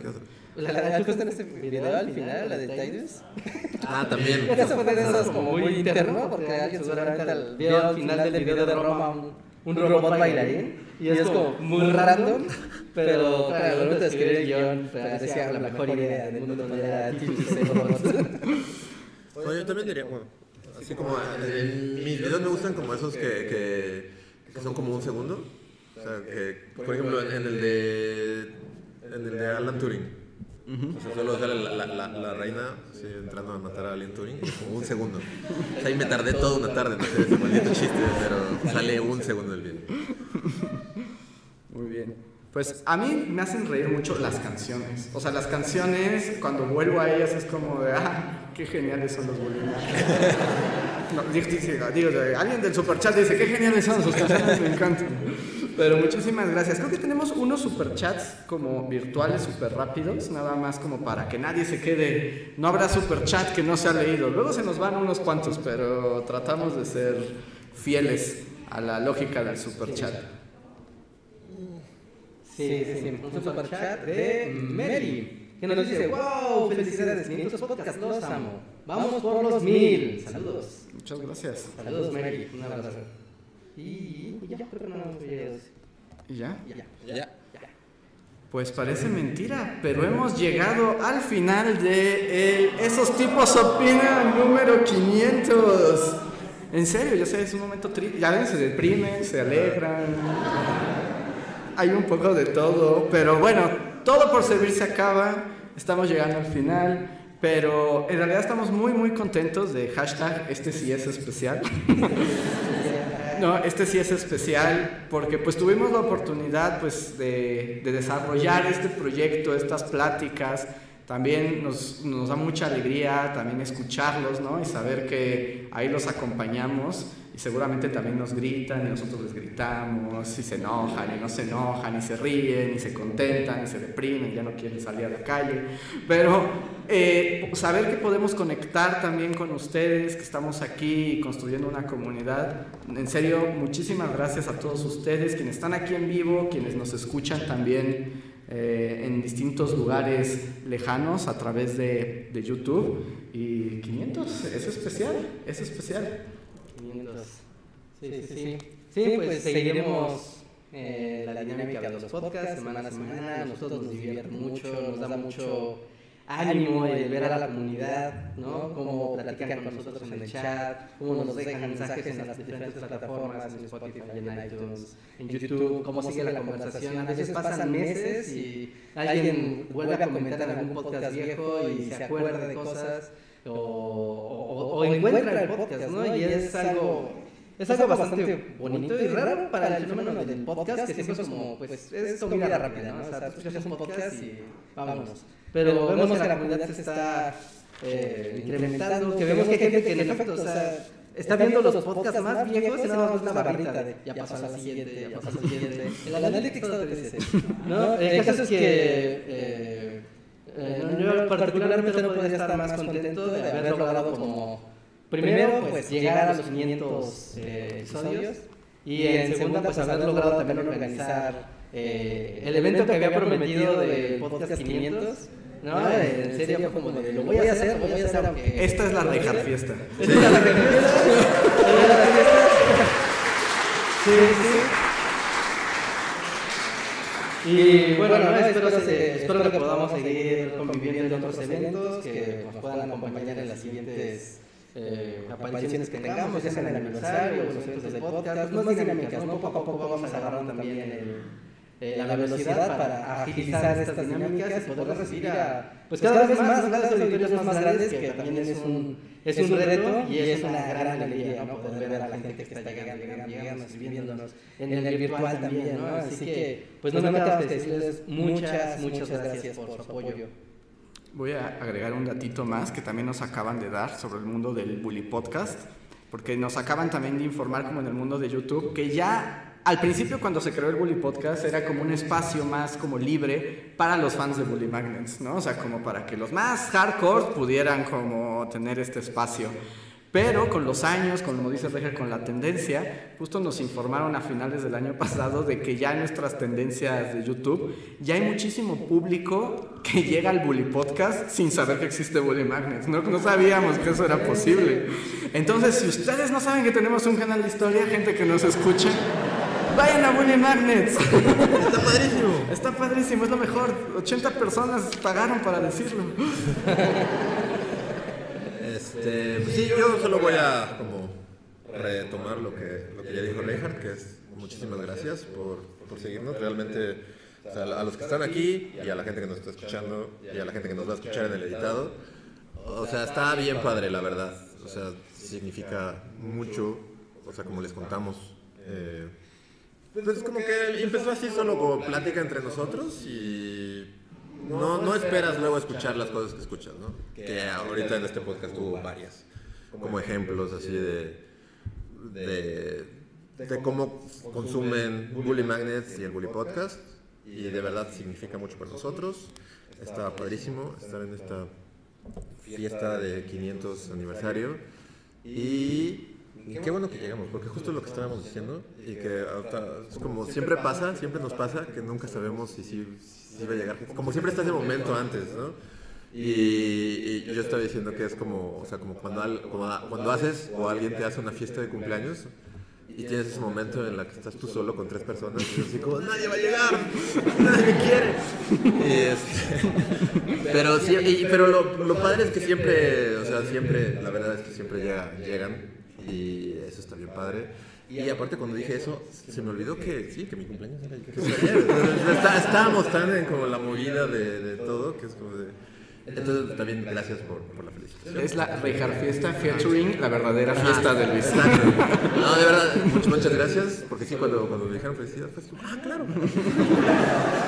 ¿Qué otro? La, la, justo en este video al final, la de Tidus. Ah, también. Eso fue de esos como muy interno, porque alguien seguramente al- vio al final del video de Roma un, un robot bailarín. Y es como muy random, pero claro, al momento de escribir el guion parecía la mejor idea del mundo poner a Tidus en robots. Bueno, yo también diría, bueno, así como en mis videos me gustan como esos que, que, que son como un segundo. O sea, que, por ejemplo, en el de, en el de Alan Turing. O sea, solo sale la, la, la, la reina entrando a matar a Alan Turing, como un segundo. O sea, ahí me tardé toda una tarde en hacer ese maldito chiste, pero sale un segundo del video. Muy bien. Pues a mí me hacen reír mucho las canciones. O sea, las canciones, cuando vuelvo a ellas es como de, ah, qué geniales son los bolivianos. (laughs) No, digo, digo, digo, alguien del superchat dice, qué geniales son sus canciones, me encantan. Pero muchísimas gracias. Creo que tenemos unos superchats como virtuales, súper rápidos, nada más como para que nadie se quede. No habrá superchat que no se ha leído. Luego se nos van unos cuantos, pero tratamos de ser fieles a la lógica del superchat. Sí, sí, sí. Un super chat de Mary, que nos dice, wow, felicidades, 500 podcasts, los amo. Vamos por los mil. Saludos. Muchas gracias. Saludos, Mary. Un abrazo. Y ya, creo que no hemos llegado. ¿Y ya? Ya. Ya. Pues parece mentira, pero hemos llegado al final de el Esos tipos opinan número 500. En serio, yo sé, es un momento triste. Ya ven, se deprimen, se alegran. Hay un poco de todo, pero bueno, todo por servir se acaba. Estamos llegando al final. Pero en realidad estamos muy muy contentos de hashtag este sí es especial. (laughs) No, este sí es especial porque pues tuvimos la oportunidad pues de, de desarrollar este proyecto, estas pláticas. También nos, nos da mucha alegría también escucharlos, ¿no? Y saber que ahí los acompañamos seguramente también nos gritan y nosotros les gritamos y se enojan y no se enojan y se ríen y se contentan y se deprimen, ya no quieren salir a la calle. Pero eh, saber que podemos conectar también con ustedes, que estamos aquí construyendo una comunidad. En serio, muchísimas gracias a todos ustedes, quienes están aquí en vivo, quienes nos escuchan también eh, en distintos lugares lejanos a través de, de YouTube. Y 500, es especial, es especial. 500. Sí, sí, sí. Sí, pues seguiremos eh, la dinámica de los podcasts semana a semana. A nosotros nos divierte mucho, nos da mucho ánimo el ver a la comunidad, ¿no? Cómo platican con nosotros en el chat, cómo nos dejan mensajes en las diferentes plataformas, en Spotify, en iTunes, en YouTube, cómo sigue la conversación. A veces pasan meses y alguien vuelve a comentar en algún podcast viejo y se acuerda de cosas o, o, o encuentra el podcast, ¿no? Y es algo es algo bastante bonito y raro para el fenómeno del podcast, que siempre es como, pues, es comida rápida, ¿no? O sea, tú escuchas un podcast y vámonos. Pero vemos que la comunidad se está eh, incrementando, que vemos que hay gente que en efecto, o sea, está viendo los podcasts más viejos y nada más una barrita de ya pasó a la siguiente, ya pasó a la siguiente. El analytics (laughs) todo te dice, ¿no? El caso es que... Eh, eh, yo particularmente no podría estar más contento de haber logrado como primero pues llegar a los 500 eh, episodios y en segunda pues haber logrado también organizar eh, el evento que había prometido de podcast 500 no, en serio fue como de lo voy a hacer, lo voy a hacer aunque... Esta es la Rejar Fiesta. Esta es la Rejar Fiesta. (laughs) Sí, sí. Y bueno, no, espero, se- espero que podamos seguir conviviendo en otros eventos, que nos puedan acompañar en las siguientes eh, apariciones que tengamos, ya sea en el aniversario o los eventos del podcast, más dinámicas, ¿no? Poco a poco vamos agarrando también el, eh, la velocidad para agilizar estas dinámicas y poder recibir a, pues cada vez más, cada vez auditorios más grandes, que también es un, es un reto y es una gran alegría, ¿no? Poder ver a la gente que está llegando, llegando, llegando, escribiéndonos en el virtual también, ¿no? Así que, pues no me queda más que decirles muchas, muchas gracias por su apoyo. Voy a agregar un datito más que también nos acaban de dar sobre el mundo del Bully Podcast, porque nos acaban también de informar como en el mundo de YouTube que ya al principio cuando se creó el Bully Podcast era como un espacio más como libre para los fans de Bully Magnets, ¿no? O sea, como para que los más hardcore pudieran como tener este espacio. Pero con los años, como dice Reger, con la tendencia, justo nos informaron a finales del año (laughs) pasado de que ya en nuestras tendencias de YouTube ya hay muchísimo público que llega al Bully Podcast sin saber que existe Bully Magnets. No, no sabíamos que eso era posible. Entonces, si ustedes no saben que tenemos un canal de historia, gente que nos escucha, vayan a Bully Magnets. (laughs) Está padrísimo. Está padrísimo, es lo mejor. 80 personas pagaron para decirlo. Este, pues sí, yo solo voy a como retomar lo que, lo que ya dijo Reinhardt, que es muchísimas gracias por, por seguirnos. Realmente, o sea, a los que están aquí y a la gente que nos está escuchando y a la gente que nos va a escuchar en el editado, o sea, está bien padre, la verdad. O sea, significa mucho, o sea, como les contamos. Eh, pues como que empezó así solo como plática entre nosotros y no, no esperas luego escuchar las cosas que escuchas, ¿no? Que ahorita en este podcast hubo varias, como ejemplos así de, de, de cómo consumen Bully Magnets y el Bully Podcast. Y de verdad significa mucho para nosotros. Está padrísimo estar en esta fiesta de 500 aniversario. Y qué bueno que llegamos, porque justo lo que estábamos diciendo, y que ahorita, es como siempre pasa, siempre nos pasa, que nunca sabemos si sí si, va a llegar. Como siempre está ese momento antes, ¿no? Y, y yo estaba diciendo que es como, o sea, como cuando, al- como cuando haces o alguien te hace una fiesta de cumpleaños y tienes ese momento en la que estás tú solo con tres personas y así como, nadie va a llegar, (laughs) nadie me quiere. Y (laughs) pero sí, y- pero lo, lo padre es que siempre, o sea, siempre, la verdad es que siempre llega, llegan y eso está bien padre. Y aparte cuando dije eso, se me olvidó que sí, que mi cumpleaños era ayer. Estábamos tan en como la movida de, de todo que es como de... Entonces también gracias por, por la felicitación. Es la Rejar Fiesta featuring la verdadera fiesta de Luis. Exacto. No, de verdad, muchas, muchas gracias. Porque sí, cuando, cuando me dijeron felicidades, fue así, ah, claro.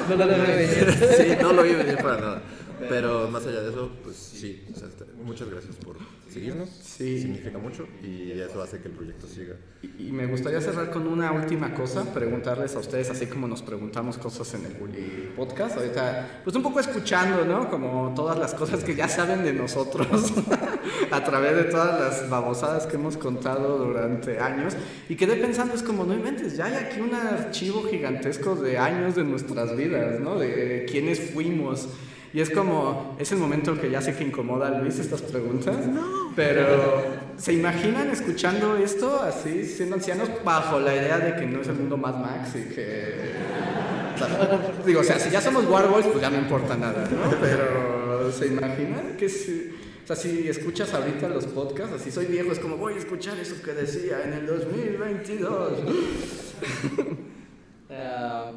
No lo vi venir. Sí, no lo vi venir para nada. Pero más allá de eso, pues sí, o sea, está- muchas gracias por seguirnos. Sí. Significa mucho y eso hace que el proyecto siga. Y y me gustaría cerrar con una última cosa, preguntarles a ustedes, así como nos preguntamos cosas en el Podcast, ahorita, pues un poco escuchando, ¿no? Como todas las cosas que ya saben de nosotros, (laughs) a través de todas las babosadas que hemos contado durante años, y quedé pensando, es como, no inventes, ya hay aquí un archivo gigantesco de años de nuestras vidas, ¿no? De quiénes fuimos. Y es como, es el momento que ya sé que incomoda a Luis estas preguntas. Pero, ¿se imaginan escuchando esto así, siendo ancianos, bajo la idea de que no es el mundo Mad Max y que. digo, o sea, si ya somos Warboys, pues ya no importa nada, ¿no? Pero, ¿se imaginan que si. O sea, si escuchas ahorita los podcasts, así soy viejo, es como voy a escuchar eso que decía en el 2022. Ah,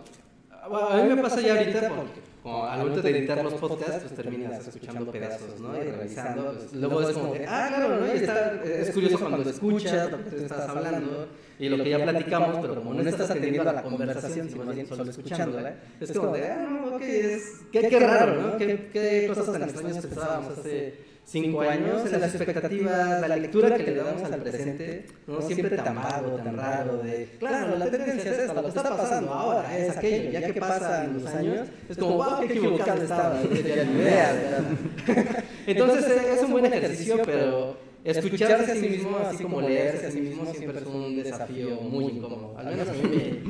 bueno, a mí me pasa ya ahorita porque como al momento de editar los podcasts, pues terminas escuchando pedazos, ¿no? Y revisando. pues, luego es como de, ah, claro, ¿no? Y está, es curioso cuando escuchas lo que tú estás hablando y lo que ya platicamos, pero como no estás atendiendo a la conversación, sino más bien solo escuchándola, es como de, ah, no, ok, es, qué, qué raro, ¿no? Qué, qué cosas tan extrañas pensábamos hace cinco años, en las expectativas, la lectura que le damos al presente, ¿no? Siempre tan vago, tan raro, de, claro, la tendencia es esta, lo que está pasando ahora es aquello, ya que pasan los años, es como, wow, qué equivocado estaba, no tenía ni idea. ¿verdad? (laughs) Entonces es es un buen ejercicio, pero escucharse a sí mismo, así como leerse a sí mismo, siempre es un desafío muy incómodo. Al menos a mí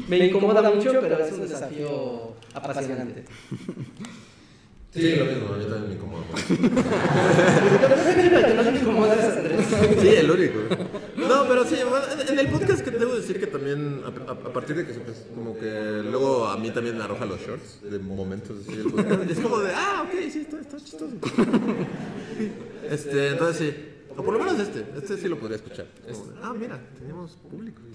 me, me incomoda mucho, pero es un desafío apasionante. Sí, lo mismo, yo también me incomodo. no me incomoda es Andrés. Sí, el único. No, pero sí, en- el podcast que debo decir que también, a, a- a partir de que pues, como que luego a mí también me arroja los shorts de momentos así del podcast. Es como de, ah, ok, sí, está, está chistoso. (laughs) Este, entonces sí. O por lo menos este, este sí lo podría escuchar. Es como de, ah, mira, tenemos público. (laughs)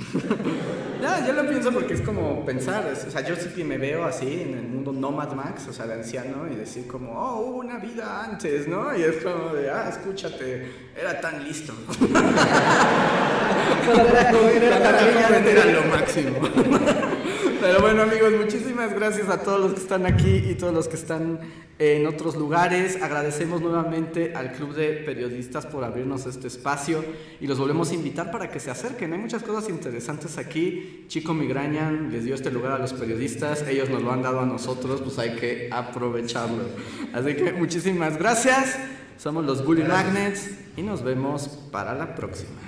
Ya, yo lo pienso porque es como pensar, es- o sea, yo sí que me veo así en el mundo no Mad Max, o sea, de anciano, y decir como, oh, hubo una vida antes, ¿no? Y es como de, ah, escúchate, era tan listo. (laughs) Tan era lo máximo. (laughs) Pero bueno amigos, muchísimas gracias a todos los que están aquí y todos los que están en otros lugares. Agradecemos nuevamente al Club de Periodistas por abrirnos este espacio y los volvemos a invitar para que se acerquen. Hay muchas cosas interesantes aquí. Chico Migraña les dio este lugar a los periodistas, ellos nos lo han dado a nosotros, pues hay que aprovecharlo. Así que muchísimas gracias. Somos los Bully Magnets y nos vemos para la próxima.